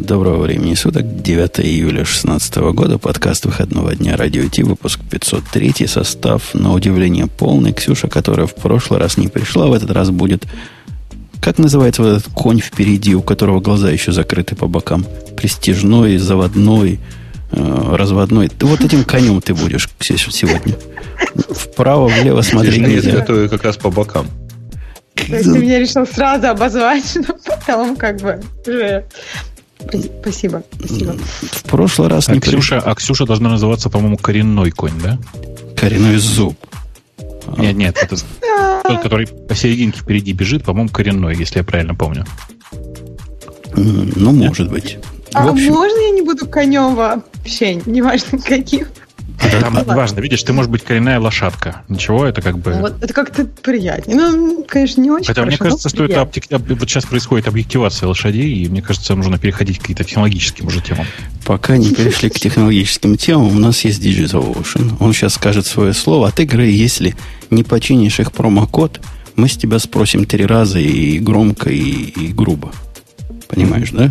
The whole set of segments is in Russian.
Доброго времени суток, 9 июля 2016 года, подкаст выходного дня Радио Ти, выпуск 503, состав, на удивление, полный. Ксюша, которая в прошлый раз не пришла, в этот раз будет... Как называется вот этот конь впереди, у которого глаза еще закрыты по бокам? Престижной, заводной, э, разводной. Ты вот этим конем ты будешь сегодня. Вправо, влево смотреть нельзя. Это как раз по бокам. То есть ты меня решил сразу обозвать, но потом как бы уже... Спасибо, спасибо. В прошлый раз а не Ксюша, А Ксюша должна называться, по-моему, коренной конь, да? Коренной зуб. Нет, нет, это тот, который посерединке впереди бежит, по-моему, коренной, если я правильно помню. Ну, может быть. А общем... можно я не буду конем вообще, неважно каким? Там ну, важно, видишь, ты можешь быть коренная лошадка. Ничего, это как бы... Вот, это как-то приятнее. Ну, конечно, не очень Хотя хорошо, мне кажется, что это обтек... вот сейчас происходит объективация лошадей, и мне кажется, нужно переходить к каким-то технологическим уже темам. Пока не перешли к технологическим темам, у нас есть Digital Ocean. Он сейчас скажет свое слово. От игры, если не починишь их промокод, мы с тебя спросим три раза и громко, и, и грубо. Понимаешь, да?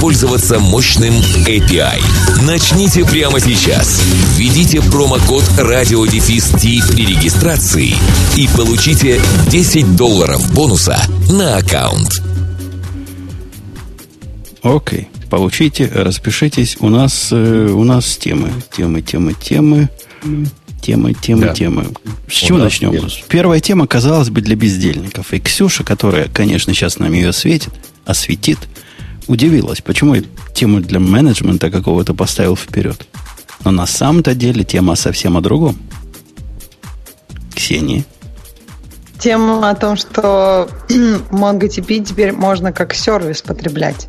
воспользоваться мощным API. Начните прямо сейчас. Введите промокод RadioDefist при регистрации и получите 10 долларов бонуса на аккаунт. Окей. Okay. Получите, распишитесь. У нас, э, у нас темы. Темы, темы, темы. Темы, темы, да. темы. С чего начнем? Есть. Первая тема, казалось бы, для бездельников. И Ксюша, которая, конечно, сейчас нам ее осветит, осветит, удивилась, почему я тему для менеджмента какого-то поставил вперед. Но на самом-то деле тема совсем о другом. Ксения. Тема о том, что MongoDB теперь можно как сервис потреблять.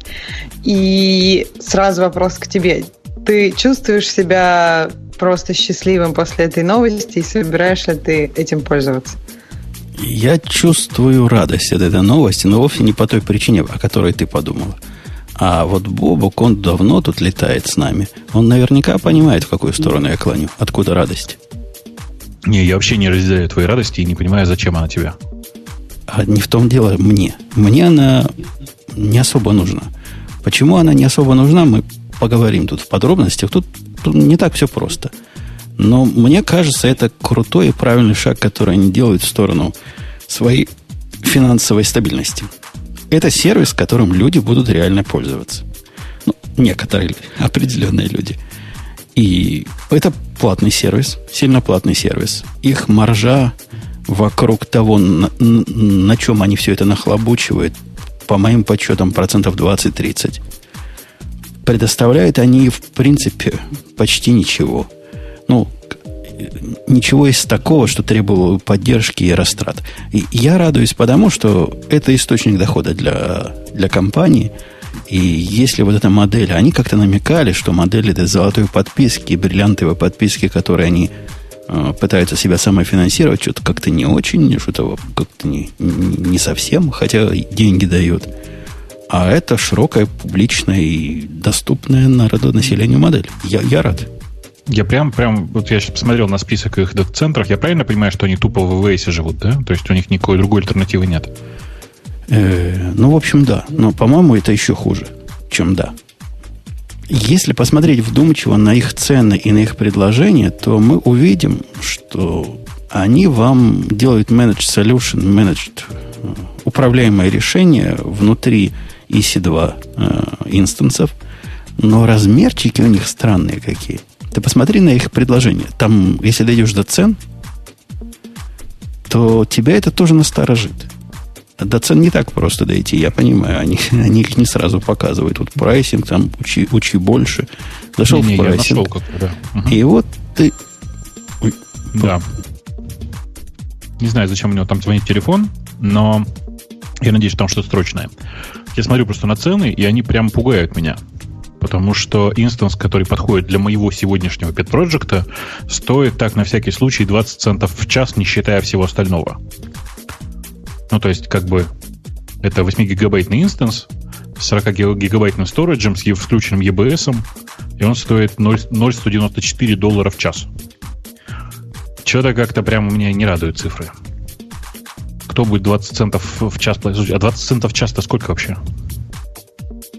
И сразу вопрос к тебе. Ты чувствуешь себя просто счастливым после этой новости и собираешь ли ты этим пользоваться? Я чувствую радость от этой новости, но вовсе не по той причине, о которой ты подумала. А вот Бобук, он давно тут летает с нами. Он наверняка понимает, в какую сторону я клоню. Откуда радость? Не, я вообще не разделяю твоей радости и не понимаю, зачем она тебе. А не в том дело мне. Мне она не особо нужна. Почему она не особо нужна, мы поговорим тут в подробностях. Тут, тут не так все просто. Но мне кажется, это крутой и правильный шаг, который они делают в сторону своей финансовой стабильности. Это сервис, которым люди будут реально пользоваться. Ну, некоторые определенные люди. И это платный сервис, сильно платный сервис. Их маржа вокруг того, на, на чем они все это нахлобучивают, по моим подсчетам, процентов 20-30. Предоставляют они, в принципе, почти ничего. Ну, ничего из такого, что требовало поддержки и растрат. И я радуюсь потому, что это источник дохода для, для компании. И если вот эта модель, они как-то намекали, что модель этой золотой подписки, бриллиантовой подписки, которые они э, пытаются себя самофинансировать, что-то как-то не очень, что-то как-то не, не совсем, хотя деньги дают. А это широкая, публичная и доступная народонаселению модель. Я, я рад. Я прям, прям, вот я сейчас посмотрел на список их дата-центров, я правильно понимаю, что они тупо в ВВС живут, да? То есть у них никакой другой альтернативы нет? Э, ну, в общем, да. Но, по-моему, это еще хуже, чем да. Если посмотреть вдумчиво на их цены и на их предложения, то мы увидим, что они вам делают managed solution, managed э, управляемое решение внутри EC2 э, инстансов, но размерчики у них странные какие – ты посмотри на их предложение. Там, если дойдешь до цен, то тебя это тоже насторожит. До цен не так просто дойти, я понимаю. Они, они их не сразу показывают. Вот pricing, там учи, учи больше. Зашел не, в pricing. Нашел да. угу. И вот ты... Да. Не знаю, зачем у него там звонит телефон, но я надеюсь, что там что-то срочное. Я смотрю просто на цены, и они прям пугают меня. Потому что инстанс, который подходит для моего сегодняшнего pet проекта стоит так на всякий случай 20 центов в час, не считая всего остального. Ну, то есть, как бы, это 8-гигабайтный инстанс с 40 гигабайтным сториджем, с включенным EBS, и он стоит 0,194 доллара в час. Что-то как-то прям у меня не радуют цифры. Кто будет 20 центов в час платить? А 20 центов в час-то сколько вообще?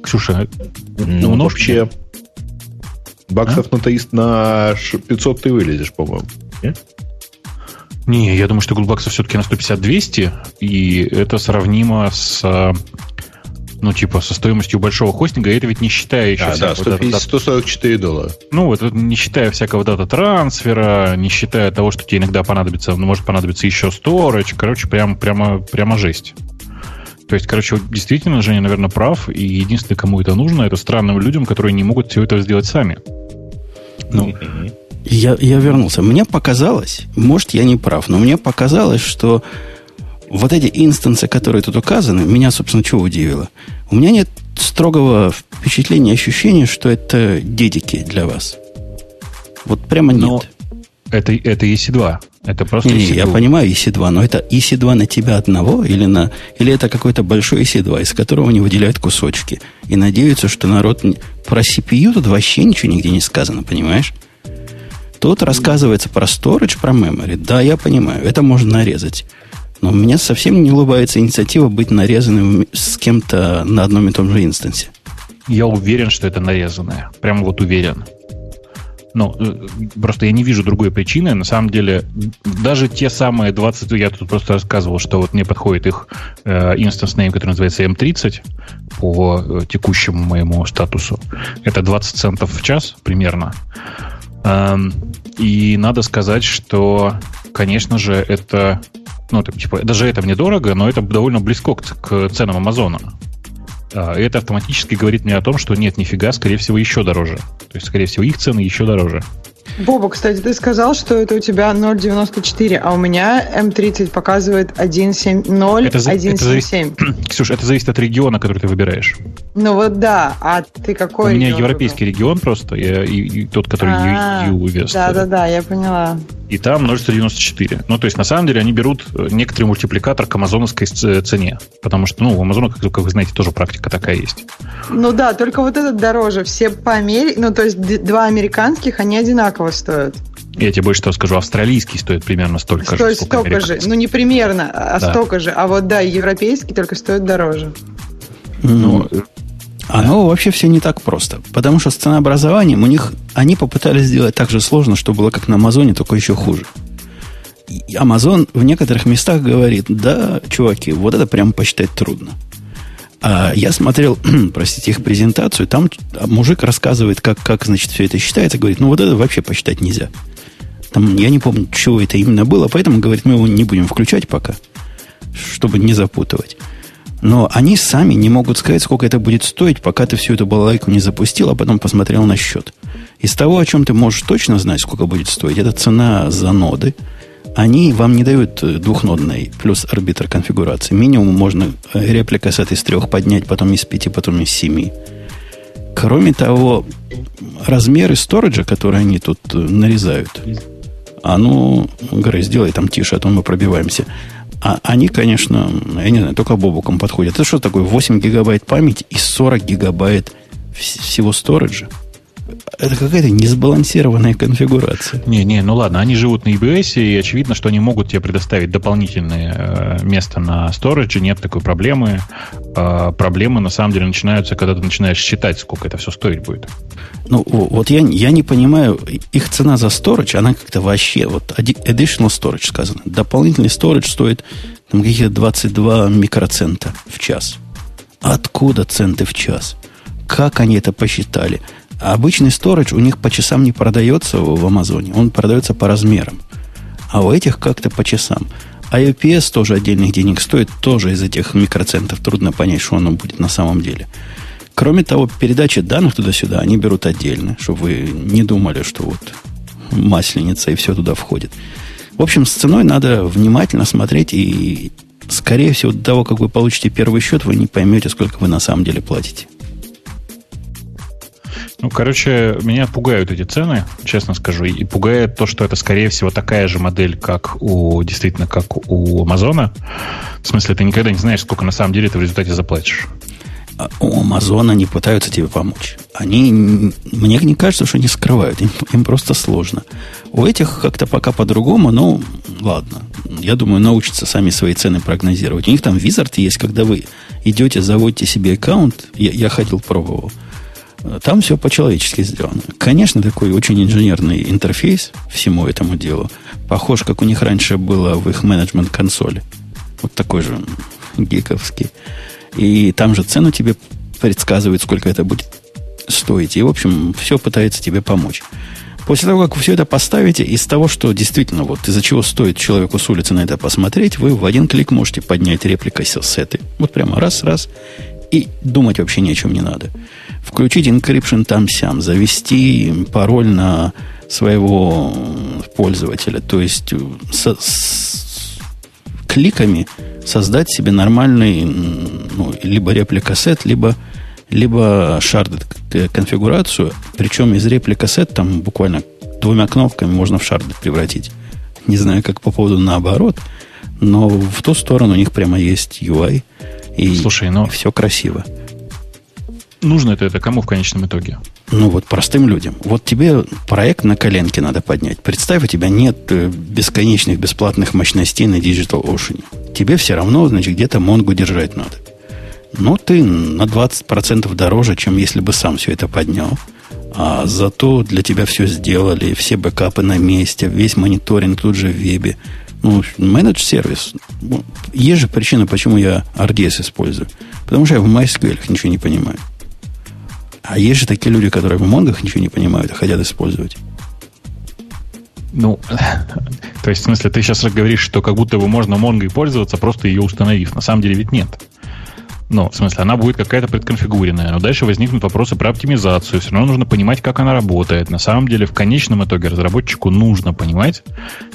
Ксюша, ну, ну вообще, баксов а? на, 300, на 500 ты вылезешь, по-моему. Не, я думаю, что гулбаксов все-таки на 150-200, и это сравнимо с ну, типа, со стоимостью большого хостинга, и это ведь не считая еще... А, да, 150, 144 доллара. Ну, вот не считая всякого дата-трансфера, не считая того, что тебе иногда понадобится, ну, может понадобиться еще сторож, короче, прям, прямо, прямо жесть. То есть, короче, действительно, Женя, наверное, прав, и единственное, кому это нужно, это странным людям, которые не могут все это сделать сами. Ну, я, я вернулся. Мне показалось, может, я не прав, но мне показалось, что вот эти инстансы, которые тут указаны, меня, собственно, чего удивило? У меня нет строгого впечатления, ощущения, что это дедики для вас. Вот прямо нет. Но это, это EC2. Это просто не, EC2. Я понимаю EC2, но это EC2 на тебя одного или, на, или это какой-то большой EC2, из которого они выделяют кусочки и надеются, что народ... Про CPU тут вообще ничего нигде не сказано, понимаешь? Тут рассказывается про storage, про memory. Да, я понимаю, это можно нарезать. Но у меня совсем не улыбается инициатива быть нарезанным с кем-то на одном и том же инстансе. Я уверен, что это нарезанное. Прям вот уверен. Ну, э, просто я не вижу другой причины. На самом деле, даже те самые 20... Я тут просто рассказывал, что вот мне подходит их э, instance name, который называется M30 по э, текущему моему статусу. Это 20 центов в час примерно. Эм, и надо сказать, что, конечно же, это ну, это, типа, даже это мне дорого, но это довольно близко к, к ценам Амазона. А, и это автоматически говорит мне о том, что нет, нифига, скорее всего, еще дороже. То есть, скорее всего, их цены еще дороже. Боба, кстати, ты сказал, что это у тебя 0,94, а у меня М30 показывает 1,70, 1,77. Ксюш, это зависит от региона, который ты выбираешь. Ну вот да, а ты какой У меня европейский выбрал? регион просто, я, и, и тот, который а, US. Да-да-да, я поняла. И там 0,194. Ну, то есть, на самом деле, они берут э, некоторый мультипликатор к амазоновской цене. Потому что, ну, у Амазона, как, как вы знаете, тоже практика такая есть. Ну да, только вот этот дороже. Все по Америке, ну, то есть, два американских, они одинаково стоят. Я тебе больше того скажу, австралийский стоит примерно столько стоит же. Стоит столько же. Ну, не примерно, а да. столько же. А вот, да, европейский только стоит дороже. Ну, оно вообще все не так просто. Потому что с ценообразованием у них они попытались сделать так же сложно, что было как на Амазоне, только еще хуже. И Амазон в некоторых местах говорит, да, чуваки, вот это прям посчитать трудно. А я смотрел, простите, их презентацию, там мужик рассказывает, как, как значит, все это считается, говорит, ну вот это вообще посчитать нельзя. Там, я не помню, чего это именно было, поэтому, говорит, мы его не будем включать пока, чтобы не запутывать. Но они сами не могут сказать, сколько это будет стоить, пока ты всю эту балалайку не запустил, а потом посмотрел на счет. Из того, о чем ты можешь точно знать, сколько будет стоить, это цена за ноды. Они вам не дают двухнодной плюс арбитр конфигурации. Минимум можно э, реплика с этой из трех поднять, потом из пяти, потом из семи. Кроме того, размеры сториджа, которые они тут э, нарезают, а ну, Грей, сделай там тише, а то мы пробиваемся. А они, конечно, я не знаю, только бобуком подходят. Это что такое? 8 гигабайт памяти и 40 гигабайт всего сториджа? Это какая-то несбалансированная конфигурация. Не, не, ну ладно, они живут на EBS, и очевидно, что они могут тебе предоставить дополнительное э, место на storage, нет такой проблемы. Э, проблемы на самом деле начинаются, когда ты начинаешь считать, сколько это все стоить будет. Ну, вот я, я не понимаю, их цена за storage, она как-то вообще, вот additional storage сказано. Дополнительный storage стоит там какие-то 22 микроцента в час. Откуда центы в час? Как они это посчитали? Обычный storage у них по часам не продается в Амазоне, он продается по размерам. А у этих как-то по часам. А UPS тоже отдельных денег стоит, тоже из этих микроцентов. Трудно понять, что оно будет на самом деле. Кроме того, передача данных туда-сюда они берут отдельно, чтобы вы не думали, что вот масленица и все туда входит. В общем, с ценой надо внимательно смотреть и скорее всего, до того, как вы получите первый счет, вы не поймете, сколько вы на самом деле платите. Ну, короче, меня пугают эти цены, честно скажу, и пугает то, что это, скорее всего, такая же модель, как у, действительно, как у Амазона. В смысле, ты никогда не знаешь, сколько на самом деле ты в результате заплатишь. А у Амазона они пытаются тебе помочь. Они, мне не кажется, что они скрывают, им, им просто сложно. У этих как-то пока по-другому, но ладно. Я думаю, научатся сами свои цены прогнозировать. У них там визард есть, когда вы идете, заводите себе аккаунт. Я, я ходил, пробовал. Там все по-человечески сделано. Конечно, такой очень инженерный интерфейс всему этому делу. Похож, как у них раньше было в их менеджмент-консоли. Вот такой же гиковский. И там же цену тебе предсказывает, сколько это будет стоить. И, в общем, все пытается тебе помочь. После того, как вы все это поставите, из того, что действительно, вот из-за чего стоит человеку с улицы на это посмотреть, вы в один клик можете поднять реплика сеты. Вот прямо раз-раз. И думать вообще ни о чем не надо включить encryption там-сям, завести пароль на своего пользователя. То есть со, с кликами создать себе нормальный ну, либо реплика сет, либо, либо шардед конфигурацию. Причем из реплика сет там буквально двумя кнопками можно в шардед превратить. Не знаю, как по поводу наоборот, но в ту сторону у них прямо есть UI. И Слушай, но... все красиво нужно это, это кому в конечном итоге? Ну вот простым людям. Вот тебе проект на коленке надо поднять. Представь, у тебя нет э, бесконечных бесплатных мощностей на Digital Ocean. Тебе все равно, значит, где-то Монгу держать надо. Но ты на 20% дороже, чем если бы сам все это поднял. А зато для тебя все сделали, все бэкапы на месте, весь мониторинг тут же в вебе. Ну, менедж-сервис. Есть же причина, почему я RDS использую. Потому что я в MySQL ничего не понимаю. А есть же такие люди, которые в Монгах ничего не понимают, а хотят использовать. Ну, то есть, в смысле, ты сейчас говоришь, что как будто бы можно Монгой пользоваться, просто ее установив. На самом деле ведь нет. Ну, в смысле, она будет какая-то предконфигуренная. Но дальше возникнут вопросы про оптимизацию. Все равно нужно понимать, как она работает. На самом деле, в конечном итоге разработчику нужно понимать,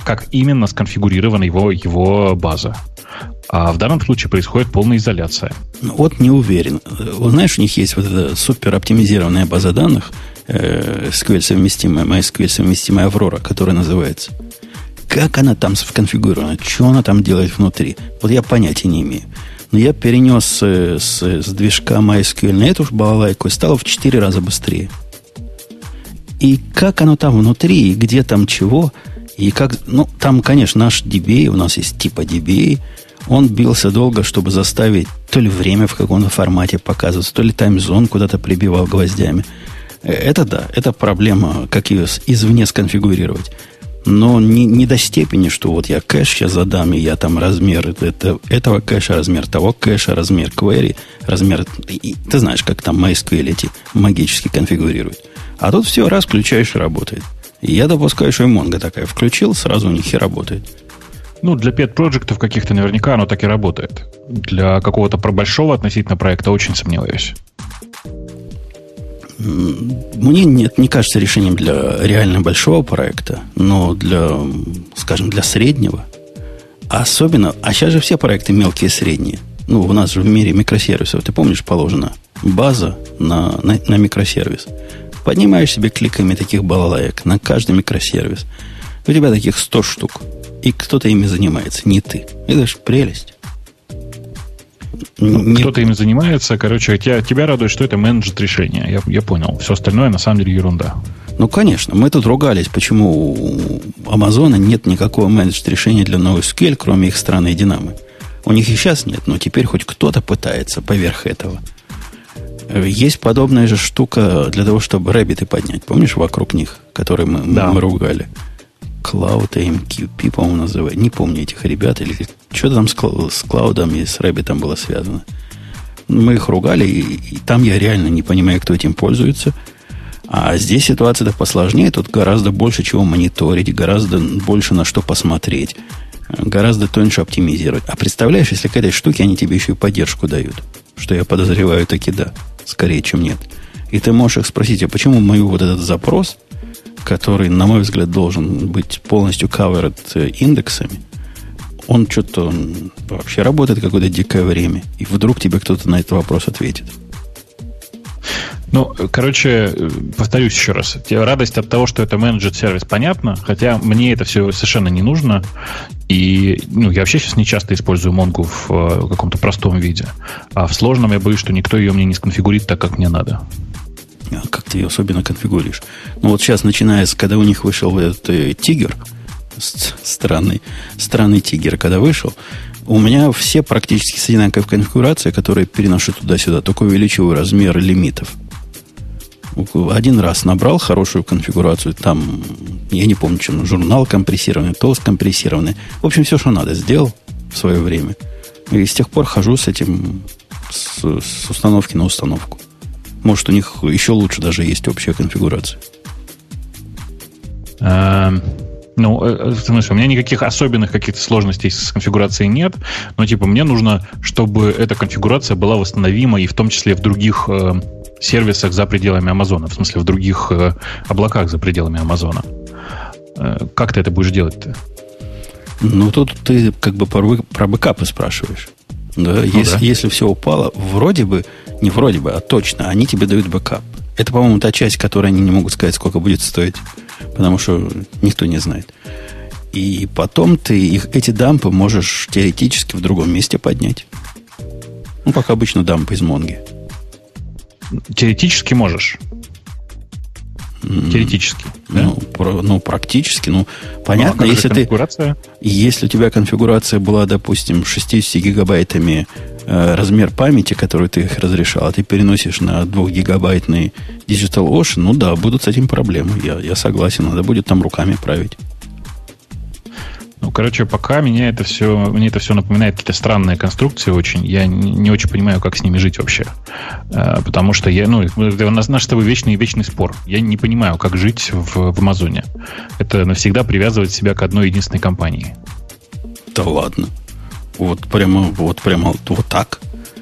как именно сконфигурирована его, его база. А в данном случае происходит полная изоляция. Ну, вот не уверен. Вот знаешь, у них есть вот эта супер оптимизированная база данных, э, SQL совместимая, MySQL совместимая Аврора, которая называется. Как она там сконфигурирована? Что она там делает внутри? Вот я понятия не имею. Но я перенес э, с, с движка MySQL на эту балалайку и стало в 4 раза быстрее. И как оно там внутри, и где там чего, и как... Ну, там, конечно, наш DBA, у нас есть типа DBA, он бился долго, чтобы заставить то ли время в каком-то формате показываться, то ли таймзон куда-то прибивал гвоздями. Э, это да, это проблема, как ее извне сконфигурировать. Но не, не до степени, что вот я кэш сейчас задам, и я там размер это, этого кэша, размер того кэша, размер query, размер... И, ты знаешь, как там MySQL эти магически конфигурируют. А тут все, раз включаешь работает. Я допускаю, что и Mongo такая включил, сразу у них и работает. Ну, для пет-проектов каких-то наверняка оно так и работает. Для какого-то про большого относительно проекта очень сомневаюсь. Мне нет, не кажется решением для реально большого проекта, но для, скажем, для среднего. Особенно, а сейчас же все проекты мелкие и средние. Ну, у нас же в мире микросервисов, ты помнишь, положена база на, на, на микросервис. Поднимаешь себе кликами таких балалаек на каждый микросервис. У тебя таких 100 штук и кто-то ими занимается, не ты. Это же прелесть. Ну, не... Кто-то ими занимается, короче, тебя, тебя радует, что это менеджер решения. Я, я понял. Все остальное на самом деле ерунда. Ну, конечно. Мы тут ругались, почему у Амазона нет никакого менеджера решения для NoSQL, кроме их страны Динамы. У них и сейчас нет, но теперь хоть кто-то пытается поверх этого. Есть подобная же штука для того, чтобы Rabbit'ы поднять. Помнишь, вокруг них, которые мы, да. мы ругали? Cloud AMQP, по-моему, называют. Не помню этих ребят. Или что-то там с, с Cloud и с Rabbit'ом было связано. Мы их ругали, и, и там я реально не понимаю, кто этим пользуется. А здесь ситуация-то посложнее. Тут гораздо больше чего мониторить, гораздо больше на что посмотреть, гораздо тоньше оптимизировать. А представляешь, если к этой штуке они тебе еще и поддержку дают? Что я подозреваю, таки да. Скорее, чем нет. И ты можешь их спросить, а почему мой вот этот запрос – который, на мой взгляд, должен быть полностью covered э, индексами, он что-то вообще работает какое-то дикое время. И вдруг тебе кто-то на этот вопрос ответит. Ну, короче, повторюсь еще раз. Радость от того, что это менеджер сервис, понятно, хотя мне это все совершенно не нужно. И ну, я вообще сейчас не часто использую Монгу в, в э, каком-то простом виде. А в сложном я боюсь, что никто ее мне не сконфигурит так, как мне надо. А как ты ее особенно конфигуришь? Ну вот сейчас, начиная с, когда у них вышел этот э, тигр, странный, странный тигр, когда вышел, у меня все практически с одинаковой конфигурацией, которые переношу туда-сюда, только увеличиваю размер лимитов. Один раз набрал хорошую конфигурацию, там, я не помню, чем, журнал компрессированный, тост компрессированный. В общем, все, что надо, сделал в свое время. И с тех пор хожу с этим, с, с установки на установку. Может, у них еще лучше даже есть общая конфигурация. Эм, ну, э, э, в смысле, у меня никаких особенных каких-то сложностей с конфигурацией нет, но типа мне нужно, чтобы эта конфигурация была восстановима и в том числе в других э, сервисах за пределами Амазона, в смысле в других э, облаках за пределами Амазона. Э, как ты это будешь делать-то? Ну, тут ты как бы про, про бэкапы спрашиваешь. Да, ну, если, да. если все упало, вроде бы, не вроде бы, а точно, они тебе дают бэкап. Это, по-моему, та часть, которую они не могут сказать, сколько будет стоить потому что никто не знает. И потом ты их, эти дампы можешь теоретически в другом месте поднять. Ну, как обычно дампы из Монги. Теоретически можешь. Теоретически. Да? Ну, про, ну, практически. Ну, понятно, ну, а если ты. Если у тебя конфигурация была, допустим, 60 гигабайтами э, размер памяти, который ты их разрешал, а ты переносишь на 2-гигабайтный Digital Ocean, ну да, будут с этим проблемы. Я, я согласен, надо будет там руками править. Ну, короче, пока меня это все, мне это все напоминает какие-то странные конструкции очень. Я не, очень понимаю, как с ними жить вообще. А, потому что я, ну, это наш, наш с тобой вечный вечный спор. Я не понимаю, как жить в, в Амазоне. Это навсегда привязывать себя к одной единственной компании. Да ладно. Вот прямо, вот прямо вот так.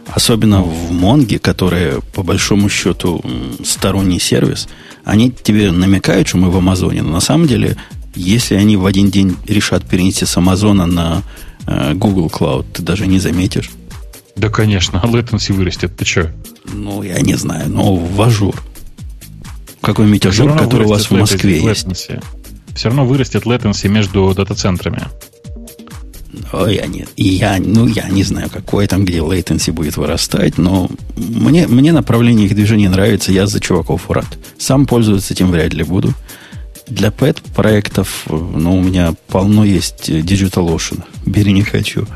Особенно в Монге, которая по большому счету сторонний сервис, они тебе намекают, что мы в Амазоне, но на самом деле если они в один день решат перенести с Амазона на э, Google Cloud, ты даже не заметишь. Да, конечно, а latency вырастет. Ты что? Ну, я не знаю, но в Azure. Какой-нибудь Azure, который у вас в Москве есть. Latency. Все равно вырастет latency между дата-центрами. О, я нет. И я, ну, я не знаю, какой там, где latency будет вырастать, но мне, мне направление их движения нравится, я за чуваков рад. Сам пользоваться этим вряд ли буду. Для pet проектов, ну, у меня полно есть Digital Ocean. Бери не хочу.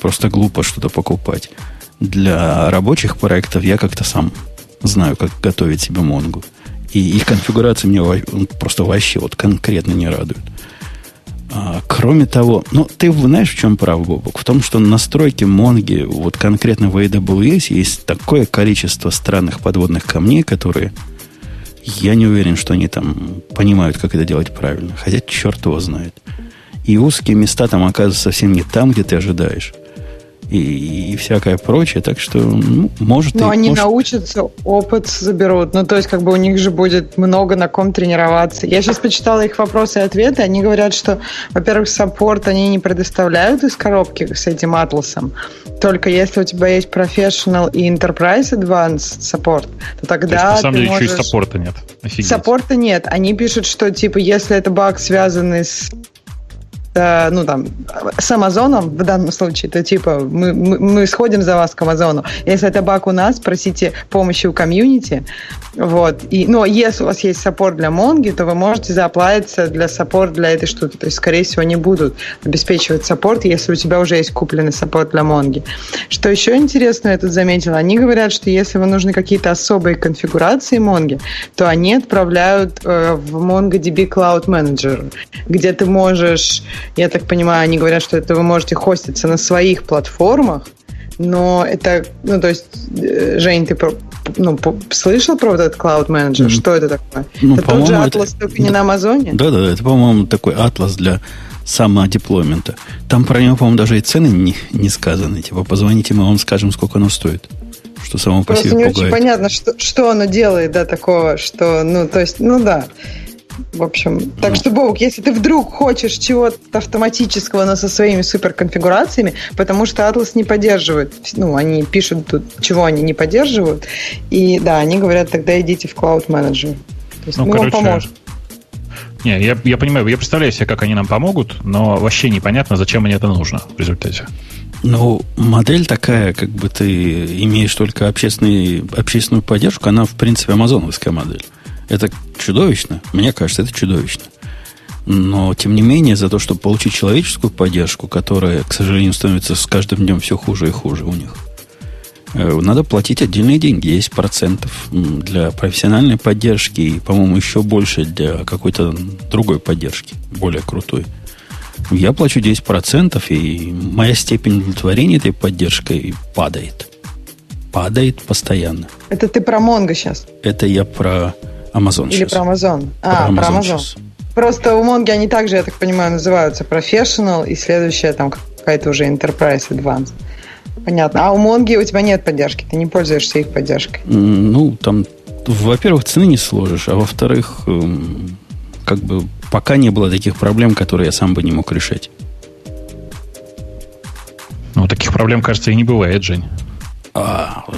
Просто глупо что-то покупать. Для рабочих проектов я как-то сам знаю, как готовить себе Монгу. И их конфигурация мне просто вообще вот конкретно не радует. А, кроме того, ну, ты знаешь, в чем прав, Бобок? В том, что настройки Монги, вот конкретно в AWS, есть такое количество странных подводных камней, которые я не уверен, что они там понимают, как это делать правильно. Хотя черт его знает. И узкие места там оказываются совсем не там, где ты ожидаешь. И, и всякое прочее. Так что, ну, может... Но и, они может... научатся, опыт заберут. Ну, то есть, как бы у них же будет много на ком тренироваться. Я сейчас почитала их вопросы и ответы. Они говорят, что, во-первых, саппорт они не предоставляют из коробки с этим атласом. Только если у тебя есть Professional и Enterprise Advanced Support, то тогда то есть, на самом деле можешь... еще и саппорта нет. Офигеть. Саппорта нет. Они пишут, что типа если это баг, связанный с ну, там, с Амазоном в данном случае, то типа мы, мы, мы сходим за вас к Амазону. Если это баг у нас, просите помощи у комьюнити. Вот. И, но если у вас есть саппорт для Монги, то вы можете заплатиться для саппорт для этой штуки. То есть, скорее всего, они будут обеспечивать саппорт, если у тебя уже есть купленный саппорт для Монги. Что еще интересно, я тут заметила, они говорят, что если вам нужны какие-то особые конфигурации Монги, то они отправляют э, в MongoDB Cloud Manager, где ты можешь я так понимаю, они говорят, что это вы можете хоститься на своих платформах, но это, ну, то есть, э, Жень, ты про, ну, слышал про этот Cloud Manager? Mm. Что это такое? Ну, это тот же Atlas, это, только не на Амазоне? Да, да, это, по-моему, такой атлас для самодеплоймента. Там про него, по-моему, даже и цены не, не сказаны. Типа, позвоните, мы вам скажем, сколько оно стоит. Что само по себе не пугает. очень понятно, что, что оно делает, да, такого, что, ну, то есть, ну да. В общем, так ну. что, Бог, если ты вдруг хочешь чего-то автоматического, но со своими суперконфигурациями, потому что Atlas не поддерживает, ну, они пишут тут, чего они не поддерживают, и да, они говорят, тогда идите в Cloud Manager. То есть ну, мы короче, вам поможем. Не, я, я понимаю, я представляю себе, как они нам помогут, но вообще непонятно, зачем мне это нужно в результате. Ну, модель такая, как бы ты имеешь только общественный, общественную поддержку, она, в принципе, амазоновская модель. Это чудовищно. Мне кажется, это чудовищно. Но, тем не менее, за то, чтобы получить человеческую поддержку, которая, к сожалению, становится с каждым днем все хуже и хуже у них, э, надо платить отдельные деньги. Есть процентов для профессиональной поддержки и, по-моему, еще больше для какой-то другой поддержки, более крутой. Я плачу 10%, и моя степень удовлетворения этой поддержкой падает. Падает постоянно. Это ты про Mongo сейчас? Это я про Amazon Или сейчас. про Amazon? А, про Amazon. Просто у Mongo они также, я так понимаю, называются Professional, и следующая там какая-то уже Enterprise Advanced. Понятно. А у Монги у тебя нет поддержки, ты не пользуешься их поддержкой. Ну, там, во-первых, цены не сложишь, а во-вторых, эм, как бы пока не было таких проблем, которые я сам бы не мог решать. Ну, таких проблем, кажется, и не бывает, Жень.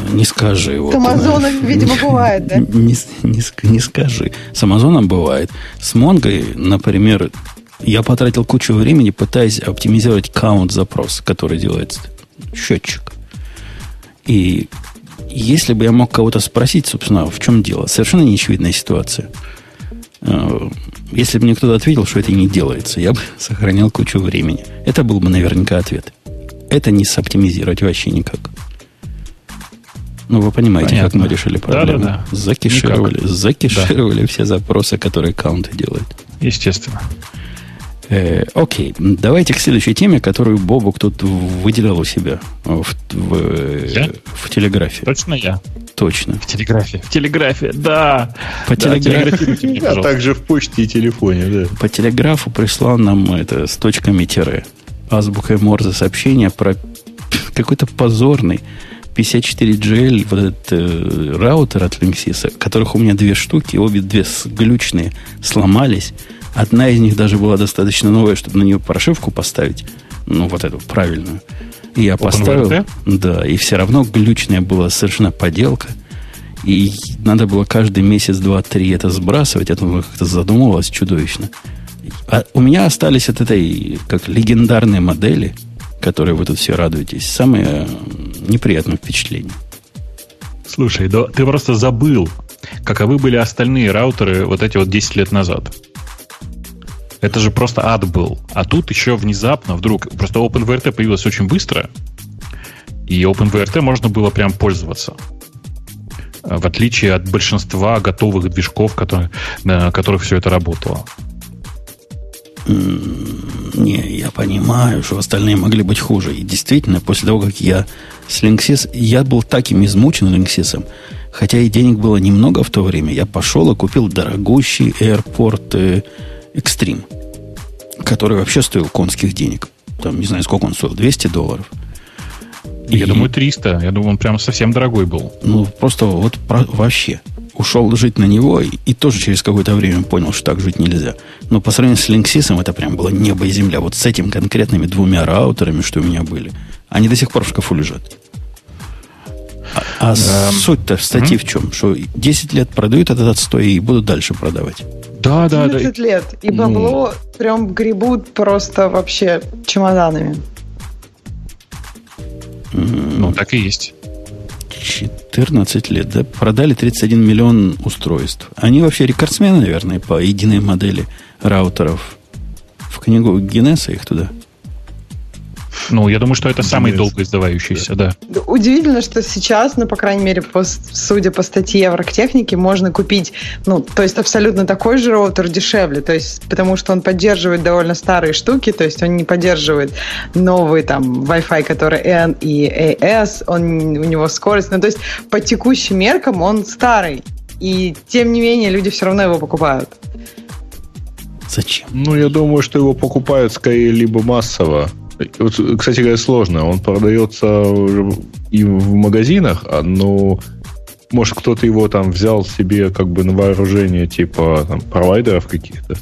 Не скажи. Вот, С Амазоном, видимо, бывает, да? Не, не, не скажи. С Амазоном бывает. С Монгой, например, я потратил кучу времени, пытаясь оптимизировать каунт запрос, который делает счетчик. И если бы я мог кого-то спросить, собственно, в чем дело, совершенно неочевидная ситуация. Э, если бы мне кто-то ответил, что это не делается, я бы сохранял кучу времени. Это был бы наверняка ответ. Это не соптимизировать вообще никак. Ну, вы понимаете, Понятно. как мы решили проблему. Да, да, да. Закишировали, никак. закишировали да. все запросы, которые аккаунты делают. Естественно. Э, окей, давайте к следующей теме, которую Бобук тут выделял у себя в, в, я? в телеграфе. Точно я? Точно. В телеграфе. В телеграфе, да. По да, телеграфе. А также в почте и телефоне, да. По телеграфу прислал нам это с точками тире. Азбукой Морзе сообщение про какой-то позорный 54GL вот этот э, раутер от Linksys, которых у меня две штуки, обе две глючные, сломались. Одна из них даже была достаточно новая, чтобы на нее прошивку поставить. Ну, вот эту правильную. И я поставил. Да, и все равно глючная была совершенно поделка. И надо было каждый месяц, два, три это сбрасывать. Это как-то задумывалось чудовищно. А у меня остались от этой, как легендарные модели, которые вы тут все радуетесь, самые неприятные впечатления. Слушай, да ты просто забыл, каковы были остальные раутеры вот эти вот 10 лет назад. Это же просто ад был. А тут еще внезапно вдруг... Просто OpenVRT появилась очень быстро, и OpenVRT можно было прям пользоваться. В отличие от большинства готовых движков, которые, на которых все это работало. Не, я понимаю, что остальные могли быть хуже. И действительно, после того, как я с Linksys... Я был таким измучен Linksys, хотя и денег было немного в то время. Я пошел и купил дорогущий Airport э, Extreme, который вообще стоил конских денег. Там, не знаю, сколько он стоил, 200 долларов. Я и, думаю, 300. Я думаю, он прям совсем дорогой был. Ну, просто вот про, вообще. Ушел жить на него и, и тоже через какое-то время понял, что так жить нельзя. Но по сравнению с Linksys это прям было небо и земля. Вот с этими конкретными двумя раутерами, что у меня были. Они до сих пор в шкафу лежат. А, а эм, суть-то в статье в чем? Что 10 лет продают этот отстой и будут дальше продавать. Да, да, да. 10 лет. И бабло ну... прям гребут просто вообще чемоданами. Ну, так и есть. 14 лет, да? Продали 31 миллион устройств. Они вообще рекордсмены, наверное, по единой модели раутеров. В книгу Гиннесса их туда ну, я думаю, что это самый долго издавающийся, да. да. Удивительно, что сейчас, ну, по крайней мере, по, судя по статье Евротехники, можно купить, ну, то есть абсолютно такой же роутер дешевле, то есть потому что он поддерживает довольно старые штуки, то есть он не поддерживает новый там Wi-Fi, который N и AS, он, у него скорость, ну, то есть по текущим меркам он старый, и тем не менее люди все равно его покупают. Зачем? Ну, я думаю, что его покупают скорее либо массово, кстати говоря, сложно. Он продается и в магазинах, а, но Может, кто-то его там взял себе как бы на вооружение, типа там, провайдеров каких-то,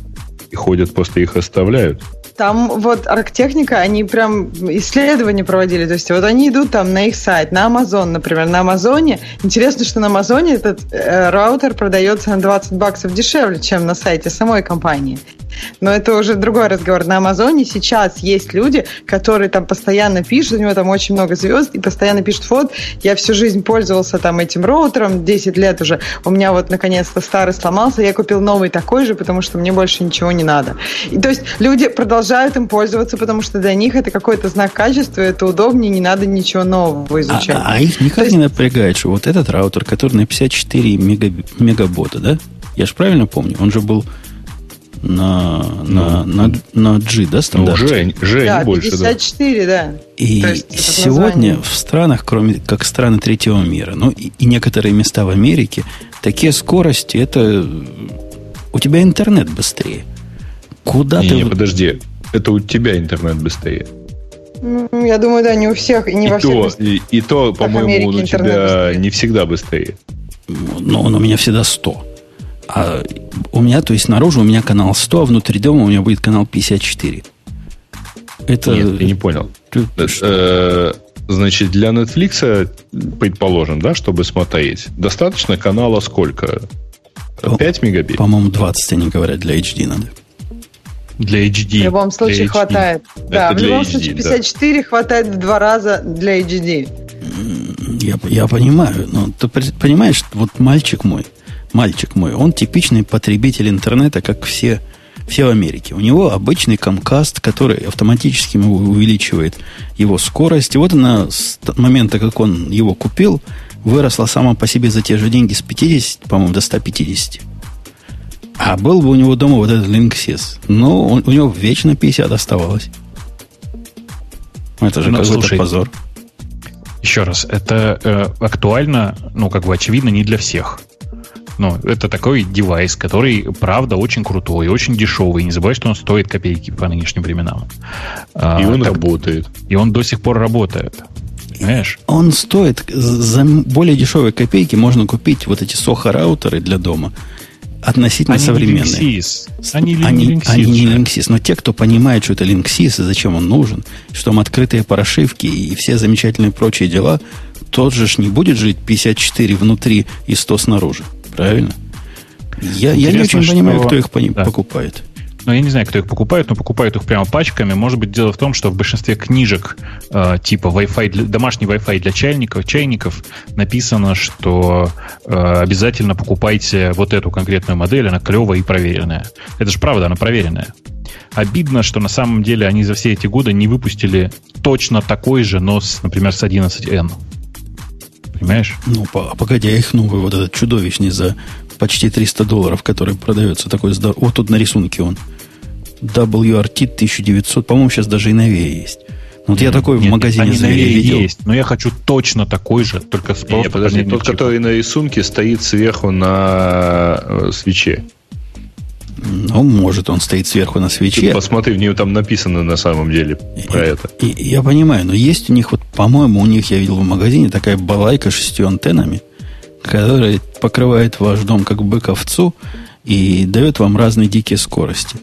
и ходят, просто их оставляют. Там вот арктехника, они прям исследования проводили. То есть вот они идут там на их сайт, на Amazon, например. На Амазоне. Интересно, что на Амазоне этот э, раутер продается на 20 баксов дешевле, чем на сайте самой компании. Но это уже другой разговор. На Амазоне сейчас есть люди, которые там постоянно пишут, у него там очень много звезд, и постоянно пишут, вот, я всю жизнь пользовался там этим роутером, 10 лет уже, у меня вот наконец-то старый сломался, я купил новый такой же, потому что мне больше ничего не надо. И, то есть люди продолжают им пользоваться, потому что для них это какой-то знак качества, это удобнее, не надо ничего нового изучать. А, а их никак есть... не напрягает, что вот этот раутер, который на 54 мега, мегабота, да? Я же правильно помню, он же был на, на, ну, на, на G, да, стандарт? Ну, G, G да, не больше, 54, да. да. И сегодня название. в странах, кроме как страны третьего мира, ну и, и некоторые места в Америке, такие скорости, это у тебя интернет быстрее. Куда не, ты... Не, подожди, это у тебя интернет быстрее. Ну, я думаю, да, не у всех, и не и во то, всех. И, и то, по-моему, у тебя быстрее. не всегда быстрее. Но он у меня всегда 100. А у меня, то есть снаружи у меня канал 100, а внутри дома у меня будет канал 54. Это... Нет, я не понял. Ты, э, значит, для Netflix, предположим, да, чтобы смотреть, достаточно канала сколько? 5 мегабит? По-моему, 20, они говорят, для HD надо. Для HD. В любом случае хватает. Это да, в любом HD, случае 54 да. хватает в два раза для HD. Я, я понимаю, но ты понимаешь, вот мальчик мой, мальчик мой, он типичный потребитель интернета, как все, все в Америке. У него обычный Comcast, который автоматически увеличивает его скорость. И вот она с момента, как он его купил, выросла сама по себе за те же деньги с 50, по-моему, до 150. А был бы у него дома вот этот Linksys. Но он, у него вечно 50 оставалось. Это же ну, какой-то позор. Еще раз, это э, актуально, ну, как бы очевидно, не для всех. Ну, это такой девайс, который, правда, очень крутой, очень дешевый. Не забывай, что он стоит копейки по нынешним временам. А, и он так, работает. И он до сих пор работает. Понимаешь? Он стоит, за более дешевые копейки можно купить вот эти сохо-раутеры для дома относительно они современные. Не они, они, Linksys они не Linksys. Но те, кто понимает, что это Linksys и зачем он нужен, что там открытые прошивки и все замечательные прочие дела, тот же ж не будет жить 54 внутри и 100 снаружи. Правильно? Я, я не очень что... понимаю, кто их да. покупает. Ну, я не знаю, кто их покупает, но покупают их прямо пачками. Может быть, дело в том, что в большинстве книжек э, типа Wi-Fi для, домашний Wi-Fi для чайников, чайников написано, что э, обязательно покупайте вот эту конкретную модель, она клевая и проверенная. Это же правда, она проверенная. Обидно, что на самом деле они за все эти годы не выпустили точно такой же, но, с, например, с 11N. Понимаешь? Ну, погоди, а их новый вот этот чудовищный за почти 300 долларов, который продается такой здоровый. Вот тут на рисунке он. WRT 1900, по-моему, сейчас даже и новее есть. Ну, вот я такой Нет, в магазине зверя видел. есть, но я хочу точно такой же, только с Нет, подожди, тот, который на рисунке стоит сверху на э, свече. Ну, может, он стоит сверху на свече. Ты посмотри, в нее там написано на самом деле про и, это. И, я понимаю, но есть у них, вот, по-моему, у них я видел в магазине такая балайка с шестью антеннами, которая покрывает ваш дом как бык овцу и дает вам разные дикие скорости.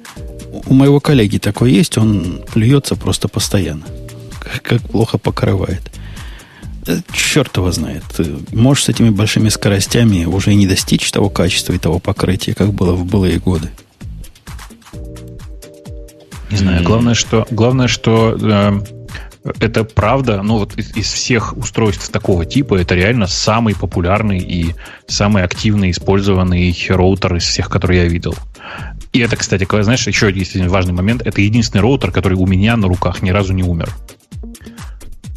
У моего коллеги такой есть, он плюется просто постоянно. Как плохо покрывает. Э, черт его знает. Можешь с этими большими скоростями уже и не достичь того качества и того покрытия, как было в былые годы. Не знаю. Главное, что, главное, что э, это правда, ну вот из, из всех устройств такого типа это реально самый популярный и самый активно использованный роутер из всех, которые я видел. И это, кстати, знаешь, еще есть один важный момент. Это единственный роутер, который у меня на руках ни разу не умер.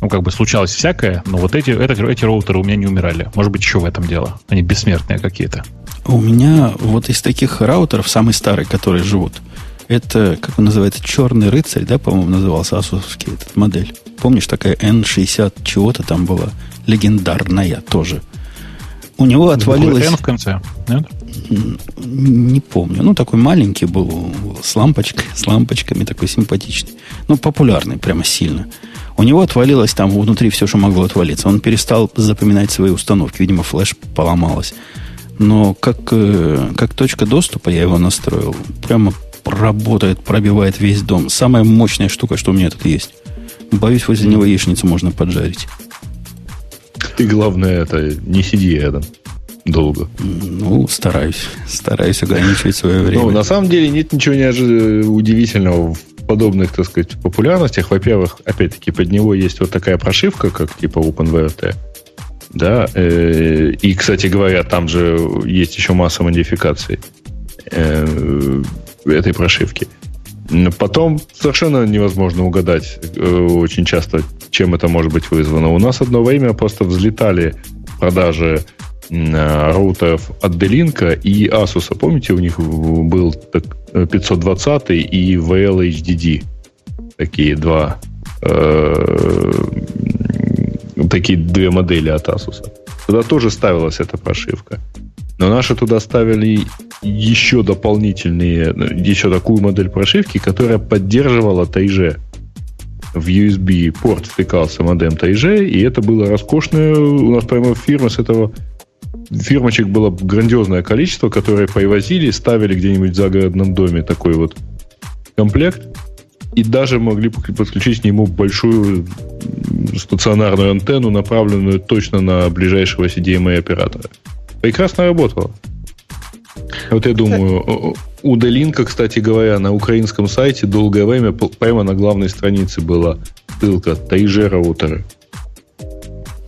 Ну, как бы случалось всякое, но вот эти, это, эти роутеры у меня не умирали. Может быть, еще в этом дело. Они бессмертные какие-то. У меня вот из таких раутеров самый старый, которые живут – это, как он называется, черный рыцарь, да, по-моему, назывался асусовский этот модель. Помнишь, такая N60 чего-то там была, легендарная тоже. У него отвалилось... N в конце, нет? Не помню. Ну, такой маленький был, с лампочкой, с лампочками, такой симпатичный. Ну, популярный прямо сильно. У него отвалилось там внутри все, что могло отвалиться. Он перестал запоминать свои установки. Видимо, флеш поломалась. Но как, э, как точка доступа я его настроил. Прямо работает, пробивает весь дом. Самая мощная штука, что у меня тут есть. Боюсь, возле него яичницу можно поджарить. Ты, главное, это не сиди рядом долго. Ну, стараюсь. Стараюсь ограничивать свое время. Ну, на самом деле нет ничего неожиданного, удивительного в подобных, так сказать, популярностях. Во-первых, опять-таки, под него есть вот такая прошивка, как типа OpenVRT. Да, э, и, кстати говоря, там же есть еще масса модификаций э, этой прошивки. Потом совершенно невозможно угадать э, очень часто, чем это может быть вызвано. У нас одно время просто взлетали продажи э, роутеров от Делинка и Asus. Помните, у них был 520 и VL HDD. Такие два э, такие две модели от Asus. Туда тоже ставилась эта прошивка. Но наши туда ставили еще дополнительные, еще такую модель прошивки, которая поддерживала Тайже. В USB порт втыкался модем Тайже, и это было роскошное. У нас прямо фирма с этого фирмочек было грандиозное количество, которые привозили, ставили где-нибудь в загородном доме такой вот комплект, и даже могли подключить к нему большую стационарную антенну, направленную точно на ближайшего CDMA оператора. Прекрасно работало. Вот я думаю, у Делинка, кстати говоря, на украинском сайте долгое время прямо на главной странице была ссылка Тайже роутеры.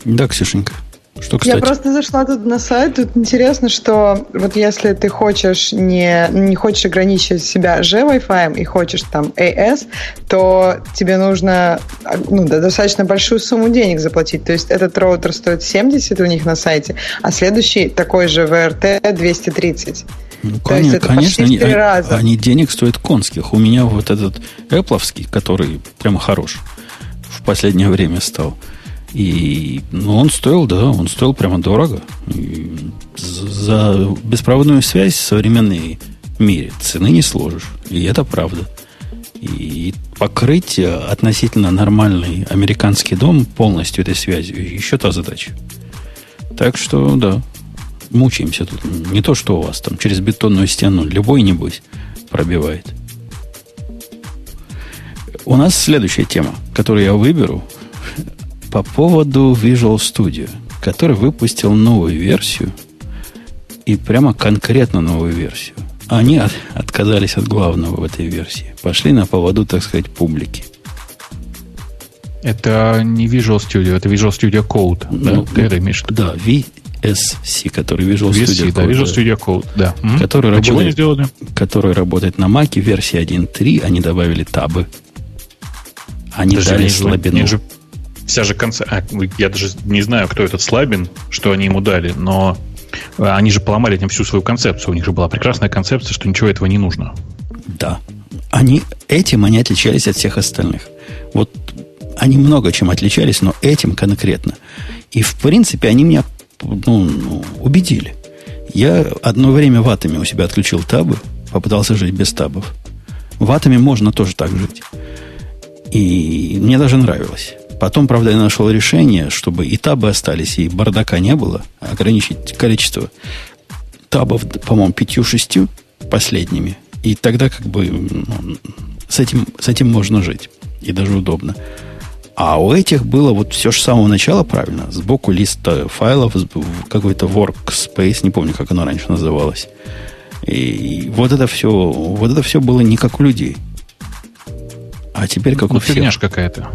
Да, Ксюшенька. Что, кстати? Я просто зашла тут на сайт. Тут интересно, что вот если ты хочешь не, не хочешь ограничивать себя же Wi-Fi и хочешь там AS, то тебе нужно ну, да, достаточно большую сумму денег заплатить. То есть этот роутер стоит 70 у них на сайте, а следующий такой же VRT 230. Ну, То конечно, конечно они, раза. они денег стоят конских. У меня вот этот Apple, который прямо хорош, в последнее время стал. И ну, он стоил, да, он стоил прямо дорого. И за беспроводную связь в современной мире цены не сложишь. И это правда. И покрыть относительно нормальный американский дом полностью этой связью еще та задача. Так что, да, мучаемся тут. Не то, что у вас там через бетонную стену. Любой, небось, пробивает. У нас следующая тема, которую я выберу, по поводу Visual Studio, который выпустил новую версию, и прямо конкретно новую версию. Они от, отказались от главного в этой версии. Пошли на поводу, так сказать, публики. Это не Visual Studio, это Visual Studio Code. Ну, да? Ты это имеешь Да, VSC, который Visual VSC, Studio да, Code. Visual Studio Code, да. Который, а работает, сделали? который работает на Mac, версии 1.3, они добавили табы. Они Подожди, дали слабину. Же, вся же концепция... А, я даже не знаю, кто этот Слабин, что они ему дали, но а, они же поломали этим всю свою концепцию. У них же была прекрасная концепция, что ничего этого не нужно. Да. Они, этим они отличались от всех остальных. Вот они много чем отличались, но этим конкретно. И, в принципе, они меня ну, ну, убедили. Я одно время ватами у себя отключил табы, попытался жить без табов. Ватами можно тоже так жить. И мне даже нравилось. Потом, правда, я нашел решение, чтобы и табы остались, и бардака не было, ограничить количество табов, по-моему, пятью-шестью последними. И тогда как бы ну, с, этим, с этим можно жить. И даже удобно. А у этих было вот все же с самого начала правильно. Сбоку листа файлов, какой-то workspace, не помню, как оно раньше называлось. И вот это все, вот это все было не как у людей. А теперь как ну, у всех. какая-то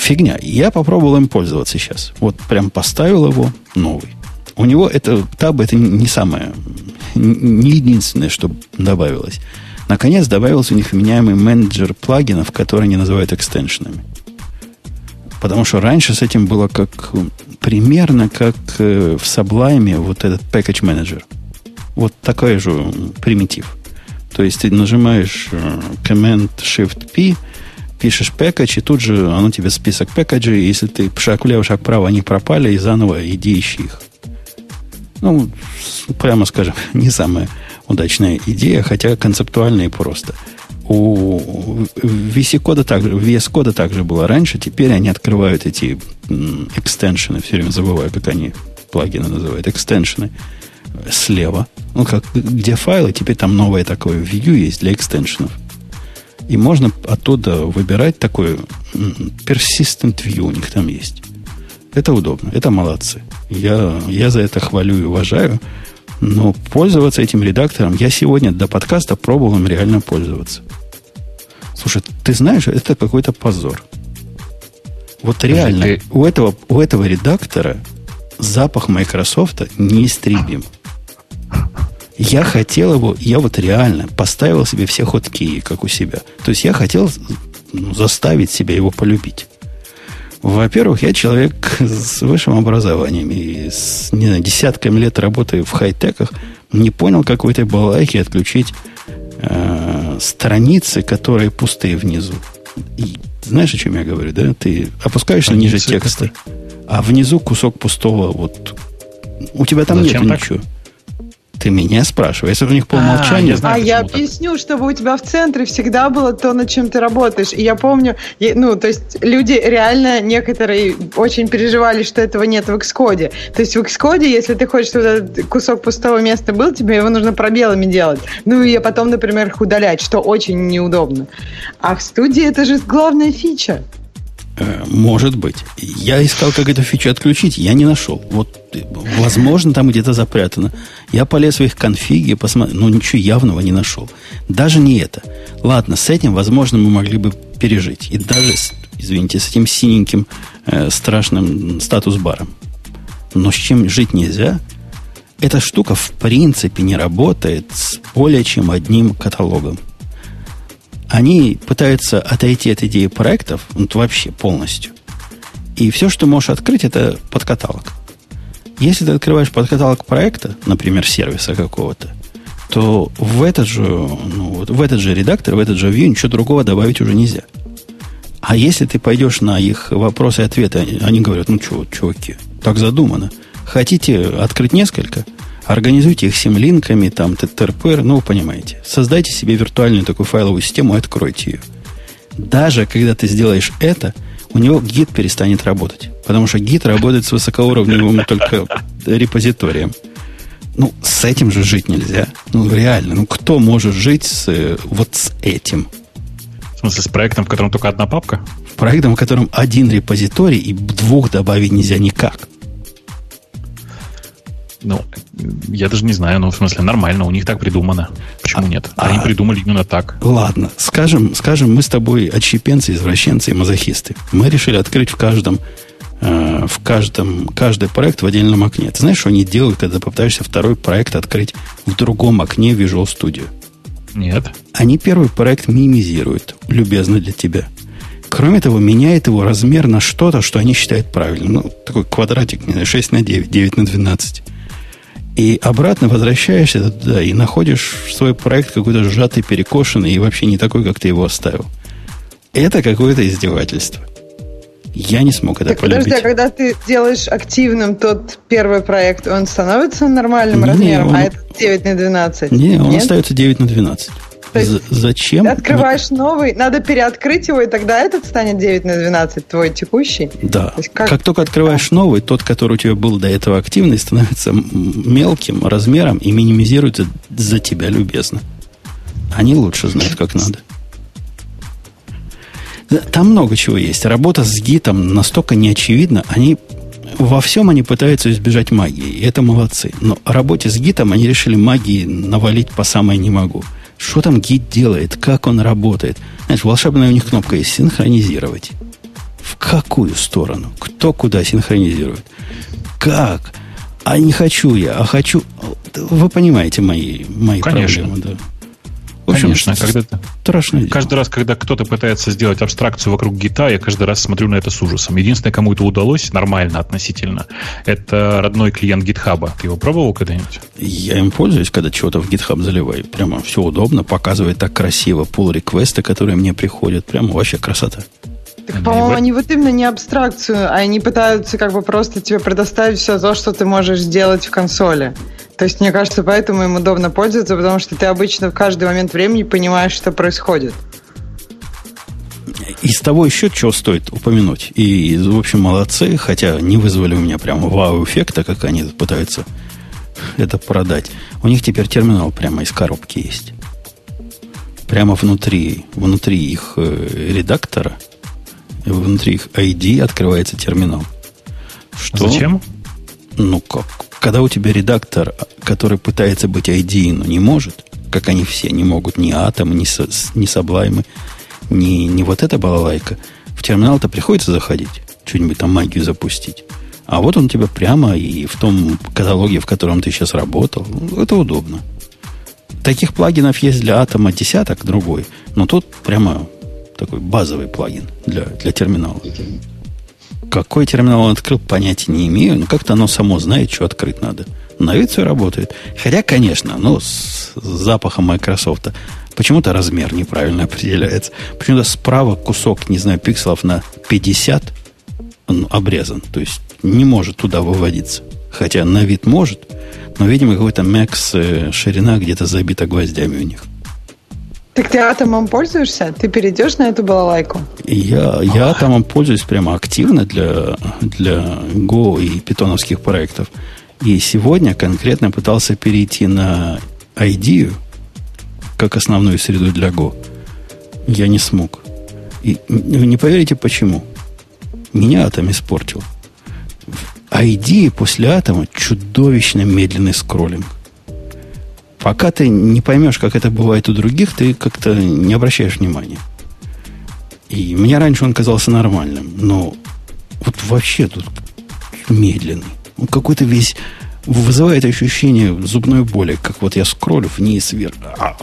фигня. Я попробовал им пользоваться сейчас. Вот прям поставил его новый. У него это таб это не самое, не единственное, что добавилось. Наконец добавился у них вменяемый менеджер плагинов, которые они называют экстеншенами. Потому что раньше с этим было как примерно как э, в Sublime вот этот package manager. Вот такой же примитив. То есть ты нажимаешь э, Command Shift P, пишешь пэкэдж, и тут же оно тебе список пэкэджей, если ты шаг влево, шаг вправо, они пропали, и заново иди ищи их. Ну, прямо скажем, не самая удачная идея, хотя концептуально и просто. У VS кода также, VS кода также было раньше, теперь они открывают эти экстеншены, все время забываю, как они плагины называют, экстеншены слева. Ну, как, где файлы, теперь там новое такое view есть для экстеншенов. И можно оттуда выбирать такой persistent view у них там есть. Это удобно, это молодцы. Я, я за это хвалю и уважаю. Но пользоваться этим редактором я сегодня до подкаста пробовал им реально пользоваться. Слушай, ты знаешь, это какой-то позор. Вот реально, ты... у, этого, у этого редактора запах Microsoft неистребим. Я хотел его, я вот реально поставил себе все ходки, как у себя. То есть я хотел ну, заставить себя его полюбить. Во-первых, я человек с высшим образованием и с не знаю, десятками лет работы в хай-теках не понял какой-то балайки отключить э, страницы, которые пустые внизу. И знаешь, о чем я говорю, да? Ты опускаешься ниже текста, а внизу кусок пустого вот... У тебя там нет ничего. Ты меня спрашиваешь. Если у них по умолчанию... А, я, знаю, а я объясню, чтобы у тебя в центре всегда было то, над чем ты работаешь. И я помню, ну, то есть люди реально некоторые очень переживали, что этого нет в Xcode. То есть в Xcode, если ты хочешь, чтобы этот кусок пустого места был, тебе его нужно пробелами делать. Ну и потом, например, их удалять, что очень неудобно. А в студии это же главная фича. Э, может быть. Я искал, как эту фичу отключить, я не нашел. Вот, возможно, там где-то запрятано. Я полез в их конфиги, посмотрел, но ничего явного не нашел. Даже не это. Ладно, с этим, возможно, мы могли бы пережить. И даже, извините, с этим синеньким э, страшным статус-баром. Но с чем жить нельзя, эта штука в принципе не работает с более чем одним каталогом они пытаются отойти от идеи проектов вот вообще полностью. И все, что можешь открыть, это подкаталог. Если ты открываешь подкаталог проекта, например, сервиса какого-то, то в этот же, ну, вот в этот же редактор, в этот же view ничего другого добавить уже нельзя. А если ты пойдешь на их вопросы и ответы, они говорят, ну что, чуваки, так задумано. Хотите открыть несколько – Организуйте их симлинками, там, ТТРПР, ну, вы понимаете. Создайте себе виртуальную такую файловую систему и откройте ее. Даже когда ты сделаешь это, у него гид перестанет работать. Потому что гид работает с высокоуровневым только репозиторием. Ну, с этим же жить нельзя. Ну, реально. Ну, кто может жить с, э, вот с этим? В смысле, с проектом, в котором только одна папка? В проектом, в котором один репозиторий, и двух добавить нельзя никак. Ну, я даже не знаю, ну, в смысле, нормально, у них так придумано. Почему а, нет? Они а, придумали именно так. Ладно, скажем, скажем, мы с тобой отщепенцы, извращенцы и мазохисты. Мы решили открыть в каждом, э, в каждом, каждый проект в отдельном окне. Ты знаешь, что они делают, когда попытаешься второй проект открыть в другом окне Visual Studio? Нет. Они первый проект минимизируют, любезно для тебя. Кроме того, меняет его размер на что-то, что они считают правильным. Ну, такой квадратик, не знаю, 6 на 9, 9 на 12. И обратно возвращаешься туда и находишь свой проект какой-то сжатый, перекошенный и вообще не такой, как ты его оставил. Это какое-то издевательство. Я не смог это так полюбить. Подожди, а когда ты делаешь активным тот первый проект, он становится нормальным не, размером, он... а это 9 на 12? Не, он Нет? остается 9 на 12. Есть Зачем? Открываешь Но... новый, надо переоткрыть его, и тогда этот станет 9 на 12, твой текущий. Да. как... как только открываешь новый, тот, который у тебя был до этого активный, становится мелким размером и минимизируется за тебя любезно. Они лучше знают, как надо. Там много чего есть. Работа с гитом настолько неочевидна. Они во всем они пытаются избежать магии. И это молодцы. Но работе с гитом они решили магии навалить по самой не могу. Что там гид делает? Как он работает? Знаешь, волшебная у них кнопка есть «Синхронизировать». В какую сторону? Кто куда синхронизирует? Как? А не хочу я, а хочу... Вы понимаете мои, мои Конечно. проблемы, да. В общем, Конечно, когда страшно. Каждый раз, когда кто-то пытается сделать абстракцию вокруг гита, я каждый раз смотрю на это с ужасом. Единственное, кому это удалось нормально относительно, это родной клиент гитхаба. Ты его пробовал когда-нибудь? Я им пользуюсь, когда чего-то в гитхаб заливаю. Прямо все удобно, показывает так красиво пул реквесты, которые мне приходят. Прямо вообще красота. Так, по-моему, они вот именно не абстракцию, а они пытаются как бы просто тебе предоставить все то, что ты можешь сделать в консоли. То есть, мне кажется, поэтому им удобно пользоваться, потому что ты обычно в каждый момент времени понимаешь, что происходит. Из того еще что стоит упомянуть. И, в общем, молодцы, хотя не вызвали у меня прямо вау-эффекта, как они пытаются это продать. У них теперь терминал прямо из коробки есть. Прямо внутри, внутри их э, внутри их ID открывается терминал. Что? Зачем? Ну как? Когда у тебя редактор, который пытается быть ID, но не может, как они все не могут, ни Atom, ни, ни Sublime, ни, ни вот эта балалайка, в терминал-то приходится заходить, что-нибудь там магию запустить. А вот он тебя прямо и в том каталоге, в котором ты сейчас работал. Это удобно. Таких плагинов есть для атома десяток, другой. Но тут прямо такой базовый плагин для, для терминала. Какой терминал он открыл, понятия не имею, но как-то оно само знает, что открыть надо. На вид все работает. Хотя, конечно, ну, с запахом Microsoft почему-то размер неправильно определяется. Почему-то справа кусок, не знаю, пикселов на 50 он обрезан. То есть не может туда выводиться. Хотя на вид может, но, видимо, какой-то Max э, ширина где-то забита гвоздями у них. Так ты атомом пользуешься? Ты перейдешь на эту балалайку? Я, я атомом пользуюсь прямо активно для, для Go и питоновских проектов. И сегодня конкретно пытался перейти на IDEA, как основную среду для Go. Я не смог. И не поверите, почему. Меня атом испортил. ID после атома чудовищно медленный скроллинг. Пока ты не поймешь, как это бывает у других, ты как-то не обращаешь внимания. И мне раньше он казался нормальным, но вот вообще тут медленный. Он какой-то весь вызывает ощущение зубной боли, как вот я скроллю вниз, вверх. А,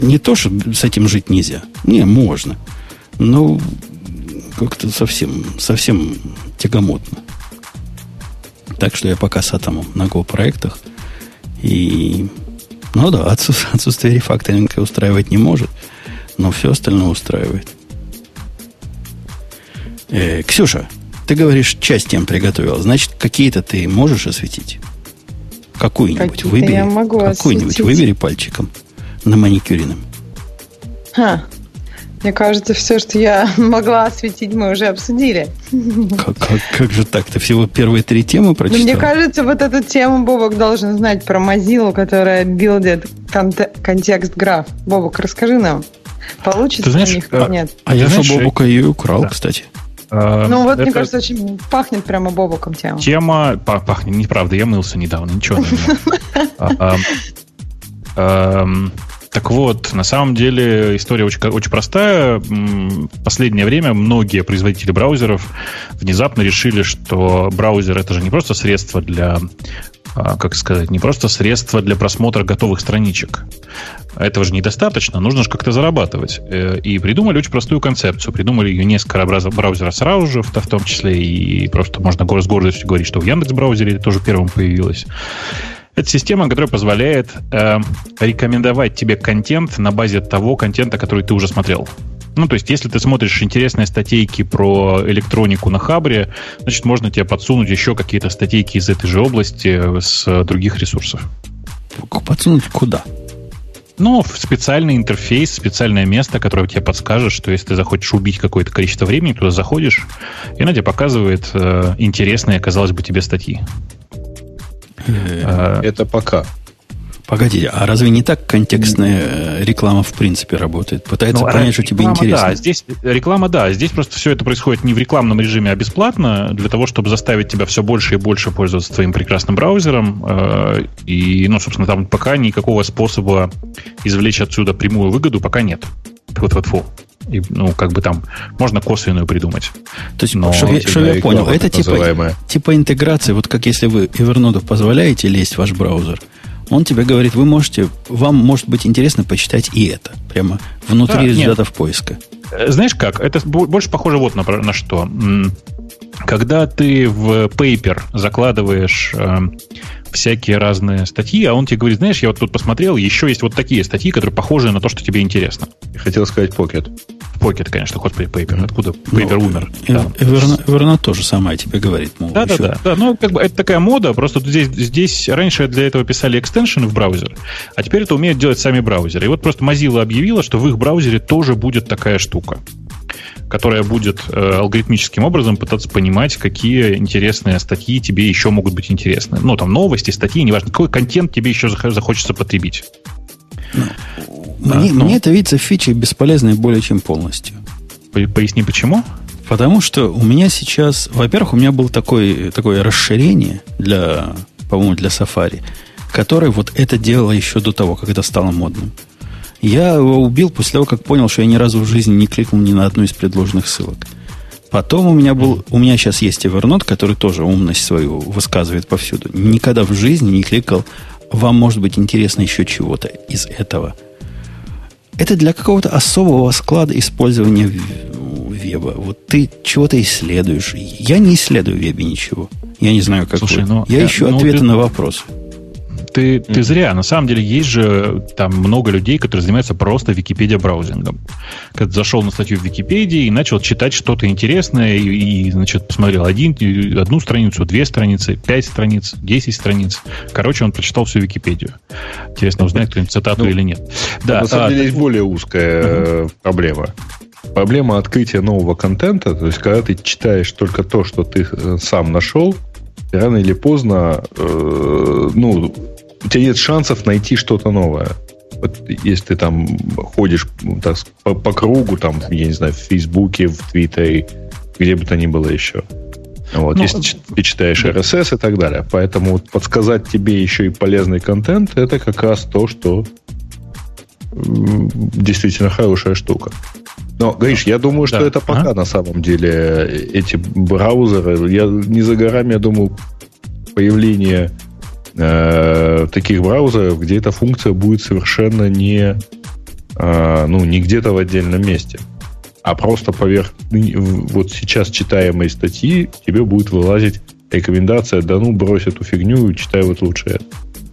не то, что с этим жить нельзя. Не, можно. Но как-то совсем, совсем тягомотно. Так что я пока с атомом на Go проектах. И, ну да, отсутствие, рефакторинга устраивать не может, но все остальное устраивает. Э, Ксюша, ты говоришь, часть тем приготовила. Значит, какие-то ты можешь осветить? Какую-нибудь выбери. Я могу какую-нибудь выбери пальчиком на маникюрином. Ха, мне кажется, все, что я могла осветить, мы уже обсудили. Как, как, как же так? Ты всего первые три темы прочитал? Ну, мне кажется, вот эту тему Бобок должен знать про Mozilla, которая билдит контекст граф. Бобок, расскажи нам. Получится Ты знаешь, у них а, нет? А я же Бобука ее украл, да. кстати. А, ну, вот, это... мне кажется, очень пахнет прямо бобоком тема. Тема пахнет, неправда, я мылся недавно, ничего. Так вот, на самом деле история очень, очень простая. В последнее время многие производители браузеров внезапно решили, что браузер это же не просто средство для а, как сказать, не просто средство для просмотра готовых страничек. Этого же недостаточно, нужно же как-то зарабатывать. Э, и придумали очень простую концепцию. Придумали ее несколько браузеров сразу же, в том числе и просто можно с гордостью говорить, что в Яндекс браузере это тоже первым появилось. Это система, которая позволяет э, рекомендовать тебе контент на базе того контента, который ты уже смотрел. Ну, то есть, если ты смотришь интересные статейки про электронику на Хабре, значит, можно тебе подсунуть еще какие-то статейки из этой же области с других ресурсов. Подсунуть куда? Ну, в специальный интерфейс, специальное место, которое тебе подскажет, что если ты захочешь убить какое-то количество времени, туда заходишь, и она тебе показывает э, интересные, казалось бы, тебе статьи. Э, это пока. Погодите, а разве не так контекстная э, реклама в принципе работает? Пытается ну, понять, что тебе интересно. Да, здесь реклама, да, здесь просто все это происходит не в рекламном режиме, а бесплатно, для того, чтобы заставить тебя все больше и больше пользоваться твоим прекрасным браузером. Э, и, ну, собственно, там пока никакого способа извлечь отсюда прямую выгоду пока нет. Вот вот фу. И, ну, как бы там можно косвенную придумать. То есть, Но, чтобы, чтобы я понял, это типа, типа интеграции, вот как если вы Evernote позволяете лезть в ваш браузер, он тебе говорит, вы можете, вам может быть интересно почитать и это, прямо внутри да, результатов нет. поиска. Э, знаешь как? Это больше похоже вот на, на что. Когда ты в Paper закладываешь э, всякие разные статьи, а он тебе говорит, знаешь, я вот тут посмотрел, еще есть вот такие статьи, которые похожи на то, что тебе интересно. Хотел сказать Pocket. Pocket, конечно, господи, Paper. Откуда Paper ну, умер? Evernote, Evernote тоже самое тебе говорит. Мол, да, да, да, да. Ну, как бы это такая мода, просто здесь, здесь раньше для этого писали экстеншены в браузер, а теперь это умеют делать сами браузеры. И вот просто Mozilla объявила, что в их браузере тоже будет такая штука которая будет э, алгоритмическим образом пытаться понимать, какие интересные статьи тебе еще могут быть интересны. Ну, там новости, статьи, неважно, какой контент тебе еще захочется потребить. Ну, мне, а, ну, мне это видится фичей бесполезной более чем полностью. Поясни, почему? Потому что у меня сейчас, во-первых, у меня было такое, такое расширение для, по-моему, для Safari, которое вот это делало еще до того, как это стало модным. Я его убил после того, как понял, что я ни разу в жизни не кликнул ни на одну из предложенных ссылок. Потом у меня был, у меня сейчас есть Evernote, который тоже умность свою высказывает повсюду. Никогда в жизни не кликал, вам может быть интересно еще чего-то из этого. Это для какого-то особого склада использования веба. Вот ты чего-то исследуешь. Я не исследую в вебе ничего. Я не знаю, как Слушай, вы. Ну, я, я ищу ну, ответы ты... на вопросы ты, ты зря. На самом деле есть же там много людей, которые занимаются просто Википедия браузингом. Когда зашел на статью в Википедии и начал читать что-то интересное, и, и значит, посмотрел один, одну страницу, две страницы, пять страниц, десять страниц. Короче, он прочитал всю Википедию. Интересно узнать, кто-нибудь цитату ну, или нет. Да, на самом а, деле есть более узкая uh-huh. проблема. Проблема открытия нового контента, то есть когда ты читаешь только то, что ты э, сам нашел, рано или поздно, э, ну, у тебя нет шансов найти что-то новое. Вот если ты там ходишь ну, так, по, по кругу, там, я не знаю, в Фейсбуке, в Твиттере, где бы то ни было еще. Вот, ну, если ты читаешь RSS и так далее. Поэтому вот подсказать тебе еще и полезный контент, это как раз то, что действительно хорошая штука. Но, Гриш, я думаю, что да. это пока а? на самом деле эти браузеры. Я не за горами, я думаю, появление э, таких браузеров, где эта функция будет совершенно не, э, ну, не где-то в отдельном месте, а просто поверх вот сейчас читаемой статьи тебе будет вылазить рекомендация, да ну, брось эту фигню, читай вот лучше это.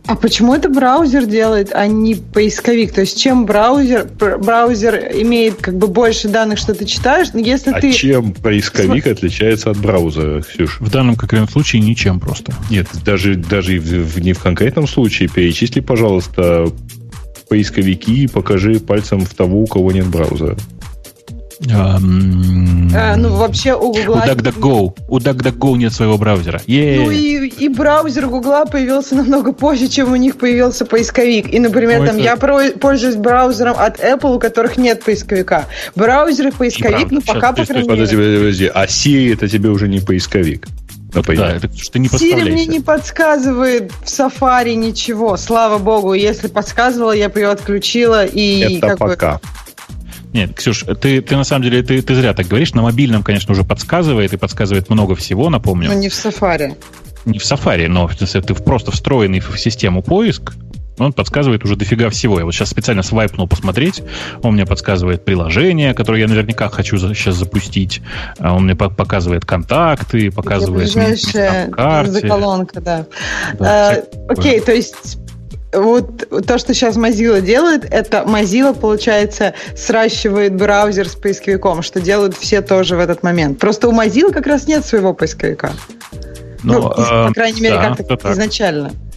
А почему это браузер делает, а не поисковик? То есть чем браузер, браузер имеет как бы больше данных, что ты читаешь, но если а ты... чем поисковик См... отличается от браузера, Ксюш? В данном конкретном случае ничем просто. Нет, даже, даже в, не в конкретном случае. Перечисли, пожалуйста, поисковики и покажи пальцем в того, у кого нет браузера. Um, а, ну, вообще у Google... У DuckDuckGo. У DuckDuckGo нет своего браузера. Yeah. Ну, и, и браузер Google появился намного позже, чем у них появился поисковик. И, например, Ой, там, это... я пользуюсь браузером от Apple, у которых нет поисковика. Браузер и поисковик, ну, пока, по крайней мере... Подожди, подожди. А Siri это тебе уже не поисковик. Ну, да, это что не Siri мне не подсказывает в Safari ничего. Слава богу, если подсказывала, я бы ее отключила и... Это пока. Бы... Нет, Ксюш, ты, ты на самом деле ты, ты зря так говоришь. На мобильном, конечно, уже подсказывает и подсказывает много всего, напомню. Но не в Safari. Не в Safari, но если ты просто встроенный в систему поиск, он подсказывает уже дофига всего. Я вот сейчас специально свайпнул посмотреть. Он мне подсказывает приложение, которое я наверняка хочу сейчас запустить. А он мне показывает контакты, показывает ближайшая карте. колонка, да. да а, окей, то есть вот то, что сейчас Mozilla делает, это Mozilla, получается, сращивает браузер с поисковиком, что делают все тоже в этот момент. Просто у Mozilla как раз нет своего поисковика. Но, ну, э, по крайней мере, да, как-то изначально. Так.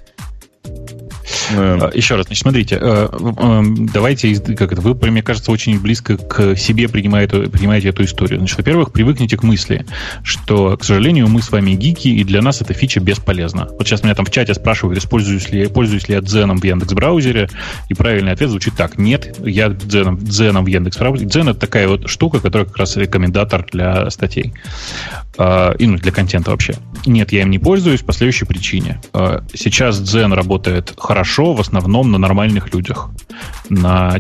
Э, Еще раз, значит, смотрите, э, э, давайте, как это, вы, мне кажется, очень близко к себе принимаете, принимаете эту историю. Значит, во-первых, привыкните к мысли, что, к сожалению, мы с вами гики, и для нас эта фича бесполезна. Вот сейчас меня там в чате спрашивают, используюсь ли, пользуюсь ли я Дзеном в Яндекс браузере, и правильный ответ звучит так. Нет, я Дзеном, Дзеном в Яндекс браузере. Дзен это такая вот штука, которая как раз рекомендатор для статей. И ну, для контента вообще. Нет, я им не пользуюсь по следующей причине. Сейчас Дзен работает хорошо, в основном на нормальных людях. На,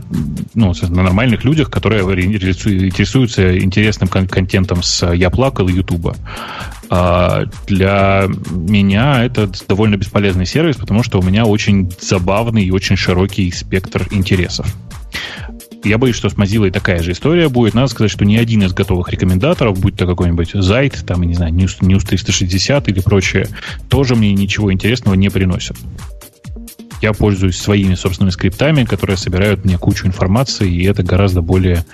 ну, на нормальных людях, которые интересуются интересным контентом с «Я плакал» и Ютуба. А для меня это довольно бесполезный сервис, потому что у меня очень забавный и очень широкий спектр интересов. Я боюсь, что с Mozilla такая же история будет. Надо сказать, что ни один из готовых рекомендаторов, будь то какой-нибудь Zite, там, не знаю, News, News 360 или прочее, тоже мне ничего интересного не приносят. Я пользуюсь своими собственными скриптами, которые собирают мне кучу информации, и это гораздо более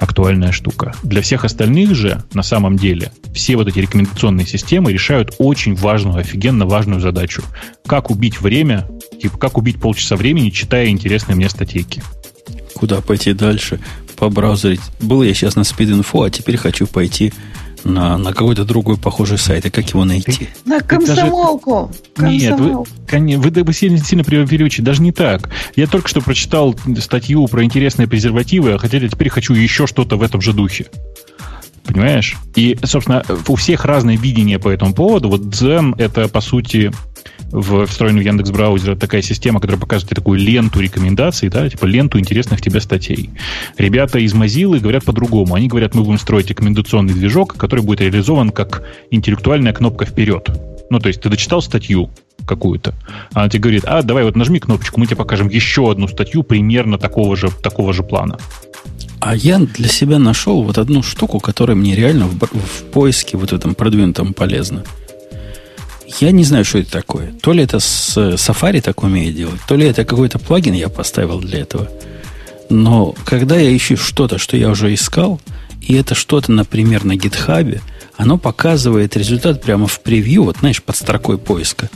актуальная штука. Для всех остальных же, на самом деле, все вот эти рекомендационные системы решают очень важную, офигенно важную задачу. Как убить время, типа, как убить полчаса времени, читая интересные мне статейки. Куда пойти дальше? Побраузерить. Был я сейчас на Speed.info, а теперь хочу пойти на, на какой-то другой похожий сайт. И как его найти? На комсомолку. Даже... Нет, вы, вы, вы сильно, сильно преувеличите. Даже не так. Я только что прочитал статью про интересные презервативы, а хотя теперь хочу еще что-то в этом же духе. Понимаешь? И, собственно, у всех разное видение по этому поводу. Вот Zen — это, по сути, в встроенный в Яндекс браузер такая система, которая показывает тебе такую ленту рекомендаций, да, типа ленту интересных тебе статей. Ребята из Mozilla говорят по-другому. Они говорят, мы будем строить рекомендационный движок, который будет реализован как интеллектуальная кнопка вперед. Ну, то есть ты дочитал статью какую-то, она тебе говорит, а, давай вот нажми кнопочку, мы тебе покажем еще одну статью примерно такого же, такого же плана. А я для себя нашел вот одну штуку, которая мне реально в, в поиске вот этом продвинутом полезна. Я не знаю, что это такое. То ли это с Safari так умеет делать, то ли это какой-то плагин я поставил для этого. Но когда я ищу что-то, что я уже искал, и это что-то, например, на гитхабе, оно показывает результат прямо в превью, вот знаешь, под строкой поиска,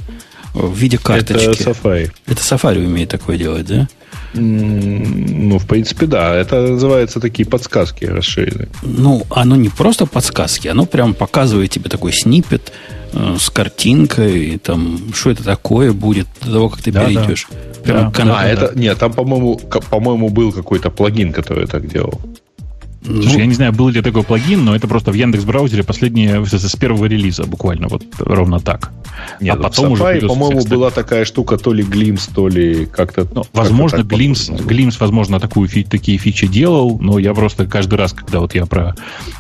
в виде карточки. Это Safari. Это Safari умеет такое делать, да? Ну, в принципе, да. Это называется такие подсказки расширенные. Ну, оно не просто подсказки, оно прям показывает тебе такой снипет с картинкой, там, что это такое будет до того, как ты да, перейдешь. Да. Прям да. А, это, нет, там, по-моему, по-моему, был какой-то плагин, который так делал. Ну, Слушай, я не знаю, был ли такой плагин, но это просто в Яндекс браузере последнее с первого релиза буквально вот ровно так. Нет, а ну, потом Safari, уже по-моему, была такая штука, то ли Glimpse, то ли как-то. Ну, возможно, как Glimpse, Glimpse, возможно, такую фи- такие фичи делал, но я просто каждый раз, когда вот я про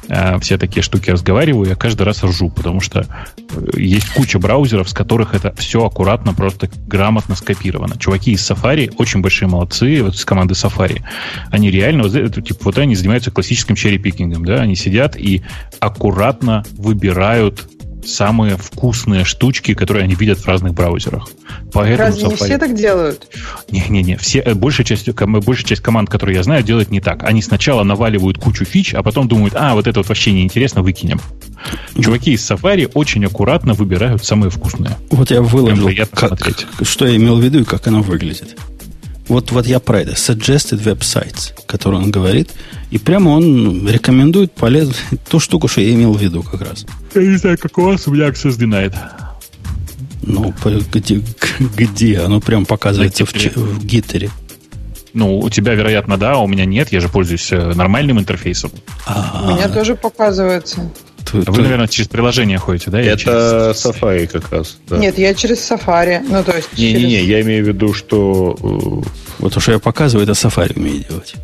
э, все такие штуки разговариваю, я каждый раз ржу, потому что э, есть куча браузеров, с которых это все аккуратно, просто грамотно скопировано. Чуваки из Safari очень большие молодцы, вот с команды Safari. Они реально, вот, это, типа, вот они занимаются классическим черри-пикингом, да, они сидят и аккуратно выбирают самые вкусные штучки, которые они видят в разных браузерах. Поэтому Разве не все так делают? Не-не-не, все, э, большая, часть, большая часть команд, которые я знаю, делает не так. Они сначала наваливают кучу фич, а потом думают, а, вот это вот вообще неинтересно, выкинем. Чуваки из Safari очень аккуратно выбирают самые вкусные. Вот я выложил, как, что я имел в виду и как оно выглядит. Вот, вот я про это. Suggested websites, который он говорит. И прямо он рекомендует полезную ту штуку, что я имел в виду как раз. Я не знаю, как у вас, у меня Access Denied. Ну, где, где? Оно прям показывается в, в гиттере. Ну, у тебя, вероятно, да, а у меня нет. Я же пользуюсь э, нормальным интерфейсом. А-а-а. У меня тоже показывается. Вы, Вы, наверное, через приложение ходите, да? Это через... Safari как раз. Да. Нет, я через Safari. Ну, то есть Не-не-не, через... я имею в виду, что... Э, вот уж я показываю, это Safari умеет делать.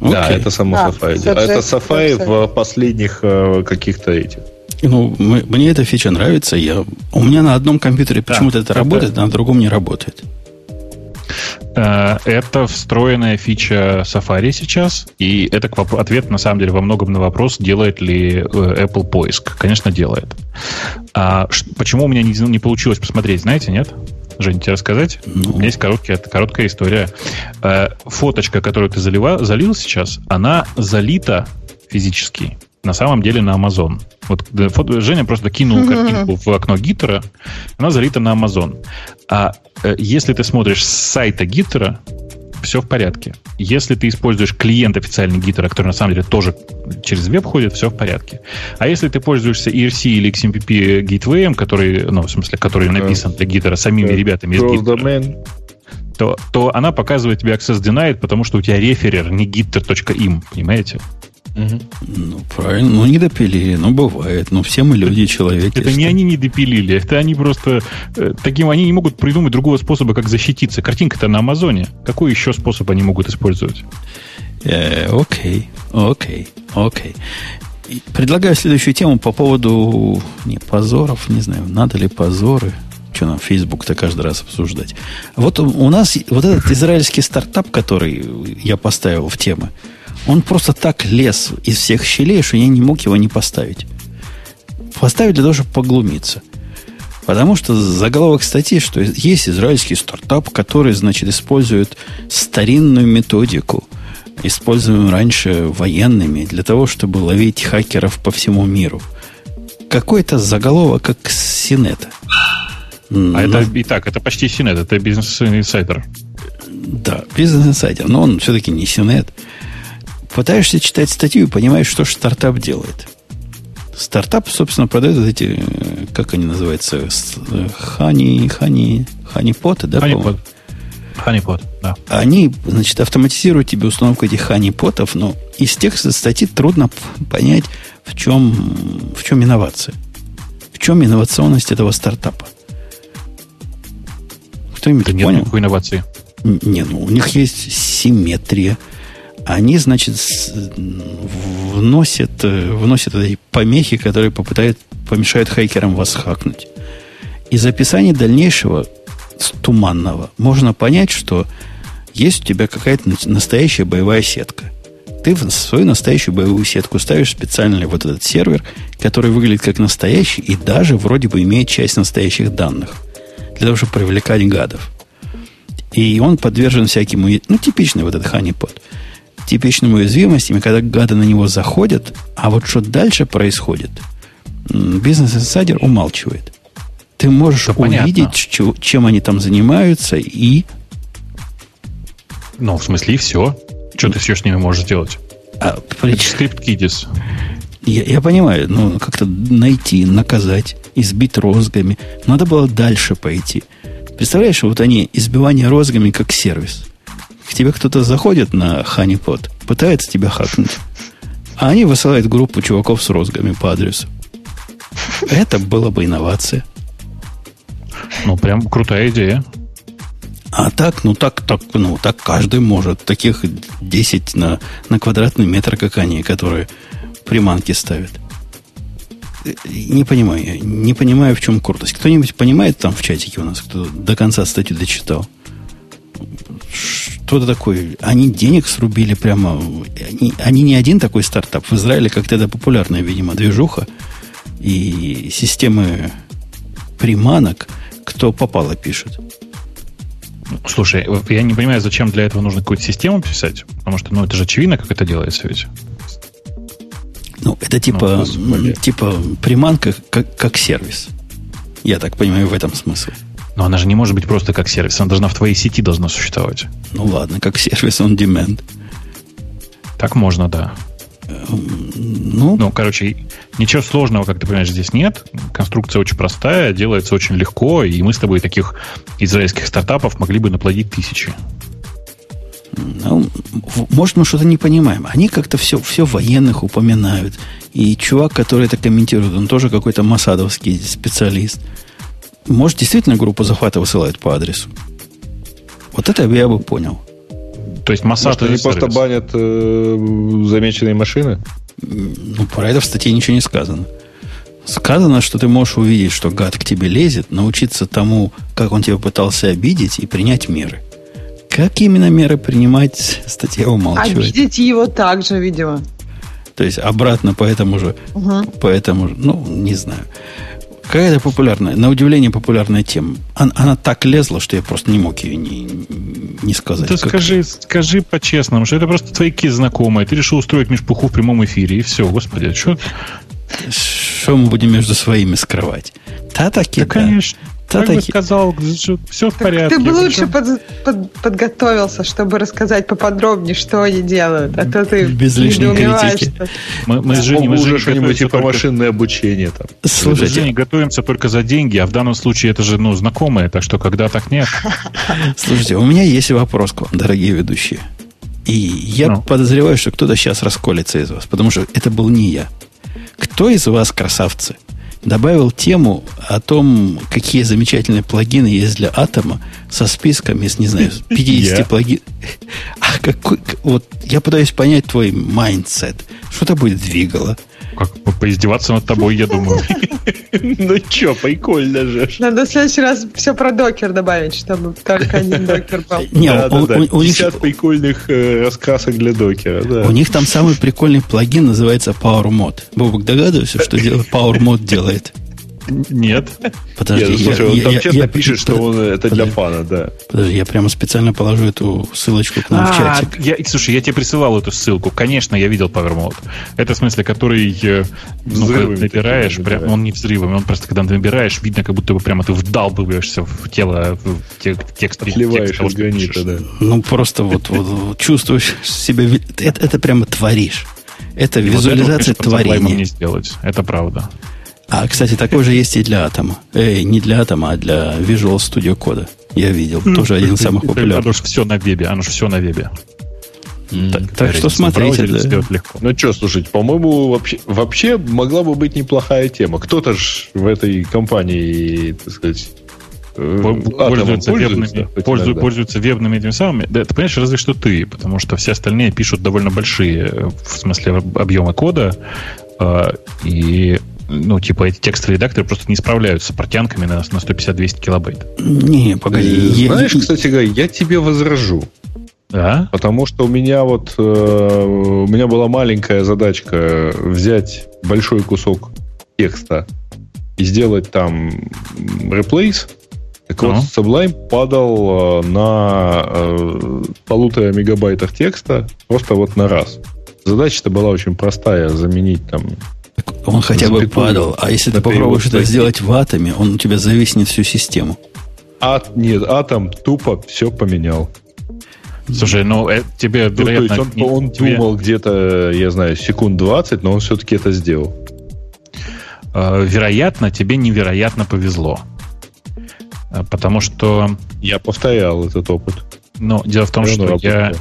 Да, это само да, Safari. Это Safari в последних э, каких-то этих. Ну, мне эта фича нравится. Я, у меня на одном компьютере почему-то это, это работает, а на другом не работает. Э, это встроенная фича Safari сейчас, и это ответ, на самом деле, во многом на вопрос, делает ли э, Apple поиск. Конечно, делает. А почему у меня не, не получилось посмотреть, знаете, нет? Жень, тебе рассказать? Ну. У меня есть короткая, короткая история. Э, фоточка, которую ты залива, залил сейчас, она залита физически на самом деле на Amazon. Вот Женя просто кинул mm-hmm. картинку в окно Гиттера, она залита на Amazon. А э, если ты смотришь с сайта Гиттера, все в порядке. Если ты используешь клиент официальный Гиттера, который на самом деле тоже через веб ходит, все в порядке. А если ты пользуешься ERC или XMPP Gateway, который, ну, в смысле, который написан для Гиттера самими ребятами из Гиттера, то, то она показывает тебе access denied, потому что у тебя реферер не gitter.im, понимаете? Ну, правильно. Ну, не допилили. Ну, бывает. Ну, все мы люди, человеки. Это не они не допилили. Это они просто... Э, таким они не могут придумать другого способа, как защититься. Картинка-то на Амазоне. Какой еще способ они могут использовать? Э, окей. Окей. Окей. Предлагаю следующую тему по поводу не позоров, не знаю, надо ли позоры. Что нам Facebook-то каждый раз обсуждать? Вот у нас вот этот израильский стартап, который я поставил в темы, он просто так лез из всех щелей, что я не мог его не поставить. Поставить для того, чтобы поглумиться. Потому что заголовок статьи, что есть израильский стартап, который, значит, использует старинную методику, используемую раньше военными, для того, чтобы ловить хакеров по всему миру. Какой-то заголовок, как Синета. А Но... это и так, это почти Синет, это бизнес-инсайдер. Да, бизнес-инсайдер, но он все-таки не Синет. Пытаешься читать статью и понимаешь, что же стартап делает. Стартап, собственно, продает вот эти, как они называются, хани, хани, ханипоты, да, Ханипот. Ханипот, да. Они, значит, автоматизируют тебе установку этих ханипотов, но из текста статьи трудно понять, в чем, в чем инновация. В чем инновационность этого стартапа. Кто-нибудь да понял? Нет никакой инновации. Не, ну у них есть симметрия – они, значит, вносят, э, вносят эти помехи, которые попытают, помешают хакерам вас хакнуть. Из описания дальнейшего туманного можно понять, что есть у тебя какая-то настоящая боевая сетка. Ты в свою настоящую боевую сетку ставишь специальный вот этот сервер, который выглядит как настоящий и даже вроде бы имеет часть настоящих данных для того, чтобы привлекать гадов. И он подвержен всяким, ну, типичный вот этот ханипот – типичными уязвимостями, когда гады на него заходят, а вот что дальше происходит, бизнес-инсайдер умалчивает. Ты можешь да, увидеть, че, чем они там занимаются, и... Ну, в смысле, и все. Что ты все с ними можешь сделать? А. Это скрипт Кидис. Я, я понимаю, ну, как-то найти, наказать, избить розгами. Надо было дальше пойти. Представляешь, вот они, избивание розгами как сервис – к тебе кто-то заходит на Honeypot, пытается тебя хакнуть, а они высылают группу чуваков с розгами по адресу. Это было бы инновация. Ну, прям крутая идея. А так, ну так, так, ну так каждый может. Таких 10 на, на квадратный метр, как они, которые приманки ставят. Не понимаю, не понимаю, в чем крутость. Кто-нибудь понимает там в чатике у нас, кто до конца статью дочитал? Что-то такое. Они денег срубили прямо. Они, они не один такой стартап. В Израиле как-то это популярная, видимо, движуха. И системы приманок, кто попало, пишет. Слушай, я не понимаю, зачем для этого нужно какую-то систему писать, потому что, ну, это же очевидно, как это делается ведь. Ну, это типа, ну, типа приманка как, как сервис. Я так понимаю, в этом смысл. Но она же не может быть просто как сервис. Она должна в твоей сети должна существовать. Ну ладно, как сервис on demand. Так можно, да. Эм, ну, ну, короче, ничего сложного, как ты понимаешь, здесь нет. Конструкция очень простая, делается очень легко, и мы с тобой таких израильских стартапов могли бы наплодить тысячи. Ну, может, мы что-то не понимаем. Они как-то все, все военных упоминают. И чувак, который это комментирует, он тоже какой-то масадовский специалист. Может, действительно группу захвата высылают по адресу. Вот это я бы понял. То есть Моссад они просто банят э, замеченные машины? Ну, про это в статье ничего не сказано. Сказано, что ты можешь увидеть, что гад к тебе лезет, научиться тому, как он тебя пытался обидеть, и принять меры. Как именно меры принимать, статья умалчивает. Обидеть его также, видимо. То есть обратно по этому же, угу. по этому же, ну, не знаю. Какая-то популярная, на удивление популярная тема. Она, она так лезла, что я просто не мог ее не, не сказать. Да скажи, скажи по-честному, что это просто твои ки знакомые. Ты решил устроить межпуху в прямом эфире, и все, господи, а что? Что мы будем между своими скрывать? Та таки, да, да. конечно. Та как таки... бы сказал, все в так порядке. Ты бы лучше под, под, подготовился, чтобы рассказать поподробнее, что они делают. А то ты Без лишней критики. Что... Мы, мы с Женей, мы уже что-нибудь типа только... машинное обучение. Там. Слушайте. Мы с Женей готовимся только за деньги, а в данном случае это же ну, знакомые, так что когда так нет. Слушайте, у меня есть вопрос к вам, дорогие ведущие. И я ну. подозреваю, что кто-то сейчас расколется из вас, потому что это был не я. Кто из вас, красавцы, добавил тему о том, какие замечательные плагины есть для Atom'а со списком из, не знаю, 50 плагинов. А какой... Вот я пытаюсь понять твой mindset. Что-то будет двигало. Как поиздеваться над тобой, я думаю. Ну что, прикольно же. Надо в следующий раз все про докер добавить, чтобы только один докер был. Не, у них 50 прикольных э, раскрасок для докера. У них там самый прикольный плагин называется PowerMod. Бобок, догадываешься, что Power Mod делает? Нет. Подожди, ну, слушай, я, он там я, честно я, пишет, что он это для фана, да. Подожди, я прямо специально положу эту ссылочку к нам а, в чатик. Я, слушай, я тебе присылал эту ссылку. Конечно, я видел PowerMode. Это в смысле, который э, ну, когда ты набираешь, прям, он не взрывами, он просто когда ты набираешь, видно, как будто бы прямо ты вдалбываешься в тело, в текст. Отливаешь из гранита, да. Ну, просто вот, вот чувствуешь себя... Это, это прямо творишь. Это визуализация вот это, творения. не сделать. Это правда. А, кстати, такой же есть и для атома. Эй, не для атома, а для Visual Studio Code. Я видел. Mm, Тоже один из самых популярных. Оно же все на вебе. Оно же все на вебе. Mm, так, так что смотрите. Да. легко. Ну что, слушайте, по-моему, вообще, вообще могла бы быть неплохая тема. Кто-то же в этой компании, так сказать, э, пользуются, вебными, пользуются, пользуются вебными этими самыми. Да, ты понимаешь, разве что ты, потому что все остальные пишут довольно большие, в смысле, объемы кода, э, и ну, типа, эти текстовые редакторы просто не справляются с портянками на, на 150-200 килобайт. Не, погоди. Э, знаешь, кстати говоря, я тебе возражу. Да? Потому что у меня вот э, у меня была маленькая задачка взять большой кусок текста и сделать там replace. Так uh-huh. вот, Sublime падал э, на э, полутора мегабайтах текста просто вот на раз. Задача-то была очень простая, заменить там он хотя бы падал. А если ты попробуешь это сделать ватами, он у тебя зависнет всю систему. А, нет, атом тупо все поменял. Слушай, ну э, тебе, ну, вероятно... То есть он, он тебе... думал где-то, я знаю, секунд 20, но он все-таки это сделал. Э, вероятно, тебе невероятно повезло. Э, потому что... Я повторял этот опыт. Но дело в том, я что я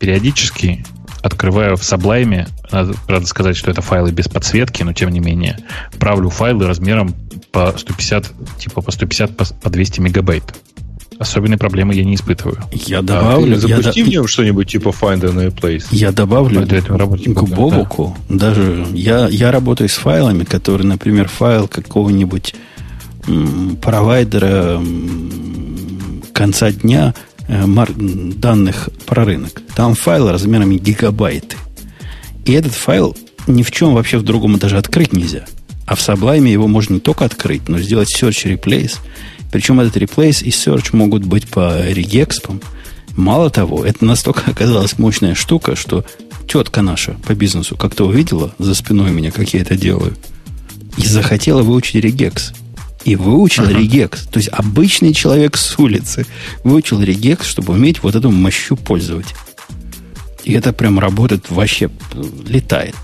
периодически открываю в Sublime, надо, правда сказать, что это файлы без подсветки, но тем не менее, правлю файлы размером по 150, типа по 150, по, по 200 мегабайт. Особенной проблемы я не испытываю. Я добавлю... А, запусти я в нем что-нибудь типа Find and Replace. Я добавлю к Бобуку. Да. Даже я, я работаю с файлами, которые, например, файл какого-нибудь провайдера конца дня данных про рынок. Там файл размерами гигабайты. И этот файл ни в чем вообще в другом даже открыть нельзя. А в Sublime его можно не только открыть, но сделать search replace. Причем этот replace и search могут быть по регекспам. Мало того, это настолько оказалась мощная штука, что тетка наша по бизнесу как-то увидела за спиной меня, как я это делаю, и захотела выучить регекс и выучил ага. регекс. То есть обычный человек с улицы выучил регекс, чтобы уметь вот эту мощу пользовать. И это прям работает вообще, летает.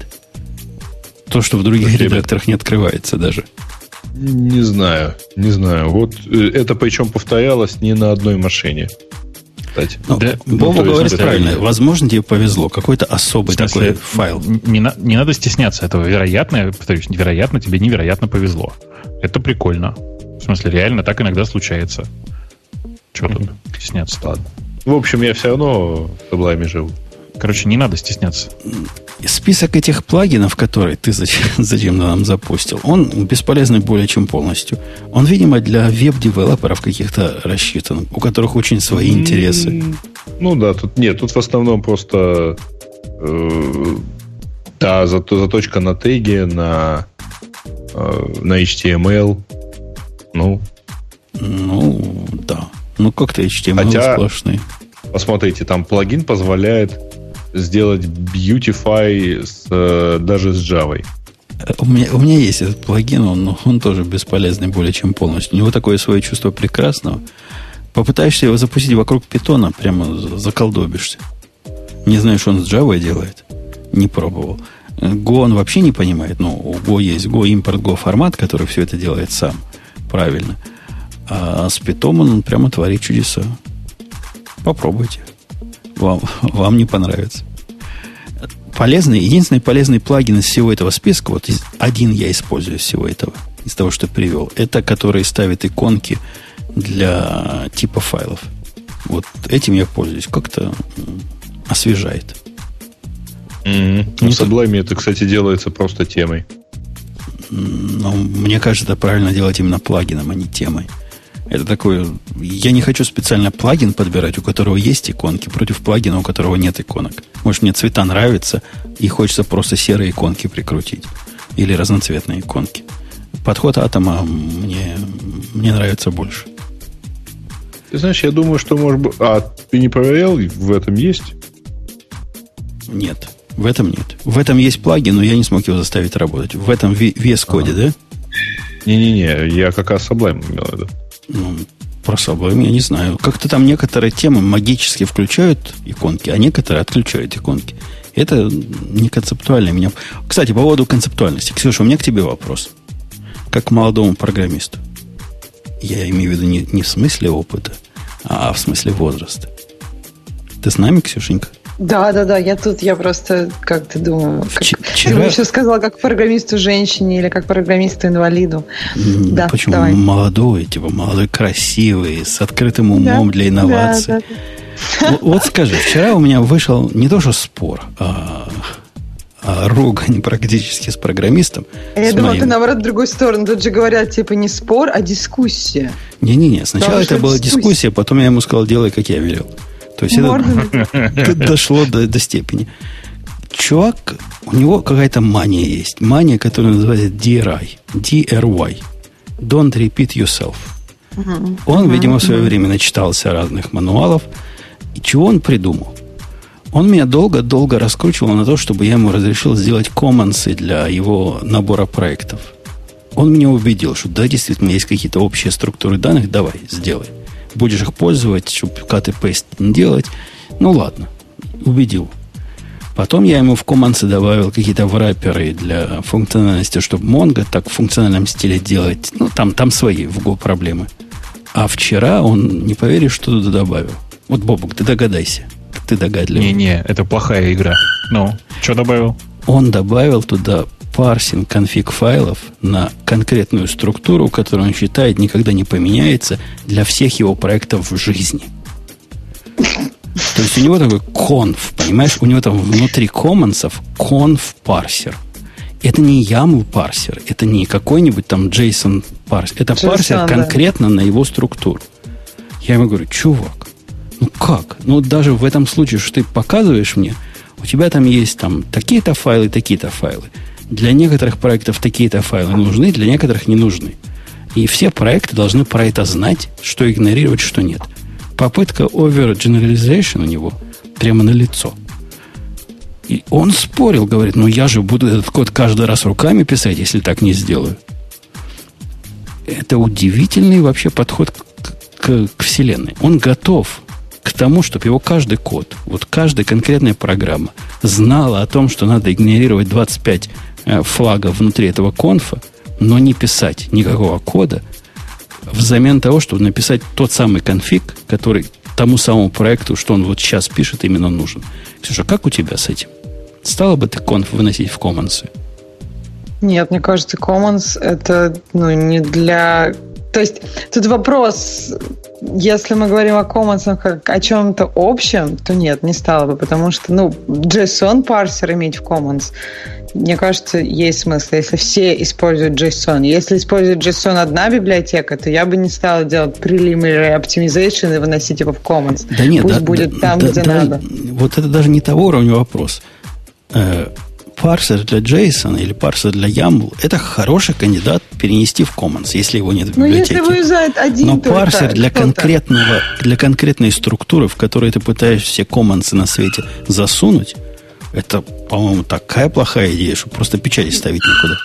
То, что в других Спасибо. редакторах не открывается даже. Не знаю, не знаю. Вот э, это причем повторялось не на одной машине. Кстати. Ну, да, Боба ну, говорит правильно. Реально. Возможно, тебе повезло. Какой-то особый смысле, такой файл. Не, не, не надо стесняться этого. Вероятно, повторюсь, невероятно, тебе невероятно повезло. Это прикольно. В смысле, реально так иногда случается. Чего тут стесняться? Ладно. В общем, я все равно в Sublime живу. Короче, не надо стесняться. Список этих плагинов, которые ты зачем, зачем нам запустил, он бесполезный более чем полностью. Он, видимо, для веб-девелоперов каких-то рассчитан, у которых очень свои интересы. Ну да, тут нет, тут в основном просто э, да, заточка на теге, на на HTML. Ну. Ну, да. Ну, как-то HTML Хотя, сплошный. Посмотрите, там плагин позволяет сделать Beautify с, э, даже с Java. У меня, у меня есть этот плагин, он, он тоже бесполезный более чем полностью. У него такое свое чувство прекрасного. Попытаешься его запустить вокруг питона, прямо заколдобишься. Не знаю, что он с Java делает. Не пробовал. Go он вообще не понимает. Ну, у Go есть Go импорт Go формат, который все это делает сам. Правильно. А с Python он прямо творит чудеса. Попробуйте. Вам, вам не понравится. Полезный, единственный полезный плагин из всего этого списка, вот один я использую из всего этого, из того, что привел, это который ставит иконки для типа файлов. Вот этим я пользуюсь. Как-то освежает. Mm-hmm. Ну, в Sublime это, кстати, делается просто темой. Ну, мне кажется, это правильно делать именно плагином, а не темой. Это такое... Я не хочу специально плагин подбирать, у которого есть иконки, против плагина, у которого нет иконок. Может, мне цвета нравятся, и хочется просто серые иконки прикрутить. Или разноцветные иконки. подход атома мне, мне нравится больше. Ты знаешь, я думаю, что может быть... А ты не проверял, в этом есть? Нет, в этом нет. В этом есть плагин, но я не смог его заставить работать. В этом вес коде, ага. да? Не-не-не, я как раз Sublime имел в виду. Ну, про Sublime я не знаю. Как-то там некоторые темы магически включают иконки, а некоторые отключают иконки. Это не концептуально меня... Кстати, по поводу концептуальности. Ксюша, у меня к тебе вопрос. Как к молодому программисту. Я имею в виду не, не в смысле опыта, а в смысле возраста. Ты с нами, Ксюшенька? Да, да, да, я тут, я просто как-то думаю, как, Вчера... бы еще сказала, как программисту женщине или как программисту инвалиду. Да, Почему давай. молодой, типа молодой, красивый, с открытым умом да, для инноваций. Да, да. Вот, вот скажи, вчера у меня вышел не то что спор, а, а ругань практически с программистом. Я думала, моим... ты наоборот в другую сторону. Тут же говорят, типа, не спор, а дискуссия. Не-не-не, сначала Потому это была дискуссия. дискуссия, потом я ему сказал, делай, как я велел. То есть это дошло до, до степени. Чувак, у него какая-то мания есть. Мания, которая называется DRI. DRY. Don't repeat yourself. Uh-huh. Он, uh-huh. видимо, в свое uh-huh. время начитался разных мануалов. И чего он придумал? Он меня долго-долго раскручивал на то, чтобы я ему разрешил сделать коммансы для его набора проектов. Он меня убедил, что да, действительно, есть какие-то общие структуры данных, давай, сделай будешь их пользовать, чтобы cut и paste не делать. Ну ладно, убедил. Потом я ему в команды добавил какие-то врапперы для функциональности, чтобы Mongo так в функциональном стиле делать. Ну, там, там свои в Go проблемы. А вчера он, не поверишь, что туда добавил. Вот, Бобук, ты догадайся. Ты догадливый. Не-не, это плохая игра. Ну, что добавил? Он добавил туда парсинг конфиг файлов на конкретную структуру, которую он считает никогда не поменяется для всех его проектов в жизни. То есть у него такой конф, понимаешь? У него там внутри коммонсов конф парсер. Это не YAML парсер, это не какой-нибудь там JSON парсер. Это JSON, парсер да. конкретно на его структуру. Я ему говорю, чувак, ну как? Ну даже в этом случае, что ты показываешь мне, у тебя там есть там такие-то файлы, такие-то файлы. Для некоторых проектов такие-то файлы нужны, для некоторых не нужны. И все проекты должны про это знать, что игнорировать, что нет. Попытка overgeneralization у него прямо на лицо. И он спорил, говорит, ну я же буду этот код каждый раз руками писать, если так не сделаю. Это удивительный вообще подход к, к, к Вселенной. Он готов к тому, чтобы его каждый код, вот каждая конкретная программа знала о том, что надо игнорировать 25 Э, флага внутри этого конфа, но не писать никакого кода взамен того, чтобы написать тот самый конфиг, который тому самому проекту, что он вот сейчас пишет, именно нужен. Ксюша, как у тебя с этим? Стала бы ты конф выносить в Commons? Нет, мне кажется, Commons это ну, не для... То есть тут вопрос, если мы говорим о Commons как о чем-то общем, то нет, не стало бы, потому что, ну, JSON парсер иметь в Commons мне кажется, есть смысл, если все используют JSON. Если использует JSON одна библиотека, то я бы не стала делать preliminary optimization и выносить его в Commons. Да нет, Пусть да, будет да, там, да, где да, надо. Вот это даже не того уровня вопрос. Парсер для JSON или парсер для YAML это хороший кандидат перенести в Commons, если его нет в ну, библиотеке. Ну, если вылезает один Но парсер для, конкретного, для конкретной структуры, в которой ты пытаешься все Commons на свете засунуть, это, по-моему, такая плохая идея, что просто печати ставить некуда.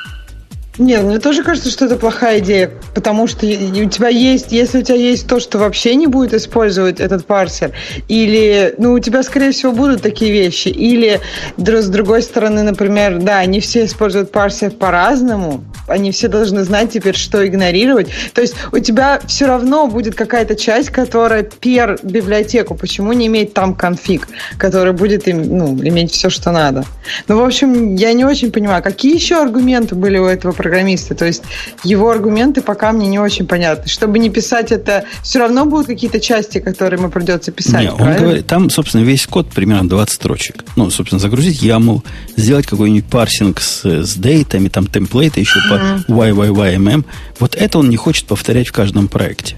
Нет, мне тоже кажется, что это плохая идея, потому что у тебя есть, если у тебя есть то, что вообще не будет использовать этот парсер, или, ну, у тебя, скорее всего, будут такие вещи, или, с другой стороны, например, да, они все используют парсер по-разному, они все должны знать теперь, что игнорировать, то есть у тебя все равно будет какая-то часть, которая пер библиотеку, почему не иметь там конфиг, который будет им, ну, иметь все, что надо. Ну, в общем, я не очень понимаю, какие еще аргументы были у этого программиста. То есть его аргументы пока мне не очень понятны. Чтобы не писать это, все равно будут какие-то части, которые ему придется писать. Не, он говорит, там, собственно, весь код примерно 20 строчек. Ну, собственно, загрузить YAML, сделать какой-нибудь парсинг с, с дейтами, там темплейты еще mm-hmm. по YYYMM. Вот это он не хочет повторять в каждом проекте.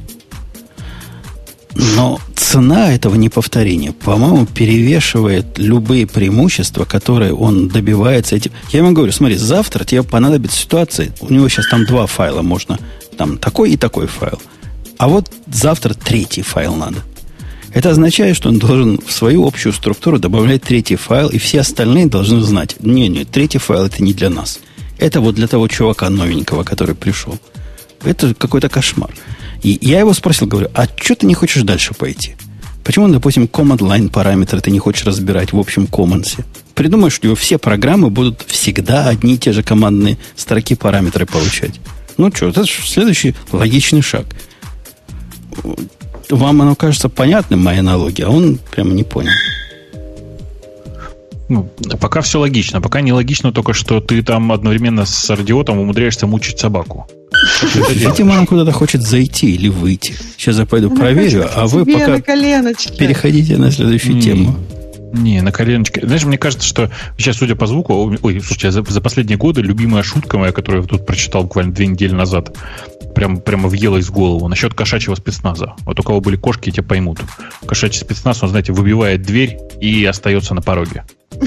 Но цена этого неповторения, по-моему, перевешивает любые преимущества, которые он добивается этим. Я ему говорю, смотри, завтра тебе понадобится ситуация, у него сейчас там два файла можно, там такой и такой файл. А вот завтра третий файл надо. Это означает, что он должен в свою общую структуру добавлять третий файл, и все остальные должны знать, не-не, третий файл это не для нас. Это вот для того чувака новенького, который пришел. Это какой-то кошмар. И я его спросил, говорю, а что ты не хочешь дальше пойти? Почему, допустим, command line параметры ты не хочешь разбирать в общем коммонсе? Придумай, что все программы будут всегда одни и те же командные строки параметры получать. Ну что, это следующий логичный шаг. Вам оно кажется понятным, моя аналогия, а он прямо не понял. Ну, пока все логично. Пока не логично только, что ты там одновременно с радиотом умудряешься мучить собаку. Видимо, он куда-то хочет зайти или выйти. Сейчас я пойду проверю, а вы пока переходите на следующую тему. Не, на коленочке. Знаешь, мне кажется, что сейчас, судя по звуку, ой, слушайте, за, за последние годы любимая шутка моя, которую я тут прочитал буквально две недели назад, прям, прямо въелась в голову, насчет кошачьего спецназа. Вот у кого были кошки, те поймут. Кошачий спецназ, он, знаете, выбивает дверь и остается на пороге.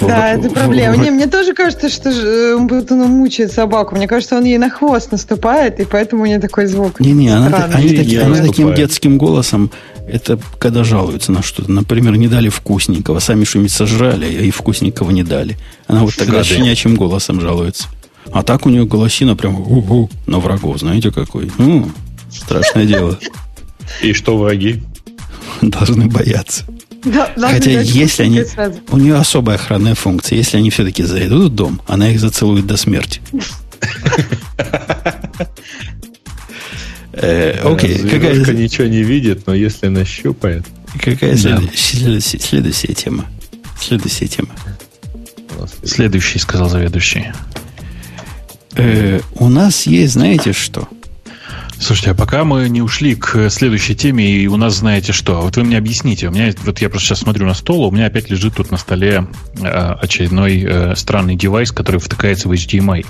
Да, это проблема. Не, мне тоже кажется, что э, он мучает собаку. Мне кажется, он ей на хвост наступает, и поэтому у нее такой звук. Не-не, она, они, таки, она таким детским голосом, это когда жалуются на что-то. Например, не дали вкусненького, сами что-нибудь сожрали, а и вкусненького не дали. Она вот тогда щенячьим голосом жалуется. А так у нее голосина прям у-у, на врагов, знаете какой? Ну, страшное дело. И что враги? Должны бояться. Да, Хотя если они... У нее особая охранная функция. Если они все-таки зайдут в дом, она их зацелует до смерти. Э, окей. Какая ничего не видит, но если нащупает... Какая следующая тема? Следующая тема. Следующий, сказал заведующий. Э, у нас есть, знаете что? Слушайте, а пока мы не ушли к следующей теме, и у нас знаете что, вот вы мне объясните, у меня, вот я просто сейчас смотрю на стол, у меня опять лежит тут на столе э, очередной э, странный девайс, который втыкается в HDMI.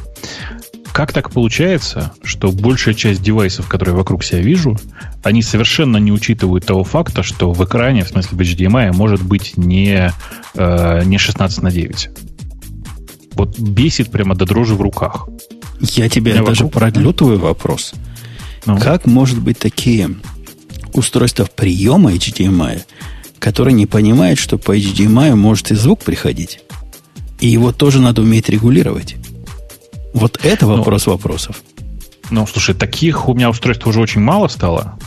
Как так получается, что большая часть девайсов, которые вокруг себя вижу, они совершенно не учитывают того факта, что в экране, в смысле в HDMI, может быть не, э, не 16 на 9. Вот бесит прямо до дрожи в руках. Я тебе даже вокруг... продлю твой вопрос. Ну. Как может быть такие устройства приема HDMI, которые не понимают, что по HDMI может и звук приходить? И его тоже надо уметь регулировать. Вот это ну. вопрос ну, вопросов. Ну, слушай, таких у меня устройств уже очень мало стало.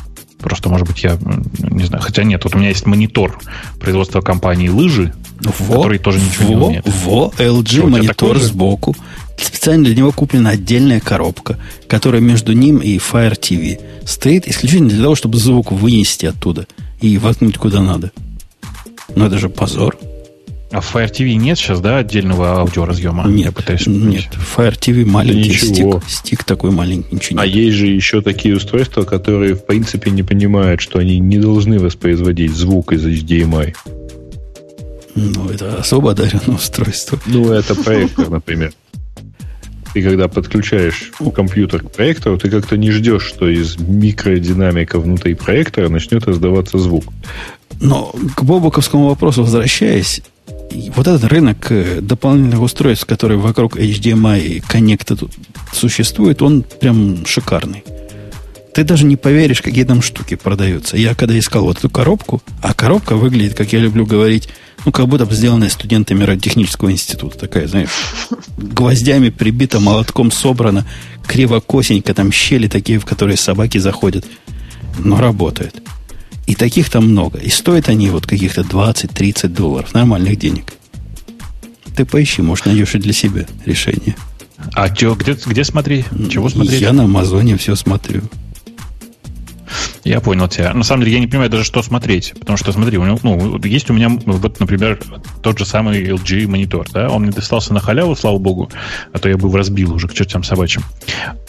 Просто, может быть, я не знаю. Хотя нет, вот у меня есть монитор производства компании лыжи, во, который тоже ничего во, не умеет. Во, LG Что, монитор сбоку. Специально для него куплена отдельная коробка, которая между ним и Fire TV стоит исключительно для того, чтобы звук вынести оттуда и воткнуть куда надо. Но это же позор. А в Fire TV нет сейчас, да, отдельного аудиоразъема? Нет, Я пытаюсь нет. Fire TV маленький ничего. стик. Стик такой маленький, ничего а нет. А есть же еще такие устройства, которые в принципе не понимают, что они не должны воспроизводить звук из HDMI. Ну, это особо одаренное устройство. Ну, это проектор, например. Ты когда подключаешь компьютер к проектору, ты как-то не ждешь, что из микродинамика внутри проектора начнет раздаваться звук. Но к Бобуковскому вопросу возвращаясь, вот этот рынок э, дополнительных устройств, которые вокруг HDMI и коннекта тут существует, он прям шикарный. Ты даже не поверишь, какие там штуки продаются. Я когда искал вот эту коробку, а коробка выглядит, как я люблю говорить, ну, как будто бы сделанная студентами радиотехнического института. Такая, знаешь, гвоздями прибита, молотком собрана, криво-косенько, там щели такие, в которые собаки заходят. Но работает. И таких там много. И стоят они вот каких-то 20-30 долларов. Нормальных денег. Ты поищи, может, найдешь и для себя решение. А чё, где, где смотри? Чего смотреть? Я на Амазоне все смотрю. Я понял тебя. На самом деле, я не понимаю даже, что смотреть. Потому что, смотри, у него, ну, есть у меня, вот, например, тот же самый LG монитор, да, он мне достался на халяву, слава богу, а то я бы его разбил уже к чертям собачьим.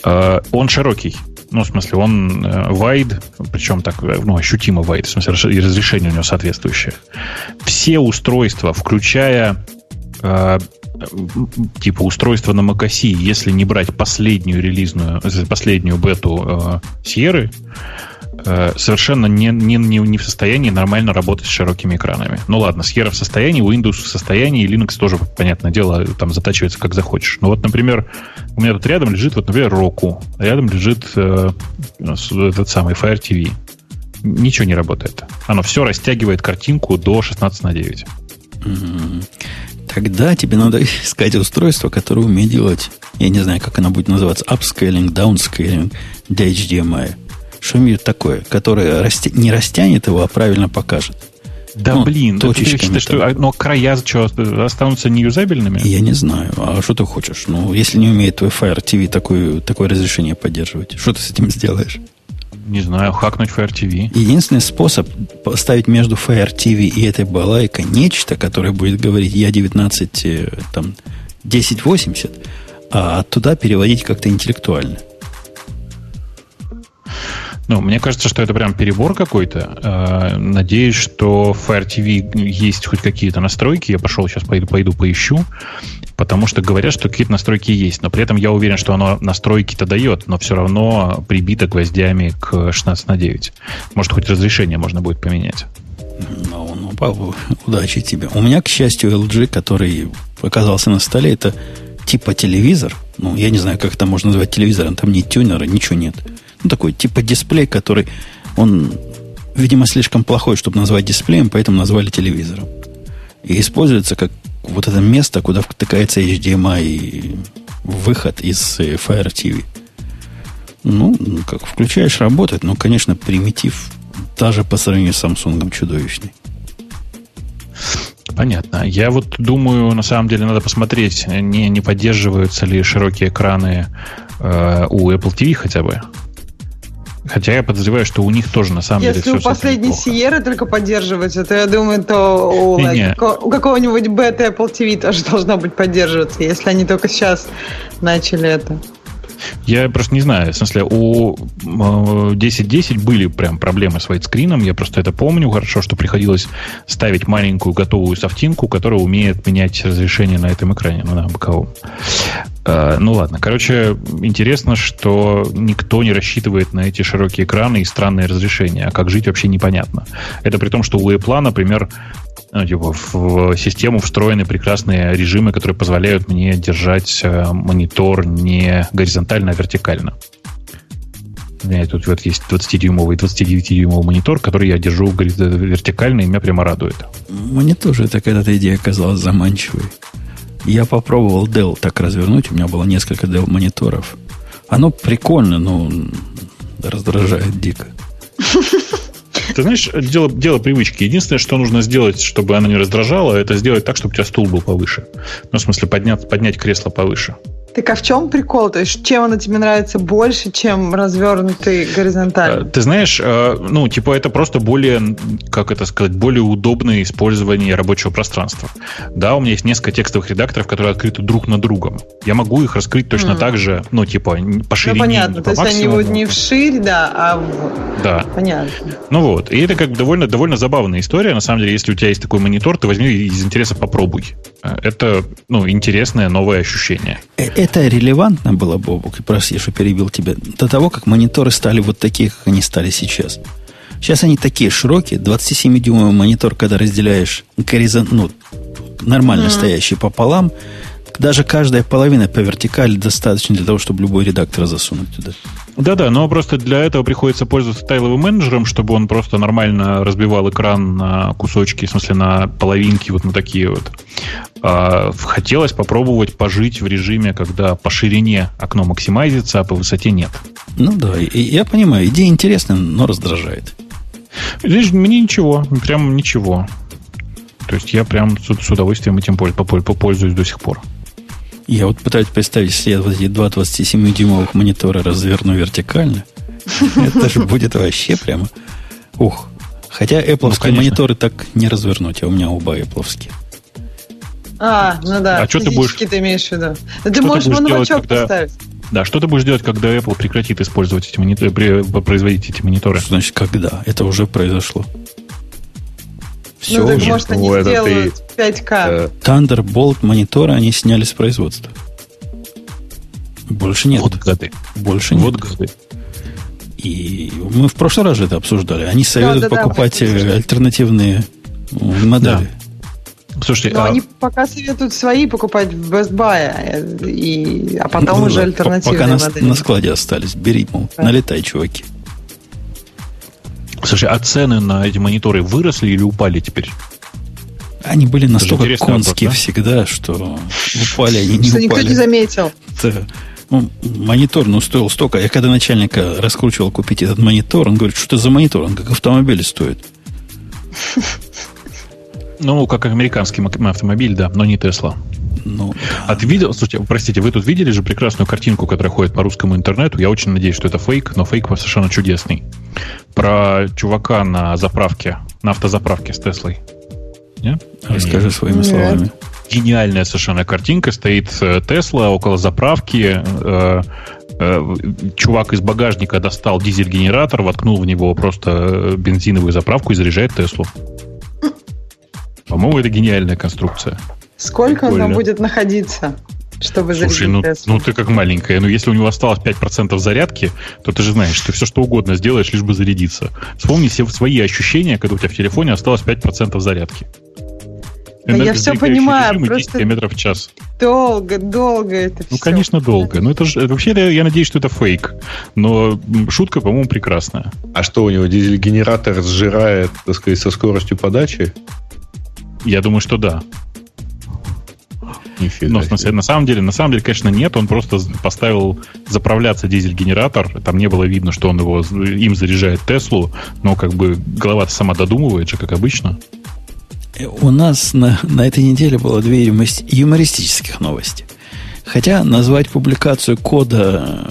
Uh, он широкий. Ну, в смысле, он uh, wide, причем так, э, ну, ощутимо wide, в смысле, и разрешение у него соответствующее. Все устройства, включая uh, типа устройство на macOS, если не брать последнюю релизную, последнюю бету э, Sierra, Э, совершенно не, не, не, не в состоянии нормально работать с широкими экранами. Ну ладно, Sierra в состоянии, Windows в состоянии, Linux тоже, понятное дело, там затачивается как захочешь. Но вот, например, у меня тут рядом лежит, вот, например, Roku, рядом лежит э, этот самый Fire TV. Ничего не работает. Оно все растягивает картинку до 16 на 9. Тогда тебе надо искать устройство, которое умеет делать, я не знаю, как оно будет называться, upscaling, downscaling для HDMI что-нибудь такое, которое расти, не растянет его, а правильно покажет. Да ну, блин, точечками. Ты, что, а, но края что, останутся неюзабельными? Я не знаю. А что ты хочешь? Ну, если не умеет твой Fire TV такое, такое разрешение поддерживать, что ты с этим сделаешь? Не знаю, хакнуть Fire TV. Единственный способ поставить между Fire TV и этой балайкой нечто, которое будет говорить я 19, э, там, 1080, а туда переводить как-то интеллектуально. Ну, мне кажется, что это прям перебор какой-то. Э, надеюсь, что в Fire TV есть хоть какие-то настройки. Я пошел сейчас пойду, пойду поищу. Потому что говорят, что какие-то настройки есть. Но при этом я уверен, что оно настройки-то дает, но все равно прибито гвоздями к 16 на 9. Может, хоть разрешение можно будет поменять. Ну, ну, Павел, удачи тебе. У меня, к счастью, LG, который оказался на столе, это типа телевизор. Ну, я не знаю, как это можно назвать телевизором. Там ни тюнера, ничего нет. Ну, такой типа дисплей, который, он, видимо, слишком плохой, чтобы назвать дисплеем, поэтому назвали телевизором. И используется как вот это место, куда втыкается HDMI и выход из э, Fire TV. Ну, как включаешь, работает, но, конечно, примитив даже по сравнению с Samsung чудовищный. Понятно. Я вот думаю, на самом деле надо посмотреть, не, не поддерживаются ли широкие экраны э, у Apple TV хотя бы. Хотя я подозреваю, что у них тоже на самом Если деле все у последней Сиеры только поддерживается, то я думаю, то у, не. у какого-нибудь бета Apple TV тоже должна быть поддерживаться, если они только сейчас начали это. Я просто не знаю. В смысле, у 10.10 э, были прям проблемы с вайтскрином. Я просто это помню хорошо, что приходилось ставить маленькую готовую софтинку, которая умеет менять разрешение на этом экране, ну, на боковом. Uh, ну ладно, короче, интересно, что никто не рассчитывает на эти широкие экраны и странные разрешения, а как жить вообще непонятно. Это при том, что у Apple, например, ну, типа, в систему встроены прекрасные режимы, которые позволяют мне держать э, монитор не горизонтально, а вертикально. У меня тут вот есть 20-дюймовый и 29-дюймовый монитор, который я держу вертикально, и меня прямо радует. Мне тоже эта когда-то идея казалась заманчивой. Я попробовал Dell так развернуть, у меня было несколько Dell мониторов. Оно прикольно, но раздражает дико. Ты знаешь, дело, дело привычки. Единственное, что нужно сделать, чтобы она не раздражала, это сделать так, чтобы у тебя стул был повыше. Ну, в смысле, поднять, поднять кресло повыше. Так а в чем прикол? То есть чем она тебе нравится больше, чем развернутый горизонтально? Ты знаешь, э, ну, типа это просто более, как это сказать, более удобное использование рабочего пространства. Да, у меня есть несколько текстовых редакторов, которые открыты друг на другом. Я могу их раскрыть точно mm. так же, ну, типа, по ширине. Ну, понятно, то есть максимуму. они вот не вширь, да, а в... Да. Понятно. Ну вот, и это как бы довольно, довольно забавная история. На самом деле, если у тебя есть такой монитор, ты возьми из интереса попробуй. Э, это, ну, интересное новое ощущение. Это релевантно было, Бобук, прости, что перебил тебя, до того, как мониторы стали вот такие, как они стали сейчас. Сейчас они такие широкие, 27-дюймовый монитор, когда разделяешь горизонт, ну, нормально mm-hmm. стоящий пополам, даже каждая половина по вертикали достаточно для того, чтобы любой редактор засунуть туда. Да-да, но просто для этого приходится пользоваться тайловым менеджером, чтобы он просто нормально разбивал экран на кусочки, в смысле на половинки, вот на такие вот. А, хотелось попробовать пожить в режиме, когда по ширине окно максимайзится, а по высоте нет. Ну да, я понимаю, идея интересная, но раздражает. Здесь мне ничего, прям ничего. То есть я прям с, с удовольствием этим попользуюсь до сих пор. Я вот пытаюсь представить, если я вот эти два 27-дюймовых монитора разверну вертикально, это же будет вообще прямо... Ух. Хотя Apple ну, мониторы так не развернуть, а у меня оба Apple. А, ну да. А что ты будешь... ты имеешь в виду? Да ты можешь моновачок поставить. Да, что ты будешь делать, когда Apple прекратит использовать эти мониторы, производить эти мониторы? Что значит, когда? Это уже произошло. Все ну, так, может, они ну, сделают ты, 5К. Э, Thunderbolt мониторы они сняли с производства. Больше нет. Вот гады. Больше вот нет. гады. И мы в прошлый раз же это обсуждали. Они советуют да, да, покупать да, э, альтернативные модели. Да. Слушайте, Но а... они пока советуют свои покупать в Best Buy, э, и... а потом ну, уже да, альтернативные пока модели. На, на складе остались. Бери, мол, да. налетай, чуваки. Слушай, а цены на эти мониторы выросли или упали теперь? Они были настолько конские вопрос, да? всегда, что упали они не что упали. никто не заметил. Да. Ну, монитор, ну, стоил столько. Я когда начальника раскручивал купить этот монитор, он говорит, что это за монитор? Он как автомобиль стоит. Ну, как американский автомобиль, да, но не Тесла. Ну, а ты видел, слушайте, простите, вы тут видели же прекрасную картинку, которая ходит по русскому интернету? Я очень надеюсь, что это фейк, но фейк совершенно чудесный. Про чувака на заправке, на автозаправке с Теслой. Нет? Расскажи Нет. своими словами. Гениальная совершенно картинка. Стоит э, Тесла около заправки. Э, э, чувак из багажника достал дизель-генератор, воткнул в него просто бензиновую заправку и заряжает Теслу. По-моему, это гениальная конструкция. Сколько Прикольно. он будет находиться? чтобы Слушай, ну, ну ты как маленькая. Ну, если у него осталось 5% зарядки, то ты же знаешь, ты все что угодно сделаешь, лишь бы зарядиться. Вспомни все свои ощущения, когда у тебя в телефоне осталось 5% зарядки. я все понимаю, режим, просто 10 км в час. Долго, долго это Ну, все. конечно, долго. Но это же, вообще, я надеюсь, что это фейк. Но шутка, по-моему, прекрасная. А что у него, дизель-генератор сжирает, так сказать, со скоростью подачи? Я думаю, что да. Нифига Но, смысле, на самом деле, на самом деле, конечно, нет. Он просто поставил заправляться дизель-генератор. Там не было видно, что он его им заряжает Теслу. Но как бы голова сама додумывает же, как обычно. У нас на, на этой неделе было две юмористических новости. Хотя назвать публикацию кода,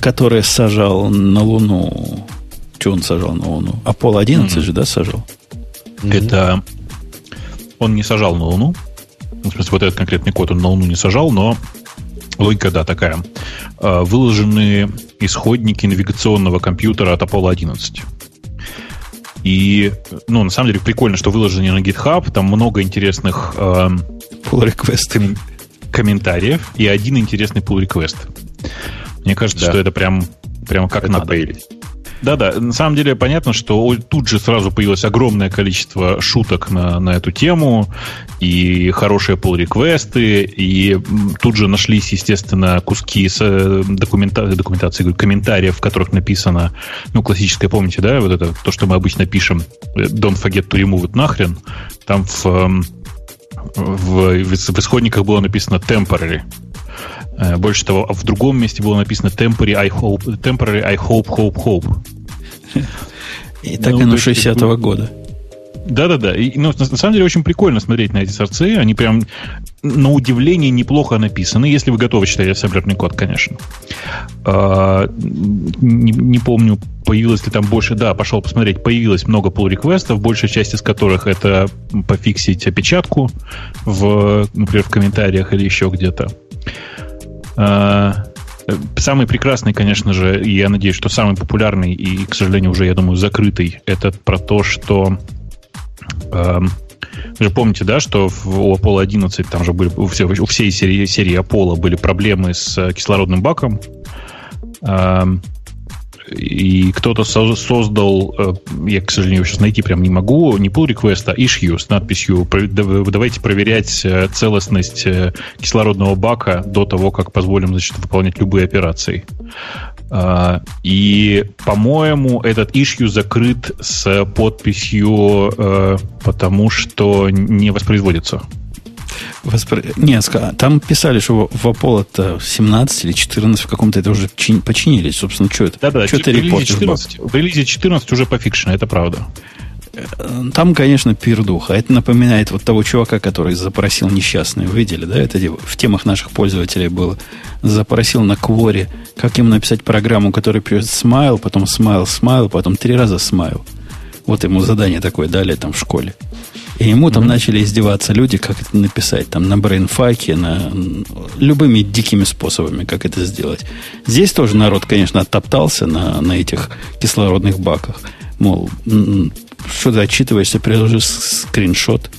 который сажал на Луну... Что он сажал на Луну? Аполло 11 mm-hmm. же, да, сажал? Это... Он не сажал на Луну. Ну, в смысле, вот этот конкретный код он на Луну не сажал, но логика, да, такая. А, выложены исходники навигационного компьютера от Apollo 11. И, ну, на самом деле, прикольно, что выложены на GitHub. Там много интересных э, pull комментариев и один интересный pull request. Мне кажется, да. что это прям, прям как это надо. Прелесть. Да-да, на самом деле понятно, что тут же сразу появилось огромное количество шуток на, на эту тему, и хорошие pull-реквесты, и тут же нашлись, естественно, куски с э, документа... документации, говорю, комментариев, в которых написано, ну, классическое, помните, да, вот это, то, что мы обычно пишем, э, don't forget to remove it нахрен, там в, эм, в, в, исходниках было написано temporary, больше того, в другом месте было написано temporary I hope, temporary I hope, hope, hope. И так ну, оно 60-го года. Да-да-да. И, ну, на, на самом деле очень прикольно смотреть на эти сорцы. Они прям на удивление неплохо написаны, если вы готовы читать ассемблерный код, конечно. А, не, не помню, появилось ли там больше... Да, пошел посмотреть. Появилось много pull реквестов большая часть из которых это пофиксить опечатку, в, например, в комментариях или еще где-то. А, самый прекрасный, конечно же, и я надеюсь, что самый популярный и, к сожалению, уже, я думаю, закрытый, это про то, что э, вы же помните, да, что у Apollo 11 там же были у всей, у всей серии, серии Apollo были проблемы с кислородным баком. И кто-то создал, э, я, к сожалению, сейчас найти прям не могу, не pull request, а issue с надписью «Давайте проверять э, целостность э, кислородного бака до того, как позволим значит, выполнять любые операции». А, и, по-моему, этот issue закрыт с подписью «потому что не воспроизводится». Воспро... Нет, там писали, что в Apollo 17 или 14 в каком-то это уже чин... починились. Собственно, что это? Да-да, что ты репортишь 14, В релизе 14 уже пофикшено, это правда. Э, там, конечно, пердуха. Это напоминает вот того чувака, который запросил несчастный. Вы видели, да? Это в темах наших пользователей было. Запросил на Quora, как ему написать программу, которая пишет смайл, потом смайл, смайл, потом три раза смайл. Вот ему задание такое дали там в школе. И ему там mm-hmm. начали издеваться люди, как это написать, там на Brainfuck'е, на любыми дикими способами, как это сделать. Здесь тоже народ, конечно, оттоптался на, на этих кислородных баках. Мол, что ты отчитываешься, приложишь скриншот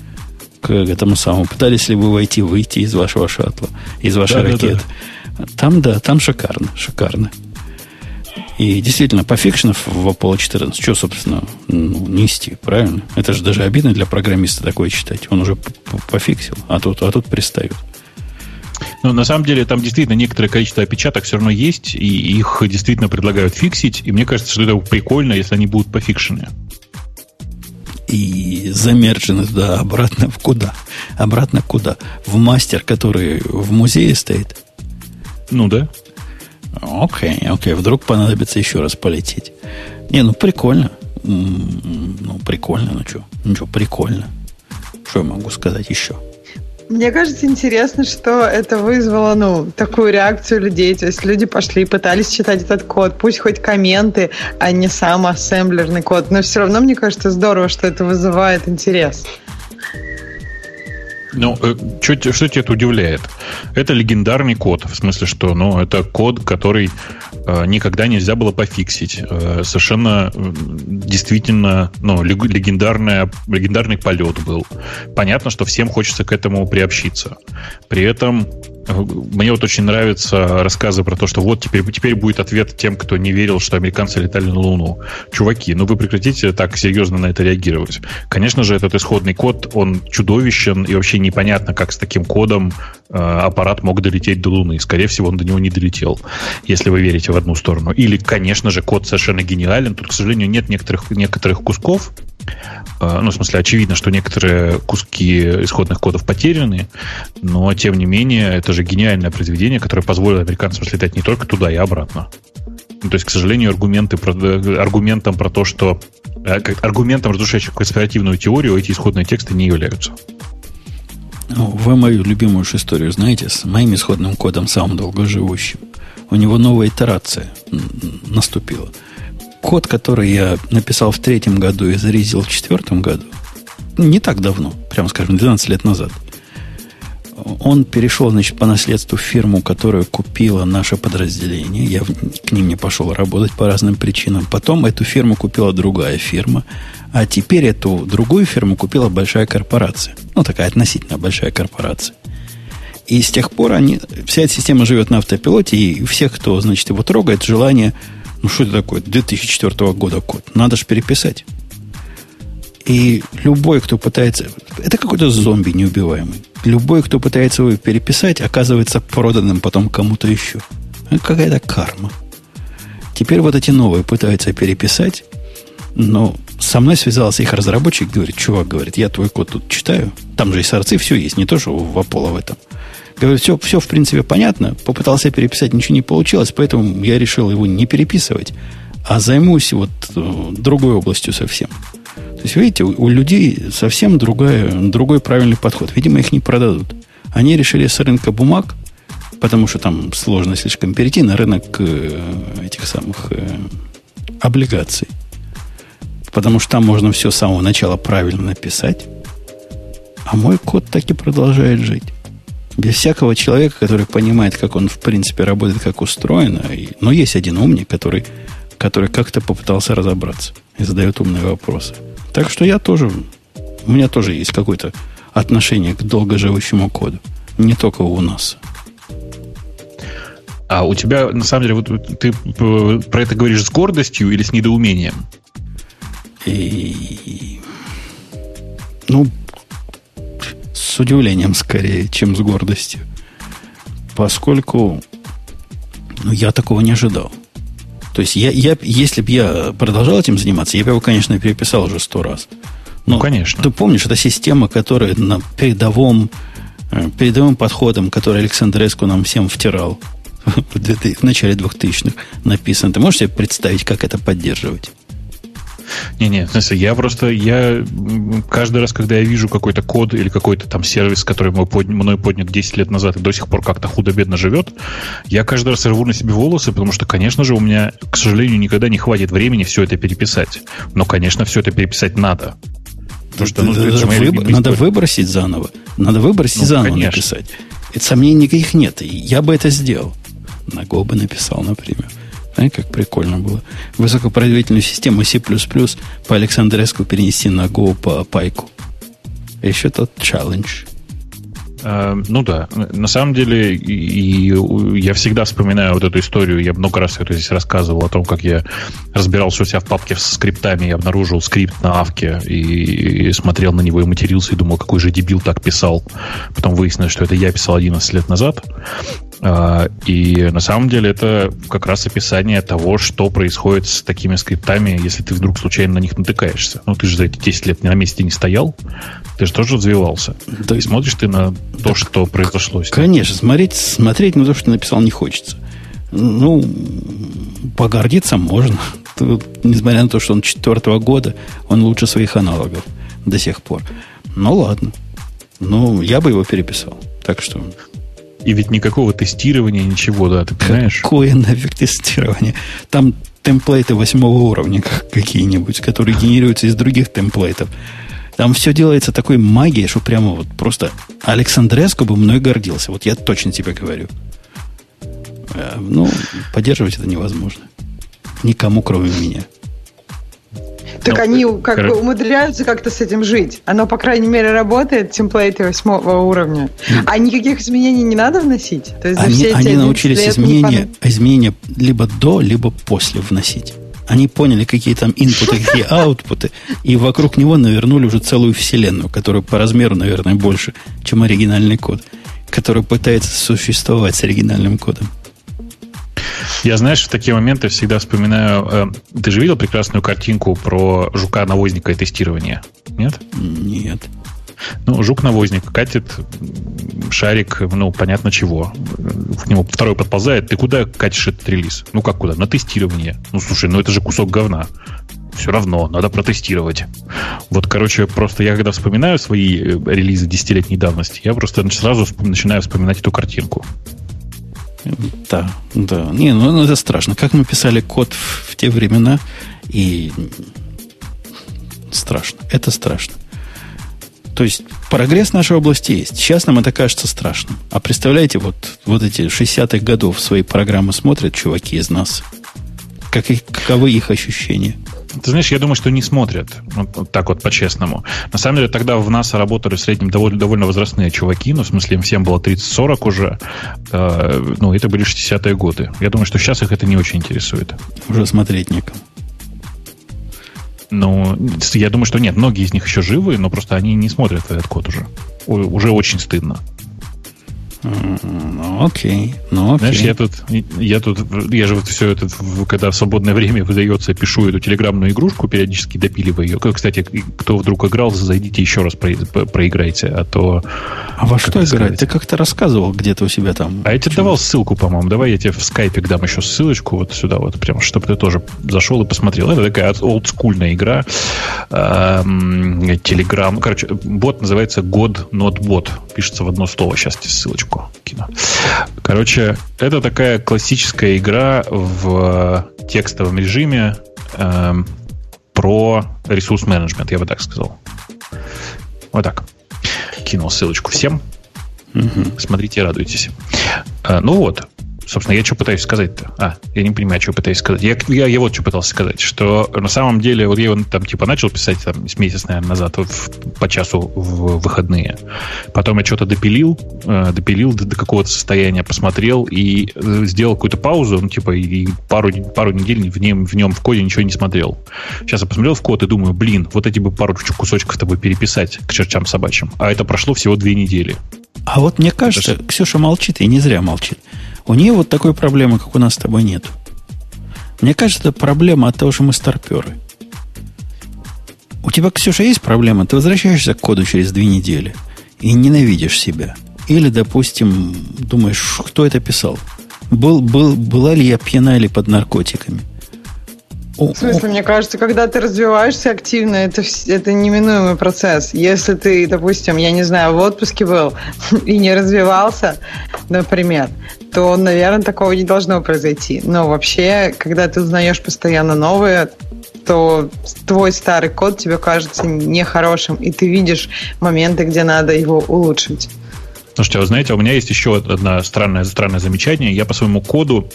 к этому самому. Пытались ли вы войти, выйти из вашего шаттла, из вашей да, ракеты? Да, да. Там, да, там шикарно, шикарно. И действительно, пофикшенов в Apollo 14, что, собственно, ну, нести, правильно? Это же даже обидно для программиста такое читать. Он уже пофиксил, а тут, а тут пристают. Но на самом деле там действительно некоторое количество опечаток все равно есть, и их действительно предлагают фиксить. И мне кажется, что это прикольно, если они будут пофикшены. И замерчены, да, обратно в куда? Обратно куда? В мастер, который в музее стоит? Ну да. Окей, окей. Вдруг понадобится еще раз полететь. Не, ну прикольно. Ну, прикольно, ну что? Ну что, прикольно. Что я могу сказать еще? Мне кажется, интересно, что это вызвало, ну, такую реакцию людей. То есть люди пошли, пытались читать этот код. Пусть хоть комменты, а не сам ассемблерный код. Но все равно, мне кажется, здорово, что это вызывает интерес. Ну, э, что, что тебя это удивляет? Это легендарный код, в смысле, что ну, это код, который э, никогда нельзя было пофиксить. Э, совершенно э, действительно ну, легендарная, легендарный полет был. Понятно, что всем хочется к этому приобщиться. При этом мне вот очень нравятся рассказы про то, что вот теперь, теперь будет ответ тем, кто не верил, что американцы летали на Луну. Чуваки, ну вы прекратите так серьезно на это реагировать. Конечно же, этот исходный код, он чудовищен, и вообще непонятно, как с таким кодом э, аппарат мог долететь до Луны. Скорее всего, он до него не долетел, если вы верите в одну сторону. Или, конечно же, код совершенно гениален. Тут, к сожалению, нет некоторых, некоторых кусков, ну, в смысле, очевидно, что некоторые куски исходных кодов потеряны, но, тем не менее, это же гениальное произведение, которое позволило американцам слетать не только туда и обратно. Ну, то есть, к сожалению, аргументы про, аргументом про то, что э, аргументом, разрушающим конспиративную теорию, эти исходные тексты не являются. Ну, вы мою любимую историю знаете с моим исходным кодом, самым долгоживущим. У него новая итерация наступила. Код, который я написал в третьем году и зарезил в четвертом году, не так давно, прямо скажем, 12 лет назад – он перешел, значит, по наследству в фирму, которая купила наше подразделение. Я к ним не пошел работать по разным причинам. Потом эту фирму купила другая фирма. А теперь эту другую фирму купила большая корпорация. Ну, такая относительно большая корпорация. И с тех пор они, вся эта система живет на автопилоте, и всех, кто, значит, его трогает, желание, ну, что это такое, 2004 года код, надо же переписать. И любой, кто пытается... Это какой-то зомби неубиваемый. Любой, кто пытается его переписать, оказывается проданным потом кому-то еще. Это какая-то карма. Теперь вот эти новые пытаются переписать, но со мной связался их разработчик, говорит, чувак, говорит, я твой код тут читаю, там же и сорцы, все есть, не то, что в Apollo в этом. Говорит, все, все в принципе понятно, попытался переписать, ничего не получилось, поэтому я решил его не переписывать, а займусь вот э, другой областью совсем. То есть, видите, у, у людей совсем другая, другой правильный подход. Видимо, их не продадут. Они решили с рынка бумаг, потому что там сложно слишком перейти на рынок э, этих самых э, облигаций. Потому что там можно все с самого начала правильно написать. А мой код так и продолжает жить. Без всякого человека, который понимает, как он в принципе работает, как устроено. Но есть один умник, который, который как-то попытался разобраться и задает умные вопросы. Так что я тоже, у меня тоже есть какое-то отношение к долгоживущему коду. Не только у нас. А у тебя, на самом деле, вот ты про это говоришь с гордостью или с недоумением? И... Ну, с удивлением скорее, чем с гордостью. Поскольку ну, я такого не ожидал. То есть, я, я, если бы я продолжал этим заниматься, я бы его, конечно, переписал уже сто раз. Но ну, конечно. Ты помнишь, это система, которая на передовом, э, передовым подходом, который Александр Эску нам всем втирал в начале 2000-х написан. Ты можешь себе представить, как это поддерживать? Не-не, в смысле, я просто, я каждый раз, когда я вижу какой-то код или какой-то там сервис, который мой под, мной поднят 10 лет назад и до сих пор как-то худо-бедно живет, я каждый раз рву на себе волосы, потому что, конечно же, у меня, к сожалению, никогда не хватит времени все это переписать. Но, конечно, все это переписать надо. Потому что, ну, это выбор, надо выбросить заново. Надо выбросить ну, заново конечно. написать. Это сомнений никаких нет. Я бы это сделал. На Go бы написал, например. Знаете, как прикольно было. Высокопроизводительную систему C++ по Александреску перенести на Go по пайку. Еще тот челлендж. Э, ну да, на самом деле и, и я всегда вспоминаю вот эту историю, я много раз это здесь рассказывал о том, как я разбирался у себя в папке с скриптами, я обнаружил скрипт на авке и, и смотрел на него и матерился и думал, какой же дебил так писал. Потом выяснилось, что это я писал 11 лет назад. А, и на самом деле это как раз описание того, что происходит с такими скриптами, если ты вдруг случайно на них натыкаешься. Ну, ты же за эти 10 лет на месте не стоял, ты же тоже развивался. Да, и смотришь ты на то, что произошло. Конечно, смотреть, смотреть на то, что написал, не хочется. Ну, погордиться можно. Тут, несмотря на то, что он четвертого года, он лучше своих аналогов до сих пор. Ну, ладно. Ну, я бы его переписал. Так что и ведь никакого тестирования, ничего, да, ты понимаешь? Какое нафиг тестирование? Там темплейты восьмого уровня какие-нибудь, которые генерируются из других темплейтов. Там все делается такой магией, что прямо вот просто Александреску бы мной гордился. Вот я точно тебе говорю. Э, ну, поддерживать это невозможно. Никому, кроме меня. Так ну, они как бы умудряются как-то с этим жить. Оно, по крайней мере, работает, темплейты восьмого уровня. А никаких изменений не надо вносить? То есть они они научились изменения, изменения либо до, либо после вносить. Они поняли, какие там инпуты, какие аутпуты, и вокруг него навернули уже целую вселенную, которая по размеру, наверное, больше, чем оригинальный код, который пытается существовать с оригинальным кодом. Я, знаешь, в такие моменты всегда вспоминаю... Э, ты же видел прекрасную картинку про жука-навозника и тестирование? Нет? Нет. Ну, жук-навозник катит шарик, ну, понятно чего. К нему второй подползает. Ты куда катишь этот релиз? Ну, как куда? На тестирование. Ну, слушай, ну это же кусок говна. Все равно, надо протестировать. Вот, короче, просто я когда вспоминаю свои э, релизы десятилетней давности, я просто сразу начинаю вспоминать эту картинку. Да, да. Не, ну, ну это страшно. Как мы писали код в, в те времена, и страшно. Это страшно. То есть прогресс нашей области есть. Сейчас нам это кажется страшным. А представляете, вот, вот эти 60-х годов свои программы смотрят чуваки из нас. Как, каковы их ощущения? Ты знаешь, я думаю, что не смотрят. Вот, вот так вот по-честному. На самом деле, тогда в НАСА работали в среднем довольно, довольно возрастные чуваки. Ну, в смысле, им всем было 30-40 уже. Э, ну, это были 60-е годы. Я думаю, что сейчас их это не очень интересует. Уже смотреть некому. Ну, я думаю, что нет. Многие из них еще живы, но просто они не смотрят этот код уже. Уже очень стыдно. Ну, окей. Ну, окей. Знаешь, я тут, я тут, я же вот все это, когда в свободное время выдается, пишу эту телеграммную игрушку, периодически допиливаю ее. Кстати, кто вдруг играл, зайдите еще раз про, проиграйте, а то... А во что играть? Ты как-то рассказывал где-то у себя там. А я тебе давал ссылку, по-моему. Давай я тебе в скайпе дам еще ссылочку вот сюда вот, прям, чтобы ты тоже зашел и посмотрел. Это такая олдскульная игра. Телеграм. Короче, бот называется God Not Bot. Пишется в одно слово. Сейчас тебе ссылочку ссылочку кину. Короче, это такая классическая игра в текстовом режиме э, про ресурс менеджмент, я бы так сказал. Вот так. Кинул ссылочку всем. Угу. Смотрите, радуйтесь. Э, ну вот, собственно, я что пытаюсь сказать-то? А, я не понимаю, что пытаюсь сказать. Я, я, я вот что пытался сказать, что на самом деле, вот я его там типа начал писать там с месяц, наверное, назад в, по часу в выходные. Потом я что-то допилил, э, допилил до, до какого-то состояния, посмотрел и э, сделал какую-то паузу, ну, типа, и пару, пару недель в нем, в нем в коде ничего не смотрел. Сейчас я посмотрел в код и думаю, блин, вот эти бы пару кусочков тобой переписать к чертям собачьим. А это прошло всего две недели. А вот мне кажется, это... Ксюша молчит, и не зря молчит. У нее вот такой проблемы, как у нас с тобой, нет. Мне кажется, это проблема от того, что мы старперы. У тебя, Ксюша, есть проблема? Ты возвращаешься к коду через две недели и ненавидишь себя. Или, допустим, думаешь, кто это писал? Был, был, была ли я пьяна или под наркотиками? В смысле, мне кажется, когда ты развиваешься активно, это, это неминуемый процесс. Если ты, допустим, я не знаю, в отпуске был и не развивался, например, то, наверное, такого не должно произойти. Но вообще, когда ты узнаешь постоянно новое, то твой старый код тебе кажется нехорошим, и ты видишь моменты, где надо его улучшить. Слушайте, вы знаете, у меня есть еще одно странное, странное замечание. Я по своему коду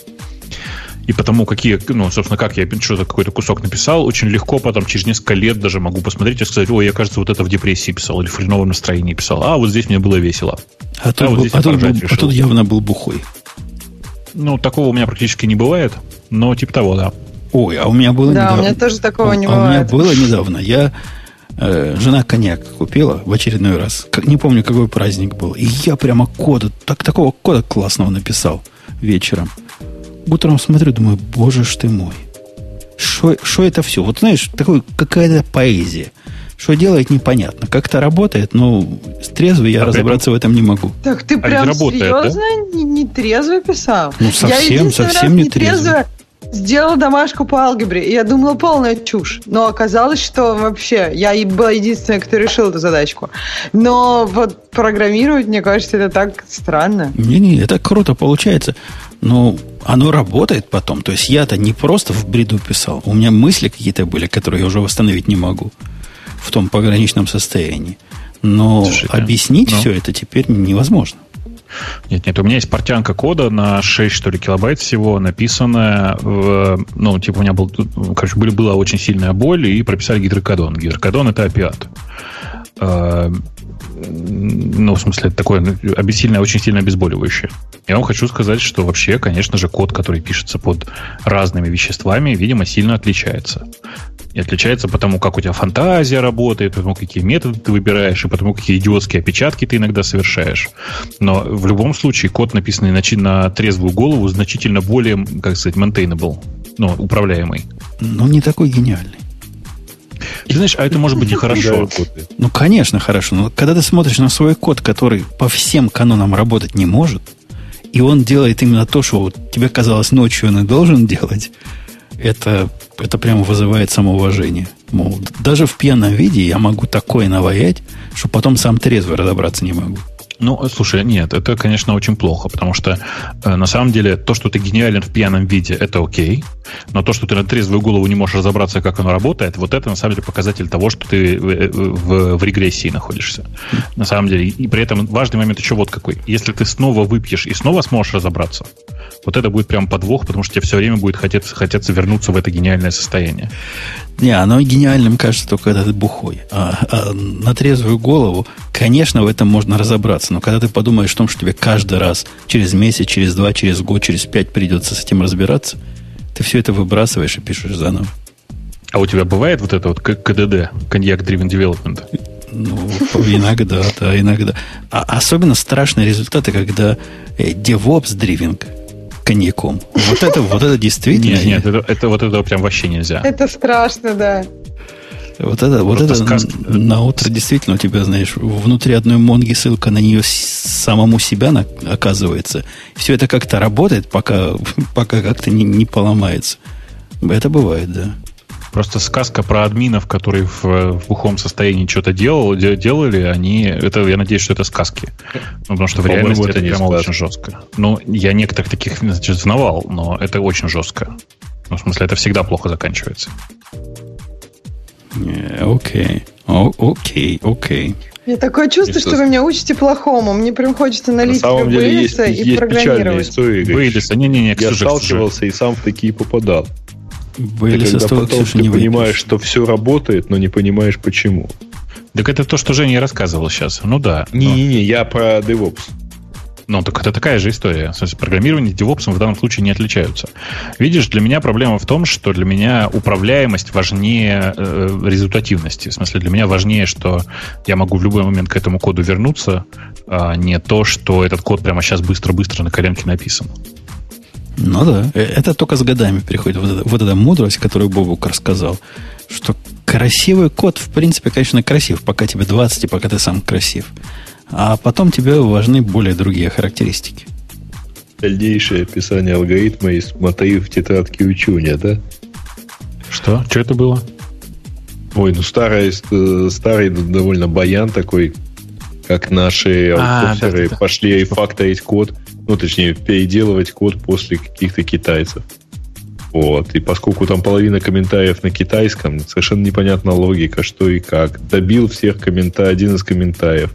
И потому какие, ну, собственно, как я что-то какой-то кусок написал, очень легко потом через несколько лет даже могу посмотреть и сказать, ой, я, кажется, вот это в депрессии писал или в хреновом настроении писал. А вот здесь мне было весело. А, а, тут, вот был, а, тут, был, а тут явно был бухой. Ну, такого у меня практически не бывает, но типа того, да. Ой, а у меня было да, недавно. Да, у меня тоже такого а, не а бывает. у меня было недавно. Я э, жена коньяк купила в очередной раз. Как, не помню, какой праздник был. И я прямо кода, так, такого кода классного написал вечером. Утром смотрю, думаю, боже ж ты мой. Что это все? Вот знаешь, такой, какая-то поэзия. Что делает, непонятно. Как это работает, но трезвый я а разобраться в этом не могу. Так ты а прям серьезно да? не, не трезво писал? Ну, совсем, я совсем не трезво. Сделала домашку по алгебре, и я думала, полная чушь. Но оказалось, что вообще я и была единственная, кто решил эту задачку. Но вот программировать, мне кажется, это так странно. Не-не, это круто получается. Но оно работает потом. То есть я-то не просто в бреду писал. У меня мысли какие-то были, которые я уже восстановить не могу в том пограничном состоянии. Но Слушайте, объяснить. Ну. все это теперь невозможно. Нет, нет, у меня есть портянка кода на 6, что ли, килобайт всего, написанная в, ну, типа у меня был, короче, были, была очень сильная боль, и прописали гидрокодон. Гидрокодон – это опиат. Э, ну, в смысле, такое ну, сильное, очень сильно обезболивающее. Я вам хочу сказать, что вообще, конечно же, код, который пишется под разными веществами, видимо, сильно отличается. И отличается потому, как у тебя фантазия работает, потому, какие методы ты выбираешь, и потому, какие идиотские опечатки ты иногда совершаешь. Но в любом случае код, написанный на, на трезвую голову, значительно более, как сказать, maintainable, ну, управляемый. Но не такой гениальный. Ты знаешь, а это может быть и хорошо. Ну, конечно, хорошо. Но когда ты смотришь на свой код, который по всем канонам работать не может, и он делает именно то, что вот тебе казалось ночью он и должен делать, это, это прямо вызывает самоуважение. Мол, даже в пьяном виде я могу такое наваять, что потом сам трезво разобраться не могу. Ну, слушай, нет, это, конечно, очень плохо, потому что э, на самом деле то, что ты гениален в пьяном виде, это окей, но то, что ты на трезвую голову не можешь разобраться, как оно работает, вот это на самом деле показатель того, что ты в, э, в, в регрессии находишься. На самом деле, и при этом важный момент еще вот какой. Если ты снова выпьешь и снова сможешь разобраться, вот это будет прям подвох, потому что тебе все время будет хотеться, хотеться вернуться в это гениальное состояние. Не, оно гениальным кажется только когда ты бухой. А, а на трезвую голову, конечно, в этом можно разобраться. Но когда ты подумаешь о том, что тебе каждый раз, через месяц, через два, через год, через пять придется с этим разбираться, ты все это выбрасываешь и пишешь заново. А у тебя бывает вот это вот КДД, коньяк Driven Development? Ну, иногда, да, иногда. А особенно страшные результаты, когда э, DevOps Driving коньяком. Вот это, вот это действительно... Нет, нет, это, это, вот это прям вообще нельзя. Это страшно, да. Вот это, вот это сказка. на утро действительно у тебя, знаешь, внутри одной монги ссылка на нее самому себя на, оказывается. Все это как-то работает, пока, пока как-то не, не поломается. Это бывает, да. Просто сказка про админов, которые в, в бухом состоянии что-то делал, делали, они... Это, я надеюсь, что это сказки. Ну, потому что в реальности это, это прямо очень жестко. Ну, я некоторых таких значит, знавал, но это очень жестко. Ну, в смысле, это всегда плохо заканчивается. Окей. Окей, окей. Я такое чувство, что вы меня учите плохому. Мне прям хочется налить На самом деле есть, и есть программировать. Истории, Бейлиса, не-не-не, Я сталкивался и сам в такие попадал. Были Ты когда потом ты не понимаешь, что все работает, но не понимаешь почему. Так это то, что Женя рассказывал сейчас. Ну да. Не-не-не, я про DevOps. Ну, так это такая же история. В смысле, программирование и DevOps в данном случае не отличаются. Видишь, для меня проблема в том, что для меня управляемость важнее э, результативности. В смысле, для меня важнее, что я могу в любой момент к этому коду вернуться, а не то, что этот код прямо сейчас быстро-быстро на коленке написан. Ну да, э, это только с годами приходит вот эта, вот эта мудрость, которую Бобук рассказал, что красивый код, в принципе, конечно, красив, пока тебе 20 и пока ты сам красив. А потом тебе важны более другие характеристики. Дальнейшее описание алгоритма из мотив тетрадки учуня, да? Что? Что это было? Ой, ну старый, э, старый довольно баян такой, как наши а, да, да, да. пошли и факторить код ну, точнее, переделывать код после каких-то китайцев. Вот. И поскольку там половина комментариев на китайском, совершенно непонятна логика, что и как. Добил всех комментариев, один из комментариев.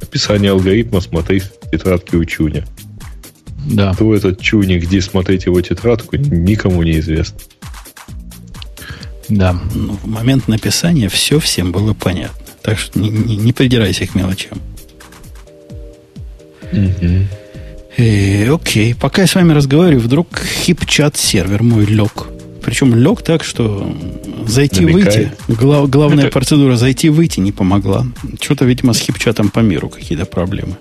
Описание алгоритма смотри в тетрадке учуня. Да. Кто этот чуник, где смотреть его тетрадку, никому не известно. Да. Ну, в момент написания все всем было понятно. Так что не, не, не придирайся к мелочам. Угу. Э, окей, пока я с вами разговариваю, вдруг хип-чат сервер мой лег. Причем лег так, что зайти-выйти, глав, главная Это... процедура зайти-выйти не помогла. Что-то, видимо, с хип-чатом по миру какие-то проблемы.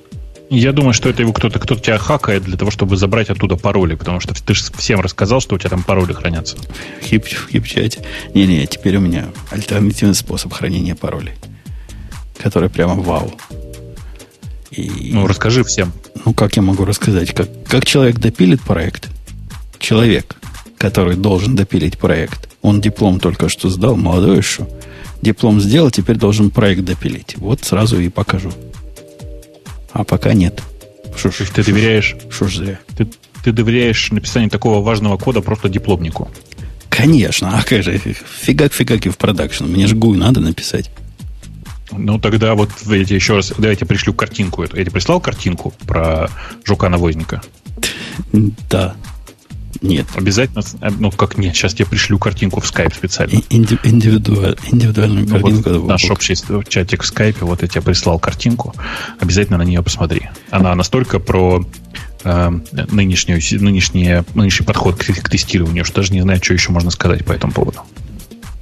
Я думаю, что это его кто-то, кто-то тебя хакает для того, чтобы забрать оттуда пароли, потому что ты же всем рассказал, что у тебя там пароли хранятся. Хип, в хип-чате. Не-не, теперь у меня альтернативный способ хранения паролей, который прямо вау. И, ну, расскажи всем. Ну, как я могу рассказать? Как, как человек допилит проект? Человек, который должен допилить проект. Он диплом только что сдал, молодой еще. Диплом сделал, теперь должен проект допилить. Вот сразу и покажу. А пока нет. Что ж, ты доверяешь? Что ж зря. Ты, ты доверяешь написанию такого важного кода просто дипломнику? Конечно. А как же? Фигак-фигак и в продакшн. Мне же GUI надо написать. Ну, тогда вот я тебе еще раз, давайте пришлю картинку эту. Я тебе прислал картинку про жука-навозника? Да. Нет. Обязательно, э, ну как нет, сейчас я пришлю картинку в Skype специально. Инди, индивидуаль, индивидуальную ну, картинку. Вот наш общий чатик в Skype, вот я тебе прислал картинку. Обязательно на нее посмотри. Она настолько про э, нынешнюю, нынешний, нынешний подход к, к тестированию, что даже не знаю, что еще можно сказать по этому поводу.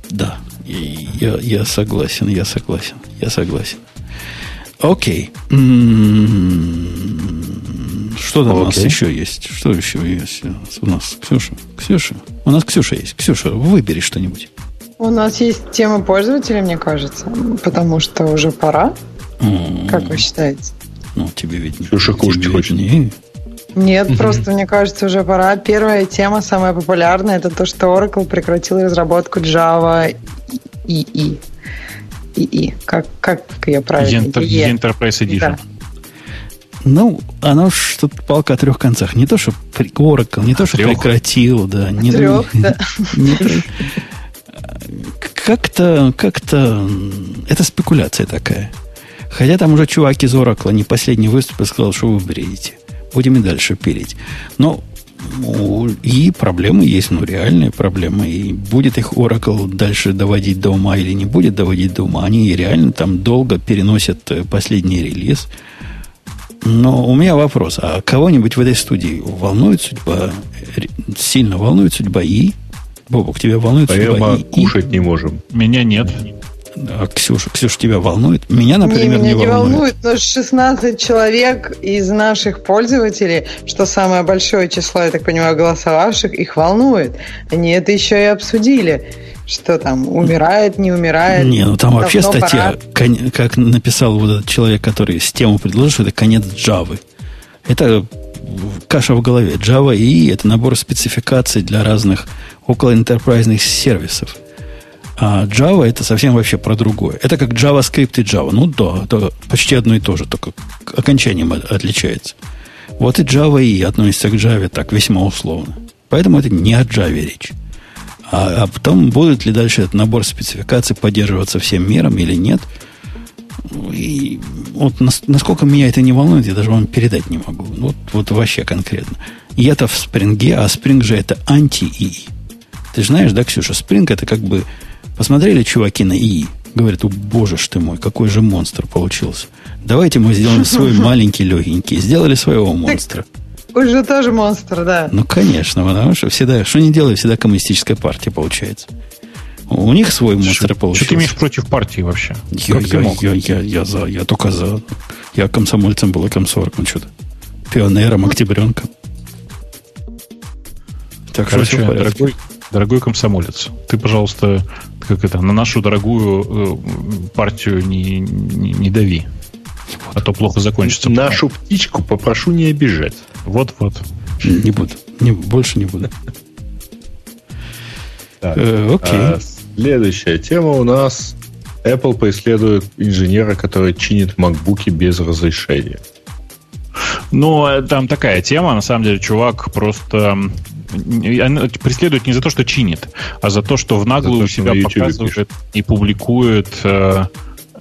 Да, я, я согласен, я согласен, я согласен. Окей. Что там Окей. у нас еще есть? Что еще есть у нас? Ксюша? Ксюша? У нас Ксюша есть. Ксюша, выбери что-нибудь. У нас есть тема пользователя, мне кажется, потому что уже пора. Mm-hmm. Как вы считаете? Ну, тебе ведь... Ксюша кушать хочет. Не... Нет, угу. просто мне кажется, уже пора. Первая тема, самая популярная, это то, что Oracle прекратил разработку Java EE. EE. Как, как ее правильно? Enter, EE. Enterprise Edition. Да. Ну, оно что-то палка о трех концах. Не то, что Oracle, не то, что трех. прекратил, да. Не, трех, не, да. Не, как-то, как-то, это спекуляция такая. Хотя там уже чувак из Oracle не последний выступ и сказал, что вы бредите. Будем и дальше пилить. Но и проблемы есть, ну, реальные проблемы. И будет их Oracle дальше доводить до ума или не будет доводить до ума. Они реально там долго переносят э, последний релиз. Но у меня вопрос. А кого-нибудь в этой студии волнует судьба, сильно волнует судьба И? Бобок, тебя волнует Прямо судьба И? кушать не можем. Меня нет. А Ксюша, Ксюша, тебя волнует? Меня, например, не, меня не волнует. волнует. Но 16 человек из наших пользователей, что самое большое число, я так понимаю, голосовавших, их волнует. Они это еще и обсудили. Что там, умирает, не умирает? Не, ну там вообще статья, пора. как написал вот этот человек, который с тему предложил, что это конец Java. Это каша в голове. Java и это набор спецификаций для разных около enterprise сервисов. А Java это совсем вообще про другое. Это как JavaScript и Java. Ну да, это почти одно и то же, только окончанием отличается. Вот и Java и относится к Java так весьма условно. Поэтому это не о Java речь. А, а потом, будет ли дальше этот набор спецификаций поддерживаться всем миром или нет. И вот насколько меня это не волнует, я даже вам передать не могу. Вот, вот вообще конкретно. И это в Spring, а Spring же это анти-ИИ. Ты же знаешь, да, Ксюша, Spring это как бы Посмотрели чуваки на ИИ, говорят, о боже ж ты мой, какой же монстр получился. Давайте мы сделаем свой маленький легенький. Сделали своего монстра. Уже тоже монстр, да. Ну, конечно, потому что всегда, что не делает, всегда коммунистическая партия получается. У них свой монстр что, получился. Что ты имеешь против партии вообще? Я, я, я, я, я за, я только за. Я комсомольцем был и комсоргом что-то. Пионером, октябренком. Так Короче, что дорогой, дорогой комсомолец, ты, пожалуйста, как это, на нашу дорогую э, партию не, не, не дави. А то плохо закончится. Нашу птичку попрошу не обижать. Вот-вот. Не буду. Не, больше не буду. Э, окей. А следующая тема у нас. Apple преследует инженера, который чинит макбуки без разрешения. Ну, э, там такая тема. На самом деле, чувак просто преследует не за то, что чинит, а за то, что в наглую то, себя показывает пишет. и публикует, э,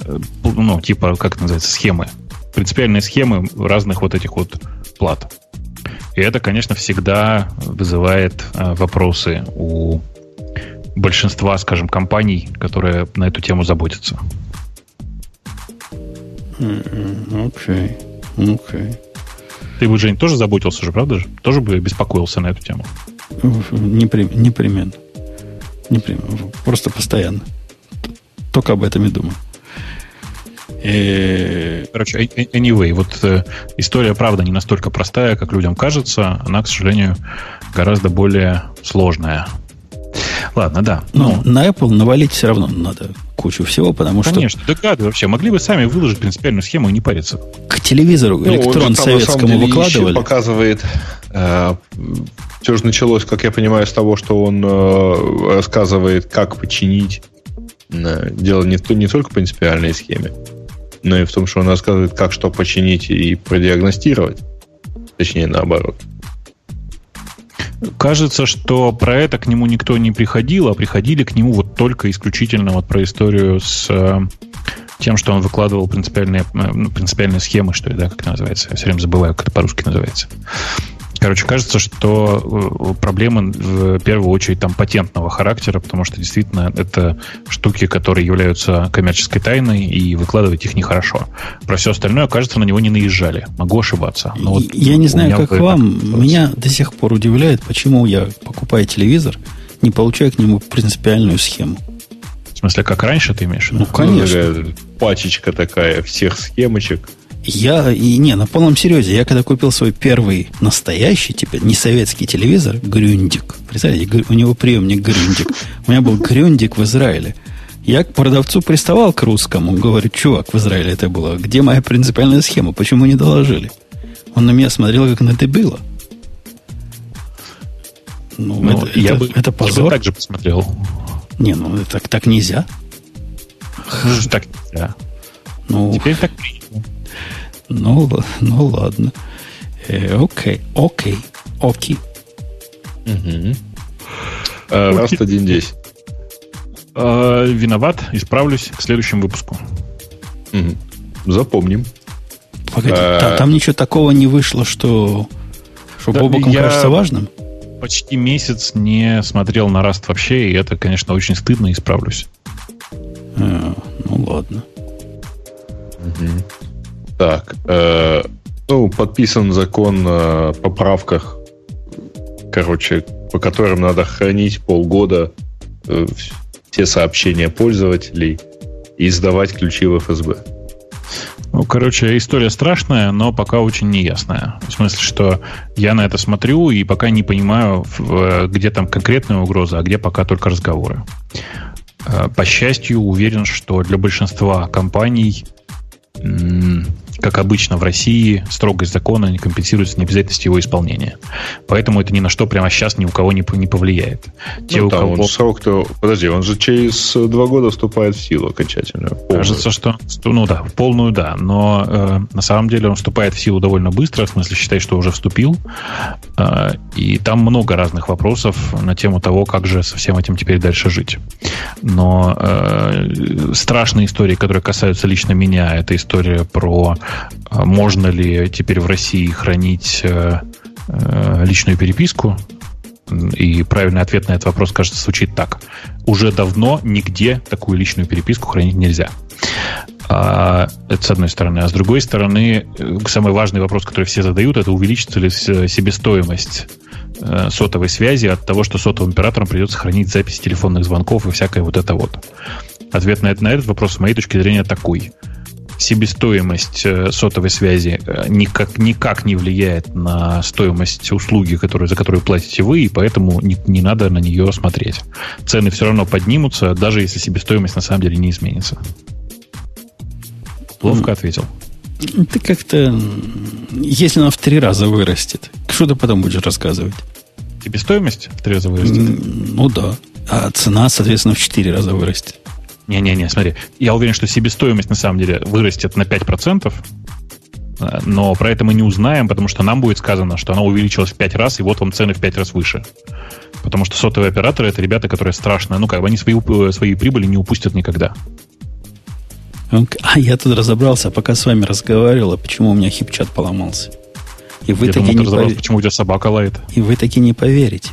э, ну, типа, как это называется, схемы. Принципиальные схемы разных вот этих вот плат. И это, конечно, всегда вызывает э, вопросы у большинства, скажем, компаний, которые на эту тему заботятся. Окей. Okay. Okay. Ты бы, Жень, тоже заботился же, правда же? Тоже бы беспокоился на эту тему? Непременно. Непременно. Непременно. Просто постоянно. Только об этом и думаю. Короче, anyway, вот э, история, правда, не настолько простая, как людям кажется. Она, к сожалению, гораздо более сложная. Ладно, да. Но ну, на Apple навалить все равно надо кучу всего, потому Конечно, что... Конечно, да вообще. Могли бы сами выложить принципиальную схему и не париться. К телевизору ну, электрон советскому выкладывали. показывает... Э, все же началось, как я понимаю, с того, что он э, рассказывает, как починить. Э, дело не, не только в принципиальной схеме но и в том, что он рассказывает, как что починить и продиагностировать. Точнее, наоборот. Кажется, что про это к нему никто не приходил, а приходили к нему вот только исключительно вот про историю с э, тем, что он выкладывал принципиальные, э, ну, принципиальные схемы, что ли, да, как называется. Я все время забываю, как это по-русски называется. Короче, кажется, что э, проблемы в первую очередь там патентного характера, потому что действительно это штуки, которые являются коммерческой тайной, и выкладывать их нехорошо. Про все остальное, кажется, на него не наезжали. Могу ошибаться. Но вот я не знаю, как вам. Меня до сих пор удивляет, почему я, покупая телевизор, не получаю к нему принципиальную схему. В смысле, как раньше ты имеешь? Ну, конечно. Пачечка такая всех схемочек. Я, и не, на полном серьезе, я когда купил свой первый настоящий, типа, не советский телевизор, Грюндик, представляете, у него приемник Грюндик, у меня был Грюндик в Израиле, я к продавцу приставал к русскому, говорю, чувак, в Израиле это было, где моя принципиальная схема, почему не доложили? Он на меня смотрел, как на дебила. Ну, ну это, я, это, бы, это позор. Я бы так же посмотрел. Не, ну так, так нельзя. Так нельзя. Ну, Теперь так принято. Ну, ну ладно. Э, окей, окей, окей. Угу. Раз один десять. Э, виноват, исправлюсь к следующему выпуску. Угу. Запомним. Погоди, а... там ничего такого не вышло, что, что да, Бобоком я кажется важным? Почти месяц не смотрел на Раст вообще, и это, конечно, очень стыдно, исправлюсь. А, ну ладно. Угу. Так, э, ну, подписан закон о поправках, короче, по которым надо хранить полгода э, все сообщения пользователей и сдавать ключи в ФСБ. Ну, короче, история страшная, но пока очень неясная. В смысле, что я на это смотрю и пока не понимаю, где там конкретная угроза, а где пока только разговоры. Э, по счастью, уверен, что для большинства компаний как обычно в России, строгость закона не компенсируется необязательностью его исполнения. Поэтому это ни на что прямо сейчас ни у кого не, не повлияет. Те, ну, у кого... он срок-то... Подожди, он же через два года вступает в силу окончательно. Полную. Кажется, что... Ну да, в полную да. Но э, на самом деле он вступает в силу довольно быстро, в смысле считай, что уже вступил. Э, и там много разных вопросов на тему того, как же со всем этим теперь дальше жить. Но э, страшные истории, которые касаются лично меня, это история про можно ли теперь в России хранить э, э, личную переписку. И правильный ответ на этот вопрос, кажется, звучит так. Уже давно нигде такую личную переписку хранить нельзя. А, это с одной стороны. А с другой стороны, э, самый важный вопрос, который все задают, это увеличится ли себестоимость сотовой связи от того, что сотовым операторам придется хранить записи телефонных звонков и всякое вот это вот. Ответ на, это, на этот вопрос, с моей точки зрения, такой себестоимость э, сотовой связи э, никак, никак не влияет на стоимость услуги, которую, за которую платите вы, и поэтому не, не надо на нее смотреть. Цены все равно поднимутся, даже если себестоимость на самом деле не изменится. Ловко ответил. Ты как-то... Если она в три раза вырастет, что ты потом будешь рассказывать? Себестоимость в три раза вырастет? Ну да. А цена, соответственно, в четыре раза вырастет. Не-не-не, смотри. Я уверен, что себестоимость на самом деле вырастет на 5%, э, но про это мы не узнаем, потому что нам будет сказано, что она увеличилась в 5 раз, и вот вам цены в 5 раз выше. Потому что сотовые операторы это ребята, которые страшно, ну как бы они свои, э, свои прибыли не упустят никогда. А я тут разобрался, пока с вами разговаривал, а почему у меня хипчат поломался. И вы Я таки думал, не повер... почему у тебя собака лает. И вы таки не поверите.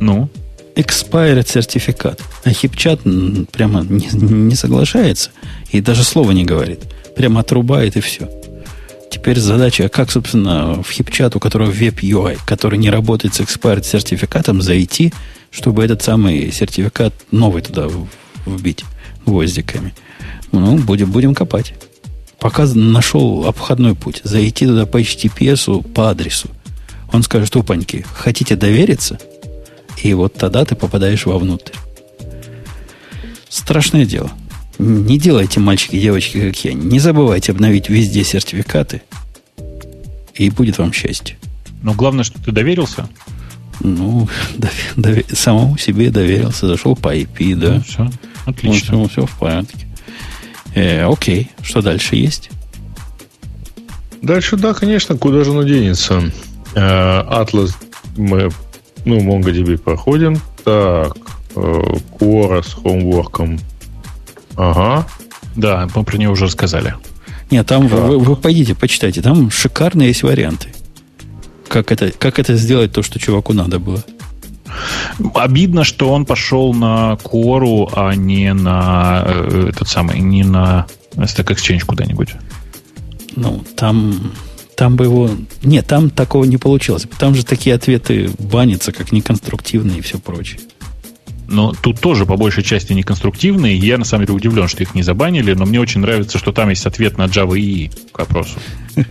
Ну? Expired сертификат. А хипчат прямо не, не соглашается и даже слова не говорит. Прямо отрубает и все. Теперь задача, как, собственно, в хипчат, у которого веб UI, который не работает с expired сертификатом, зайти, чтобы этот самый сертификат новый туда вбить гвоздиками. Ну, будем, будем копать. Пока нашел обходной путь. Зайти туда по HTTPS по адресу. Он скажет, упаньки, хотите довериться? И вот тогда ты попадаешь вовнутрь. Страшное дело. Не делайте, мальчики и девочки, как я. Не забывайте обновить везде сертификаты. И будет вам счастье. Но главное, что ты доверился. Ну, довер, довер, самому себе доверился, зашел по IP, да. Ну, все, отлично. Ну, все, все в порядке. Э, окей, что дальше есть? Дальше, да, конечно, куда же оно денется. Э, Atlas мы, ну, MongoDB проходим. Так, э, Quora с хомворком. Ага. Да, мы про нее уже рассказали. Нет, там вы, вы, вы пойдите, почитайте, там шикарные есть варианты. Как это, как это сделать, то, что чуваку надо было. Обидно, что он пошел на Кору, а не на э, этот самый, не на Stack Exchange куда-нибудь. Ну, там, там бы его... Нет, там такого не получилось. Там же такие ответы банятся, как неконструктивные и все прочее. Но тут тоже по большей части неконструктивные. Я на самом деле удивлен, что их не забанили, но мне очень нравится, что там есть ответ на Java EE к вопросу.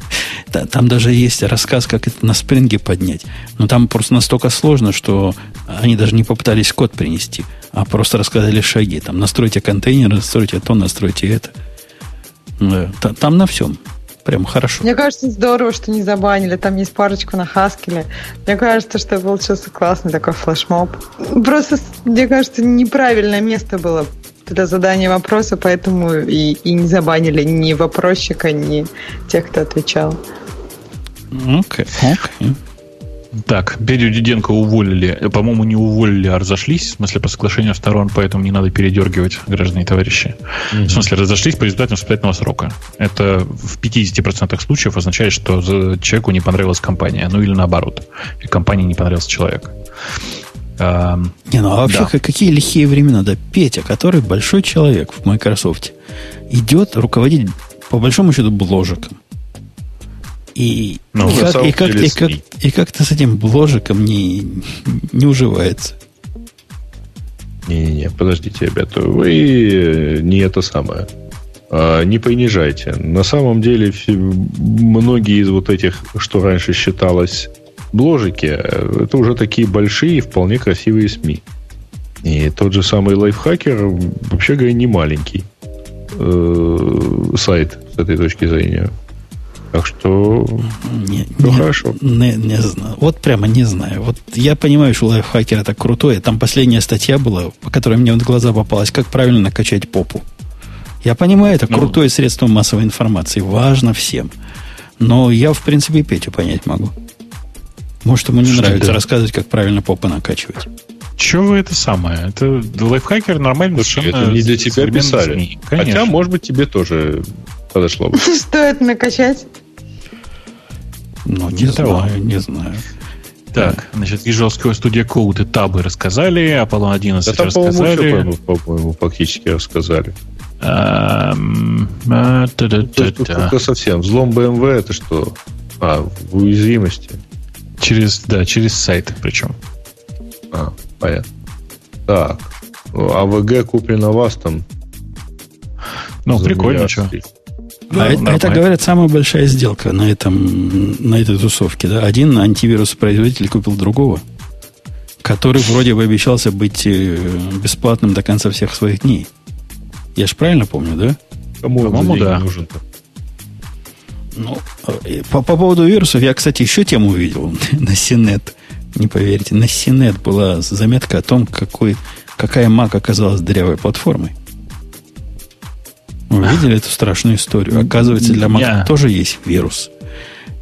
Там даже есть рассказ, как это на спринге поднять. Но там просто настолько сложно, что они даже не попытались код принести, а просто рассказали шаги. Там настройте контейнер, настройте то, настройте это. Там на всем. Прям хорошо. Мне кажется, здорово, что не забанили. Там есть парочку на Хаскеле. Мне кажется, что получился классный такой флешмоб. Просто, мне кажется, неправильное место было для задания вопроса, поэтому и, и не забанили ни вопросчика, ни тех, кто отвечал. Окей, okay, okay. Так, Петю Диденко уволили. По-моему, не уволили, а разошлись. В смысле, по соглашению сторон, поэтому не надо передергивать, граждане и товарищи. Mm-hmm. В смысле, разошлись по результатам испытательного срока. Это в 50% случаев означает, что человеку не понравилась компания. Ну или наоборот. И компании не понравился человек. А, не, ну а вообще да. какие лихие времена, да? Петя, который большой человек в Microsoft, идет руководить, по большому счету, бложиком. И, ну, и, как, и, как, и, как, и как-то с этим бложиком не, не уживается. Не-не-не, подождите, ребята, вы не это самое. А, не понижайте. На самом деле, многие из вот этих, что раньше считалось бложики, это уже такие большие и вполне красивые СМИ. И тот же самый лайфхакер, вообще говоря, не маленький э, сайт с этой точки зрения. Так что не, не, хорошо. Не, не знаю. Вот прямо не знаю. Вот я понимаю, что лайфхакер это крутое. Там последняя статья была, по которой мне в глаза попалась, как правильно накачать попу. Я понимаю, это ну, крутое средство массовой информации. Важно всем. Но я, в принципе, Петю понять могу. Может, ему не что нравится да? рассказывать, как правильно попу накачивать. Чего вы это самое? Это лайфхакер нормально совершенно. Это не для тебя писали. Хотя, может быть, тебе тоже подошло бы. Стоит накачать? Ну, не знаю, не знаю. Так, значит, Visual Studio Code и табы рассказали, Apollon 11 да, рассказали. По-моему, по-моему, фактически рассказали. Эм, а, только совсем. Взлом BMW это что? А, в уязвимости. Через, да, через сайт причем. А, понятно. Так. АВГ куплено вас там. Ну, прикольно, что. Да, а, это, это, говорят, самая большая сделка на, этом, на этой тусовке. Да? Один антивирус-производитель купил другого, который вроде бы обещался быть э, бесплатным до конца всех своих дней. Я же правильно помню, да? Кому По-моему, да. нужен -то? Ну, э, по, по поводу вирусов, я, кстати, еще тему увидел на Синет. Не поверите, на Синет была заметка о том, какой, какая Mac оказалась дырявой платформой. Вы видели эту страшную историю? Оказывается, для Mac yeah. тоже есть вирус.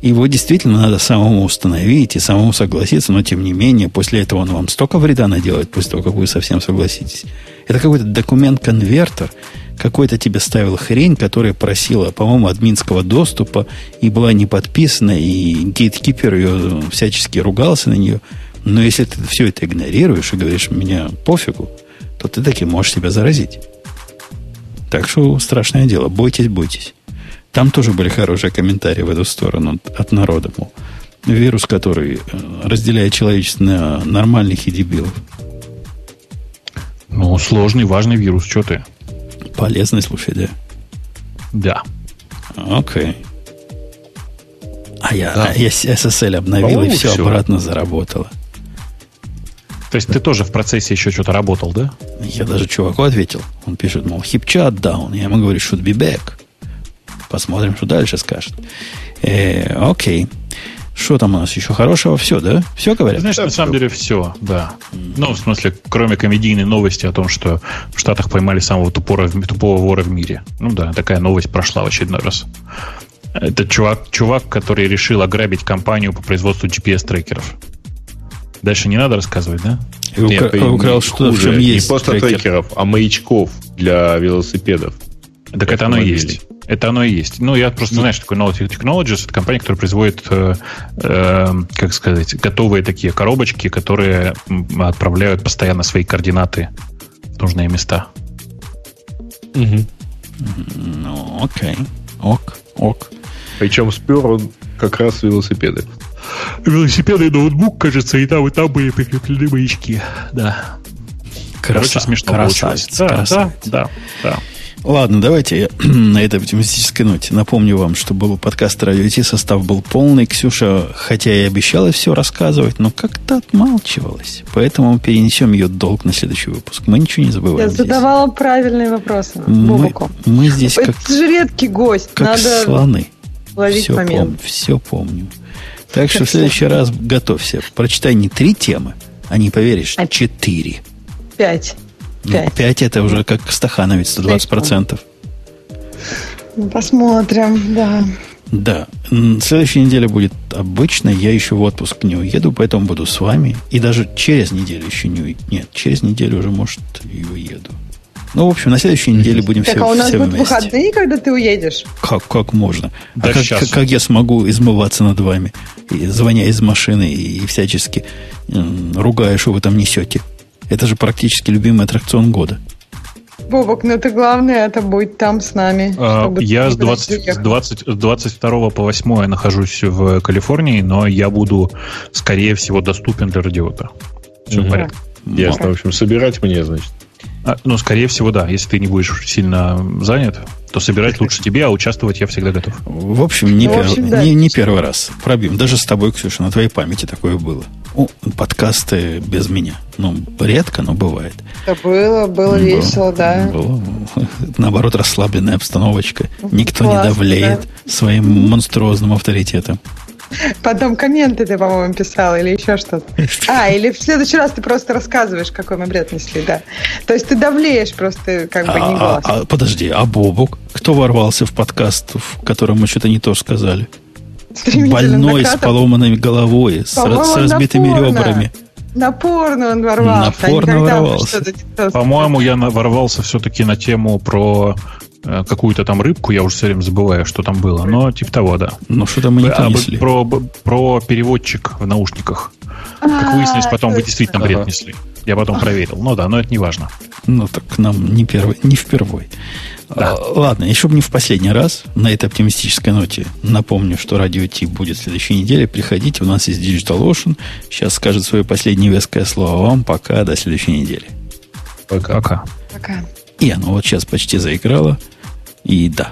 Его действительно надо самому установить и самому согласиться, но тем не менее, после этого он вам столько вреда наделает, после того, как вы совсем согласитесь. Это какой-то документ-конвертер, какой-то тебе ставил хрень, которая просила, по-моему, админского доступа и была не подписана, и гейткипер ее всячески ругался на нее. Но если ты все это игнорируешь и говоришь, меня пофигу, то ты таки можешь себя заразить. Так что страшное дело. Бойтесь, бойтесь. Там тоже были хорошие комментарии в эту сторону от народа. Мол, вирус, который э, разделяет человечество на нормальных и дебилов. Ну, сложный, важный вирус, что ты? Полезный, слушай, да? Да. Окей. А я, да. я SSL обновил, и все, все обратно заработало. То есть ты тоже в процессе еще что-то работал, да? Я даже чуваку ответил. Он пишет, мол, хипчат down. Я ему говорю, should be back. Посмотрим, что дальше скажет. Э, окей. Что там у нас еще хорошего? Все, да? Все говорят? Знаешь, на самом деле все, да. Ну, в смысле, кроме комедийной новости о том, что в Штатах поймали самого тупого, тупого вора в мире. Ну да, такая новость прошла в очередной раз. Это чувак, чувак, который решил ограбить компанию по производству GPS-трекеров. Дальше не надо рассказывать, да? И укра- Нет, украл что-то, в чем есть. Не просто трекер. трекеров, а маячков для велосипедов. Так это оно и есть. Это оно и есть. Ну, я просто знаю, что такое Knowledge Technologies. Это компания, которая производит, э, э, как сказать, готовые такие коробочки, которые отправляют постоянно свои координаты в нужные места. Угу. Ну, окей. Ок, ок. Причем спер он как раз велосипеды. Велосипеды и ноутбук, кажется, и там, и там были прикреплены маячки. Да. Краса, Короче, смешно красавец, получилось. Да, красавец. да, да, да. Ладно, давайте я на этой оптимистической ноте напомню вам, что был подкаст Радио Ти, состав был полный. Ксюша, хотя и обещала все рассказывать, но как-то отмалчивалась. Поэтому мы перенесем ее долг на следующий выпуск. Мы ничего не забываем. Я задавала здесь. правильные вопросы. Мы, мы здесь Это как... же редкий гость. Как Надо слоны. Ловить все момент. Помню, все помню. Так что в следующий раз готовься. Прочитай не три темы, а не поверишь, а четыре. Пять. Пять. Ну, 5 это уже как Стахановец, 120%. Ну, посмотрим, да. Да. Следующая неделя будет обычно. Я еще в отпуск не уеду, поэтому буду с вами. И даже через неделю еще не уеду. Нет, через неделю уже, может, и уеду. Ну, в общем, на следующей неделе будем так, все, а у нас будут вместе. выходные, когда ты уедешь? Как, как можно? Да а как, как, как я смогу измываться над вами, и, звоня из машины и всячески э, ругая, что вы там несете? Это же практически любимый аттракцион года. Бобок, ну ты главное, это будет там с нами. А, я с, 20, с, 20, с 22 по 8 нахожусь в Калифорнии, но я буду, скорее всего, доступен для радиота. Все в порядке. Ясно. В общем, собирать мне, значит. А, ну, скорее всего, да. Если ты не будешь сильно занят, то собирать лучше тебе, а участвовать я всегда готов. В общем, не, ну, в общем, пер... да. не, не первый раз. Пробьем. Даже с тобой, Ксюша, на твоей памяти такое было. О, подкасты без меня. Ну, редко, но бывает. Это было, было, было весело, да. Было, наоборот, расслабленная обстановочка. Никто Классно, не давлеет да. своим монструозным авторитетом. Потом комменты ты, по-моему, писал или еще что-то. А, или в следующий раз ты просто рассказываешь, какой мы бред несли, да. То есть ты давлеешь просто как бы не а, голос. А, а, подожди, а Бобук? Кто ворвался в подкаст, в котором мы что-то не то сказали? Больной, с поломанной головой, с, с разбитыми напорно. ребрами. Напорно он ворвался. Напорно ворвался. По-моему, я ворвался все-таки на тему про какую-то там рыбку, я уже все время забываю, что там было, но типа того, да. Ну, что-то мы не а, несли. Про, про переводчик в наушниках. Как выяснилось, потом вы действительно бред несли. Я потом проверил. Ну да, но это не важно. Ну так нам не первый, не впервой. Да. А, ладно, еще бы не в последний раз на этой оптимистической ноте напомню, что радио Ти будет в следующей неделе. Приходите, у нас есть Digital Ocean. Сейчас скажет свое последнее веское слово вам. Пока, до следующей недели. Пока. Пока. Пока. И оно вот сейчас почти заиграло. И да,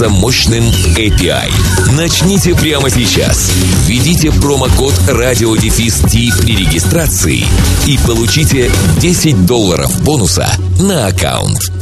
мощным API. Начните прямо сейчас. Введите промокод радиодефис при регистрации и получите 10 долларов бонуса на аккаунт.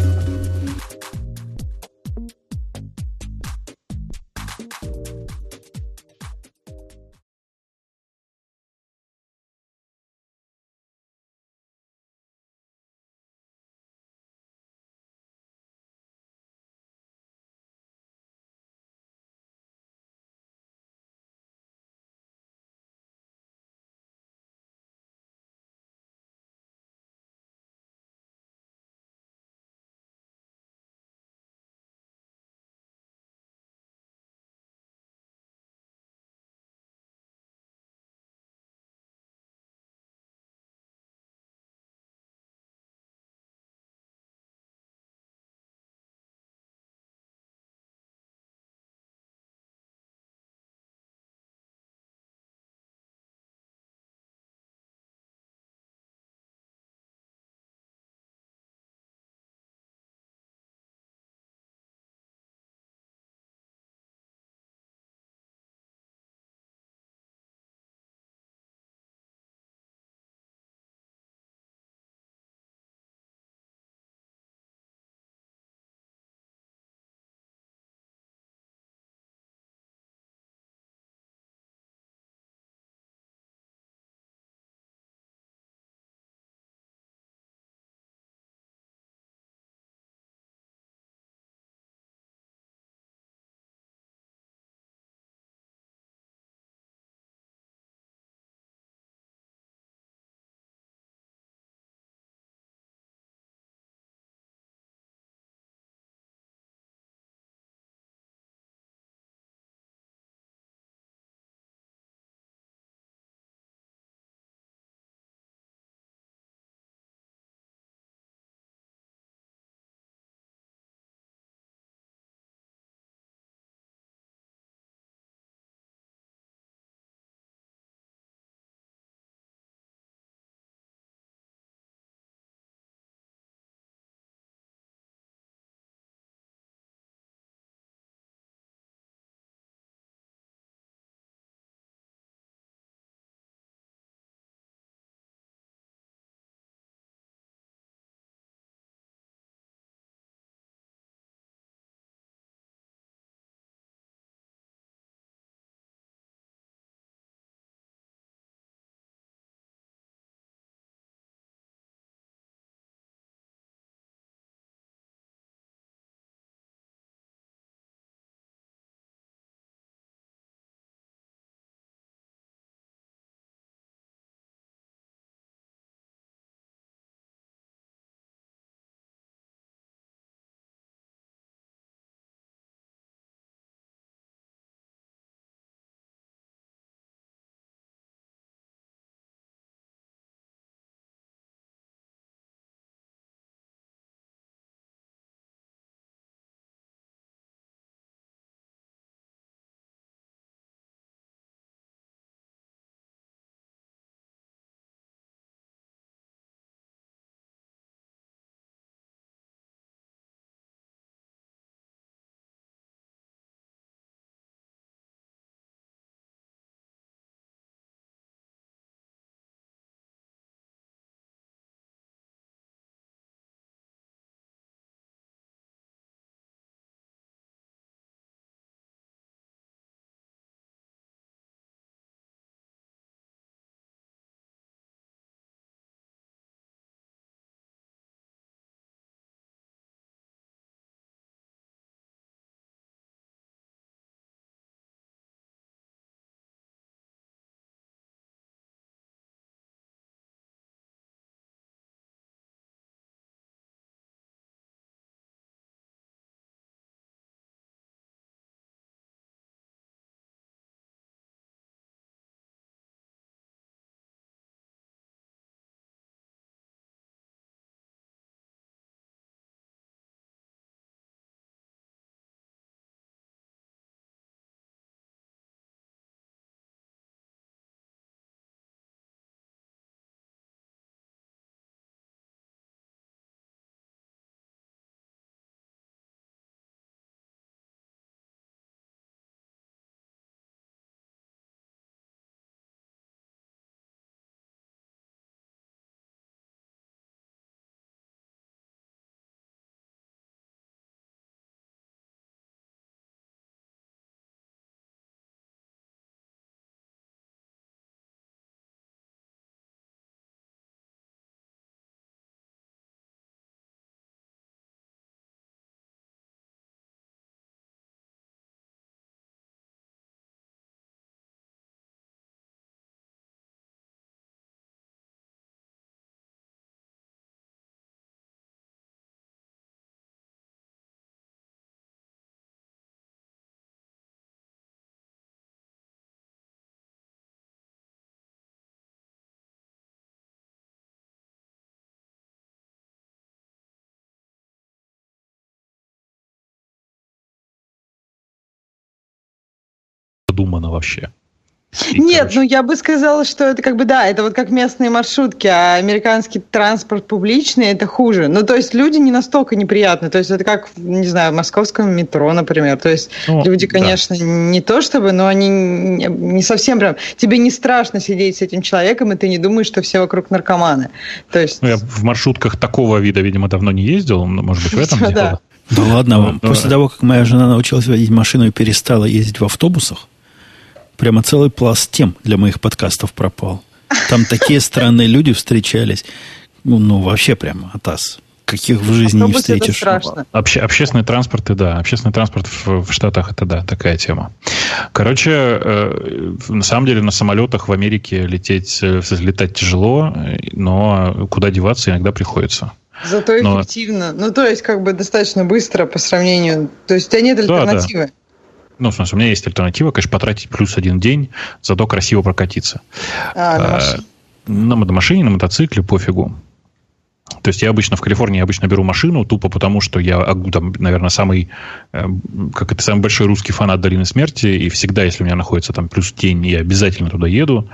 Продумано вообще. И, Нет, короче... ну я бы сказала, что это как бы да, это вот как местные маршрутки, а американский транспорт публичный это хуже. Ну то есть люди не настолько неприятны, то есть это как, не знаю, в московском метро, например. То есть ну, люди, конечно, да. не то чтобы, но они не совсем прям. Тебе не страшно сидеть с этим человеком, и ты не думаешь, что все вокруг наркоманы. То есть... Ну, я в маршрутках такого вида, видимо, давно не ездил, может быть, в этом дело. Да. Ладно вам. После того, как моя жена научилась водить машину и перестала ездить в автобусах, Прямо целый пласт тем для моих подкастов пропал. Там такие странные люди встречались. Ну, ну вообще прямо атас. Каких в жизни Автобус не встретишь. Обще, общественный транспорт, да. Общественный транспорт в, в Штатах, это да, такая тема. Короче, э, на самом деле на самолетах в Америке лететь, э, летать тяжело, но куда деваться иногда приходится. Зато эффективно. Но... Ну, то есть, как бы достаточно быстро по сравнению. То есть, у тебя нет альтернативы. Да, да. Ну, в смысле, у меня есть альтернатива, конечно, потратить плюс один день, зато красиво прокатиться. А, на, машине. на, машине, на мотоцикле, пофигу. То есть я обычно в Калифорнии обычно беру машину тупо потому, что я, а, там, наверное, самый, э, как это, самый большой русский фанат Долины Смерти, и всегда, если у меня находится там плюс тень, я обязательно туда еду.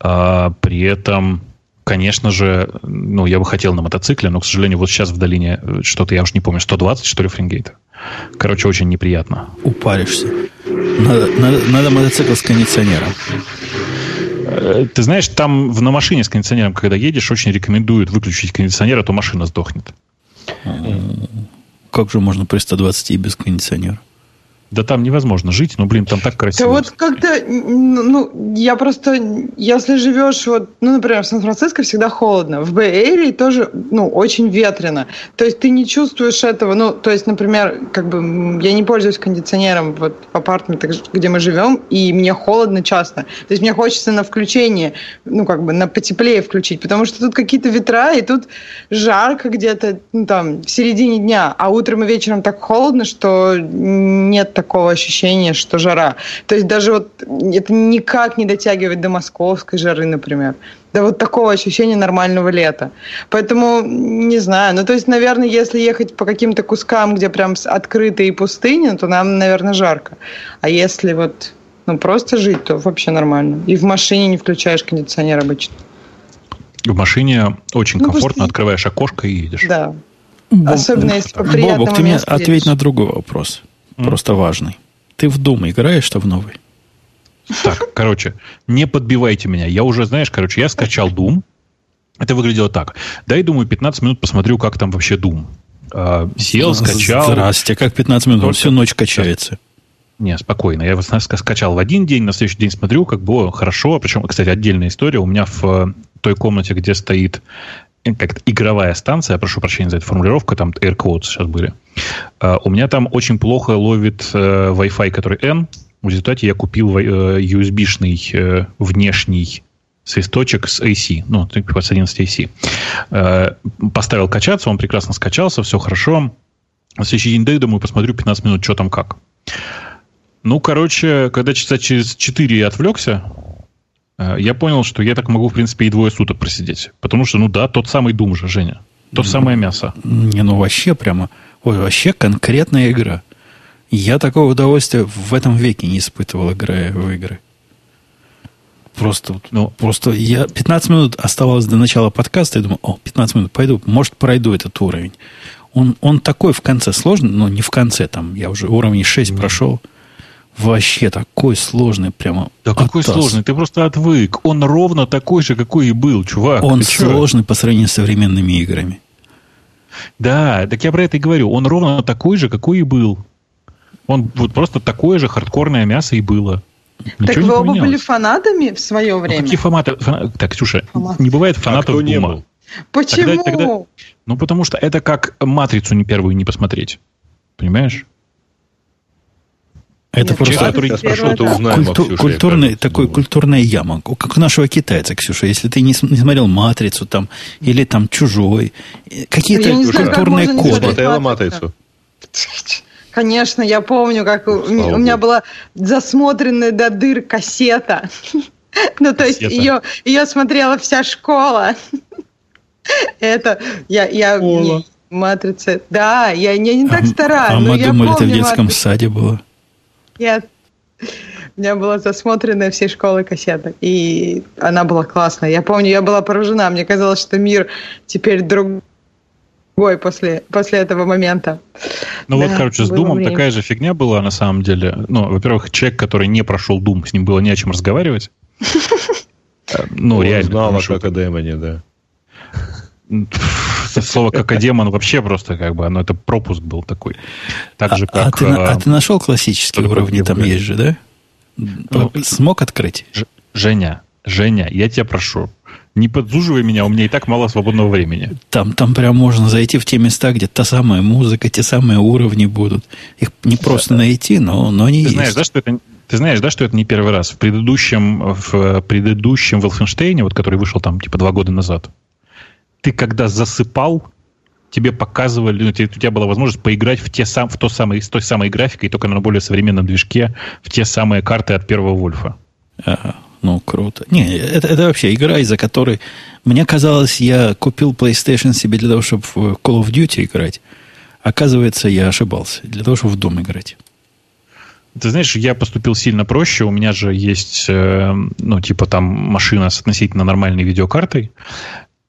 А, при этом, конечно же, ну, я бы хотел на мотоцикле, но, к сожалению, вот сейчас в долине э, что-то, я уж не помню, 120, что ли, фрингейта. Короче, очень неприятно. Упаришься. Надо, надо, надо мотоцикл с кондиционером. Э, ты знаешь, там на машине с кондиционером, когда едешь, очень рекомендуют выключить кондиционер, а то машина сдохнет. Как же можно при 120 и без кондиционера? Да там невозможно жить, но, блин, там так красиво. Да вот как-то, ну, я просто, если живешь, вот, ну, например, в Сан-Франциско всегда холодно, в Бэй-Эрии тоже, ну, очень ветрено. То есть ты не чувствуешь этого, ну, то есть, например, как бы я не пользуюсь кондиционером вот в апартаментах, где мы живем, и мне холодно часто. То есть мне хочется на включение, ну, как бы на потеплее включить, потому что тут какие-то ветра, и тут жарко где-то, ну, там, в середине дня, а утром и вечером так холодно, что нет такого ощущения, что жара. То есть даже вот это никак не дотягивает до московской жары, например. До вот такого ощущения нормального лета. Поэтому, не знаю, ну то есть, наверное, если ехать по каким-то кускам, где прям открытые пустыни, то нам, наверное, жарко. А если вот ну, просто жить, то вообще нормально. И в машине не включаешь кондиционер обычно. В машине очень ну, комфортно, просто... открываешь окошко и едешь. Да. Боб, Особенно если по приятному Бобок, ты мне ответь на другой вопрос просто важный. Ты в Doom играешь-то в новый? Так, короче, не подбивайте меня. Я уже, знаешь, короче, я скачал Doom. Это выглядело так. Дай, думаю, 15 минут посмотрю, как там вообще Doom. А, сел, скачал. Здрасте, как 15 минут? Он всю ночь качается. Не, спокойно. Я его скачал в один день, на следующий день смотрю, как было хорошо. Причем, кстати, отдельная история. У меня в э, той комнате, где стоит как игровая станция, я прошу прощения за эту формулировку, там air quotes сейчас были. Uh, у меня там очень плохо ловит uh, Wi-Fi, который N. В результате я купил uh, USB-шный uh, внешний свисточек с AC, ну, типа с 11 AC. Поставил качаться, он прекрасно скачался, все хорошо. На следующий день дай, думаю, посмотрю 15 минут, что там как. Ну, короче, когда часа через 4 я отвлекся, Э, я понял, что я так могу, в принципе, и двое суток просидеть. Потому что, ну да, тот самый Дум же, Женя. То ну, самое мясо. Не, ну вообще прямо, ой, вообще конкретная игра. Я такого удовольствия в этом веке не испытывал, играя в игры. Просто, ну, просто я 15 минут оставалось до начала подкаста, и думаю, о, 15 минут, пойду, может, пройду этот уровень. Он, он такой в конце сложный, но не в конце, там, я уже уровень 6 mm прошел. Вообще такой сложный прямо. Да какой оттас. сложный? Ты просто отвык. Он ровно такой же, какой и был, чувак. Он сложный по сравнению с современными играми. Да, так я про это и говорю. Он ровно такой же, какой и был. Он вот просто такое же хардкорное мясо и было. Ничего так вы оба были фанатами в свое ну, время? Ну, какие фанаты? Фана... Так, Ксюша, Фанат. не бывает фанатов а не был? Почему? Тогда, тогда... Ну, потому что это как «Матрицу» не первую не посмотреть. Понимаешь? Это Нет, просто который пошел, то узнаем культу, Ксюше, культурный, такой думаю. культурная яма, как у нашего китайца, Ксюша. Если ты не, не смотрел «Матрицу» там, или там «Чужой», какие-то культурные знаю, коды. Смотрела «Матрицу»? Конечно, я помню, как у, у меня была засмотренная до дыр кассета. Ну, то есть ее, ее смотрела вся школа. Это я, я матрица. Да, я не, не так а, стара. А мы думали, это в детском саде было. Я... У меня была засмотренная всей школы кассета, и она была классная. Я помню, я была поражена. Мне казалось, что мир теперь другой после, после этого момента. Ну да, вот, короче, с Думом время. такая же фигня была на самом деле. Ну, во-первых, человек, который не прошел Дум, с ним было не о чем разговаривать. Ну, реально. Знала, как о демоне, да. Слово как демон вообще просто как бы, оно это пропуск был такой. Так же, а, а как... А ты, нашел классические уровни, там есть же, да? Ну, Смог открыть? Женя, Женя, я тебя прошу, не подзуживай меня, у меня и так мало свободного времени. Там, там прям можно зайти в те места, где та самая музыка, те самые уровни будут. Их не просто найти, но, но они ты есть. Знаешь, да, что это, ты знаешь, да, что это не первый раз? В предыдущем, в предыдущем Wolfenstein, вот который вышел там типа два года назад, ты когда засыпал, тебе показывали, ну, у тебя была возможность поиграть в, те сам, в то самое, с той самой графикой, только на более современном движке, в те самые карты от первого Вольфа. Ага, ну, круто. Не, это, это вообще игра, из-за которой... Мне казалось, я купил PlayStation себе для того, чтобы в Call of Duty играть. Оказывается, я ошибался. Для того, чтобы в дом играть. Ты знаешь, я поступил сильно проще. У меня же есть, э, ну, типа там машина с относительно нормальной видеокартой.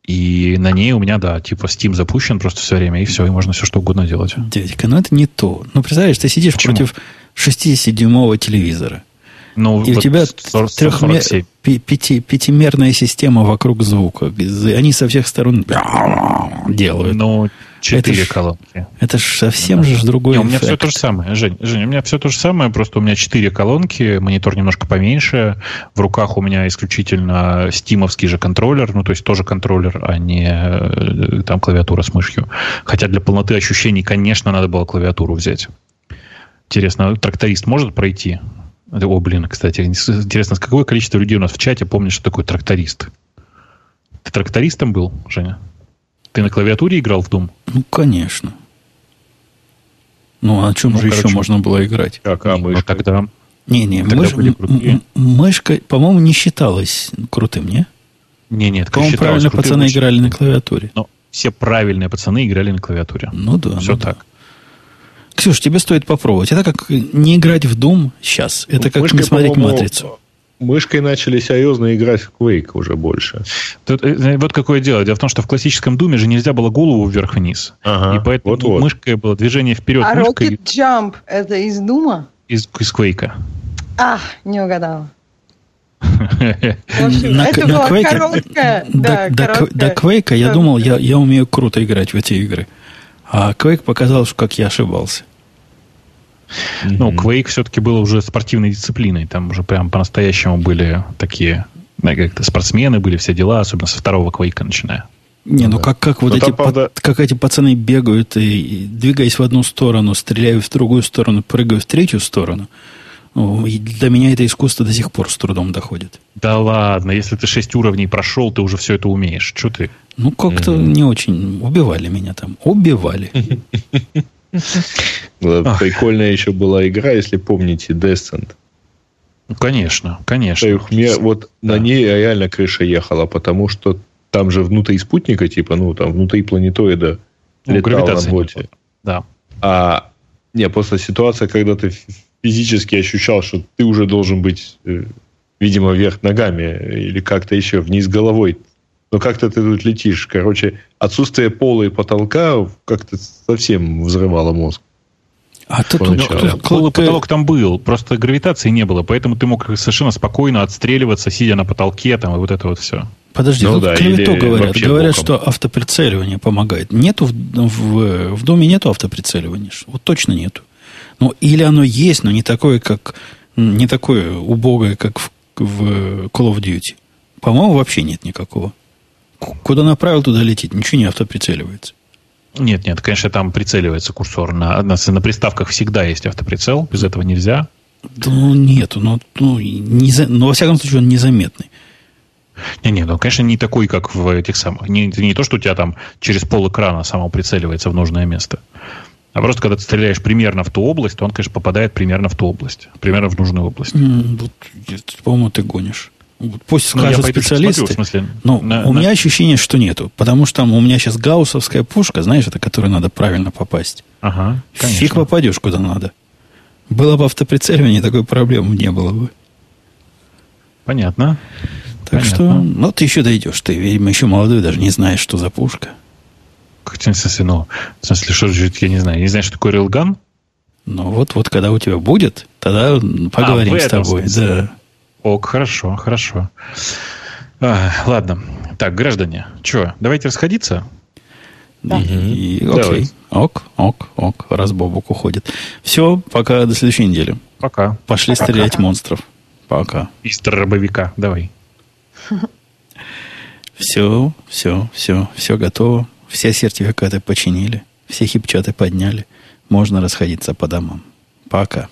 И на ней у меня, да, типа Steam запущен просто все время, и все, и можно все что угодно делать. Дядька, ну это не то. Ну, представляешь, ты сидишь Почему? против 60-дюймового телевизора. Ну, и вот у тебя 40, трехмер... пяти, пятимерная система вокруг звука. Они со всех сторон делают. Ну, Четыре колонки. Это же совсем же другой Не, У меня эффект. все то же самое, Жень, Жень. У меня все то же самое, просто у меня четыре колонки, монитор немножко поменьше. В руках у меня исключительно стимовский же контроллер, ну, то есть тоже контроллер, а не э, там клавиатура с мышью. Хотя для полноты ощущений, конечно, надо было клавиатуру взять. Интересно, тракторист может пройти? О, блин, кстати, интересно, какое количество людей у нас в чате помнит, что такое тракторист? Ты трактористом был, Женя? Ты на клавиатуре играл в Doom? Ну, конечно. Ну, а на чем ну, же короче, еще можно было играть? Как, а мышка? Ну, тогда... Не-не, мыш... мышка, по-моему, не считалась крутым, не? Не, нет, по-моему, правильно пацаны мышкой. играли на клавиатуре. Но все правильные пацаны играли на клавиатуре. Ну да. Все ну так. Да. Ксюш, тебе стоит попробовать. Это как не играть в Doom сейчас. Это как Мышкой, не смотреть «Матрицу» мышкой начали серьезно играть в Quake уже больше. Тут, э, вот какое дело. Дело в том, что в классическом Думе же нельзя было голову вверх-вниз. Ага, и поэтому вот -вот. мышкой было движение вперед. А мышкой... Rocket Jump это из Дума? Из, из Quake. А, не угадала. это была короткая. Да, до Quake я думал, я, я умею круто играть в эти игры. А Quake показал, что как я ошибался. Ну, Quake все-таки было уже спортивной дисциплиной. Там уже прям по-настоящему были такие как-то спортсмены, были все дела, особенно со второго Quake начиная. Не, ну, ну как, как вот Но эти, правда... как эти пацаны бегают и, и двигаясь в одну сторону, стреляют в другую сторону, прыгают в третью сторону. Ну, и для меня это искусство до сих пор с трудом доходит. Да ладно, если ты шесть уровней прошел, ты уже все это умеешь. Что ты? Ну, как-то mm-hmm. не очень. Убивали меня там. Убивали. Прикольная еще была игра, если помните, Descent. Ну, конечно, конечно. Вот на ней реально крыша ехала, потому что там же внутри спутника, типа, ну, там внутри планетоида ну, летал на боте. Да. А не, просто ситуация, когда ты физически ощущал, что ты уже должен быть, э, видимо, вверх ногами или как-то еще вниз головой но как-то ты тут летишь. Короче, отсутствие пола и потолка как-то совсем взрывало мозг. А тут ну, пол и потолок там был, просто гравитации не было, поэтому ты мог совершенно спокойно отстреливаться, сидя на потолке, там, и вот это вот все. Подожди, ну, тут да, клевету говорят. Говорят, боком. что автоприцеливание помогает. Нету в, в, в доме нету автоприцеливания. Вот точно нету. Ну, или оно есть, но не такое, как не такое убогое, как в, в Call of Duty. По-моему, вообще нет никакого. Куда направил, туда летит. Ничего не автоприцеливается. Нет, нет, конечно, там прицеливается курсор. На, на, на приставках всегда есть автоприцел, без этого нельзя. Да, ну, нету, ну, ну, не, но во всяком случае он незаметный. Не-не, ну, конечно, не такой, как в этих самых. Не, не то, что у тебя там через пол экрана само прицеливается в нужное место. А просто когда ты стреляешь примерно в ту область, то он, конечно, попадает примерно в ту область. Примерно в нужную область. Mm, вот, по-моему, ты гонишь. Пусть ну, скажут специалисты. Посмотрю, в смысле, но на, у на... меня ощущение, что нету. Потому что там у меня сейчас гауссовская пушка, знаешь, это которой надо правильно попасть. Ага, конечно. Фиг попадешь куда надо. Было бы автоприцеливание, такой проблемы не было бы. Понятно. Так Понятно. что, ну, ты еще дойдешь. Ты, видимо, еще молодой, даже не знаешь, что за пушка. Как в смысле, ну, в смысле, что же, я не знаю, не знаю, что такое рейлган? Ну, вот, вот когда у тебя будет, тогда поговорим а, с тобой. Да. Ок, хорошо, хорошо. А, ладно. Так, граждане, что, давайте расходиться? Да. И, и, окей. Давай. Ок, ок, ок. Раз Бобок уходит. Все, пока до следующей недели. Пока. Пошли пока. стрелять монстров. Пока. Из дробовика. Давай. Все, все, все, все готово. Все сертификаты починили. Все хипчаты подняли. Можно расходиться по домам. Пока.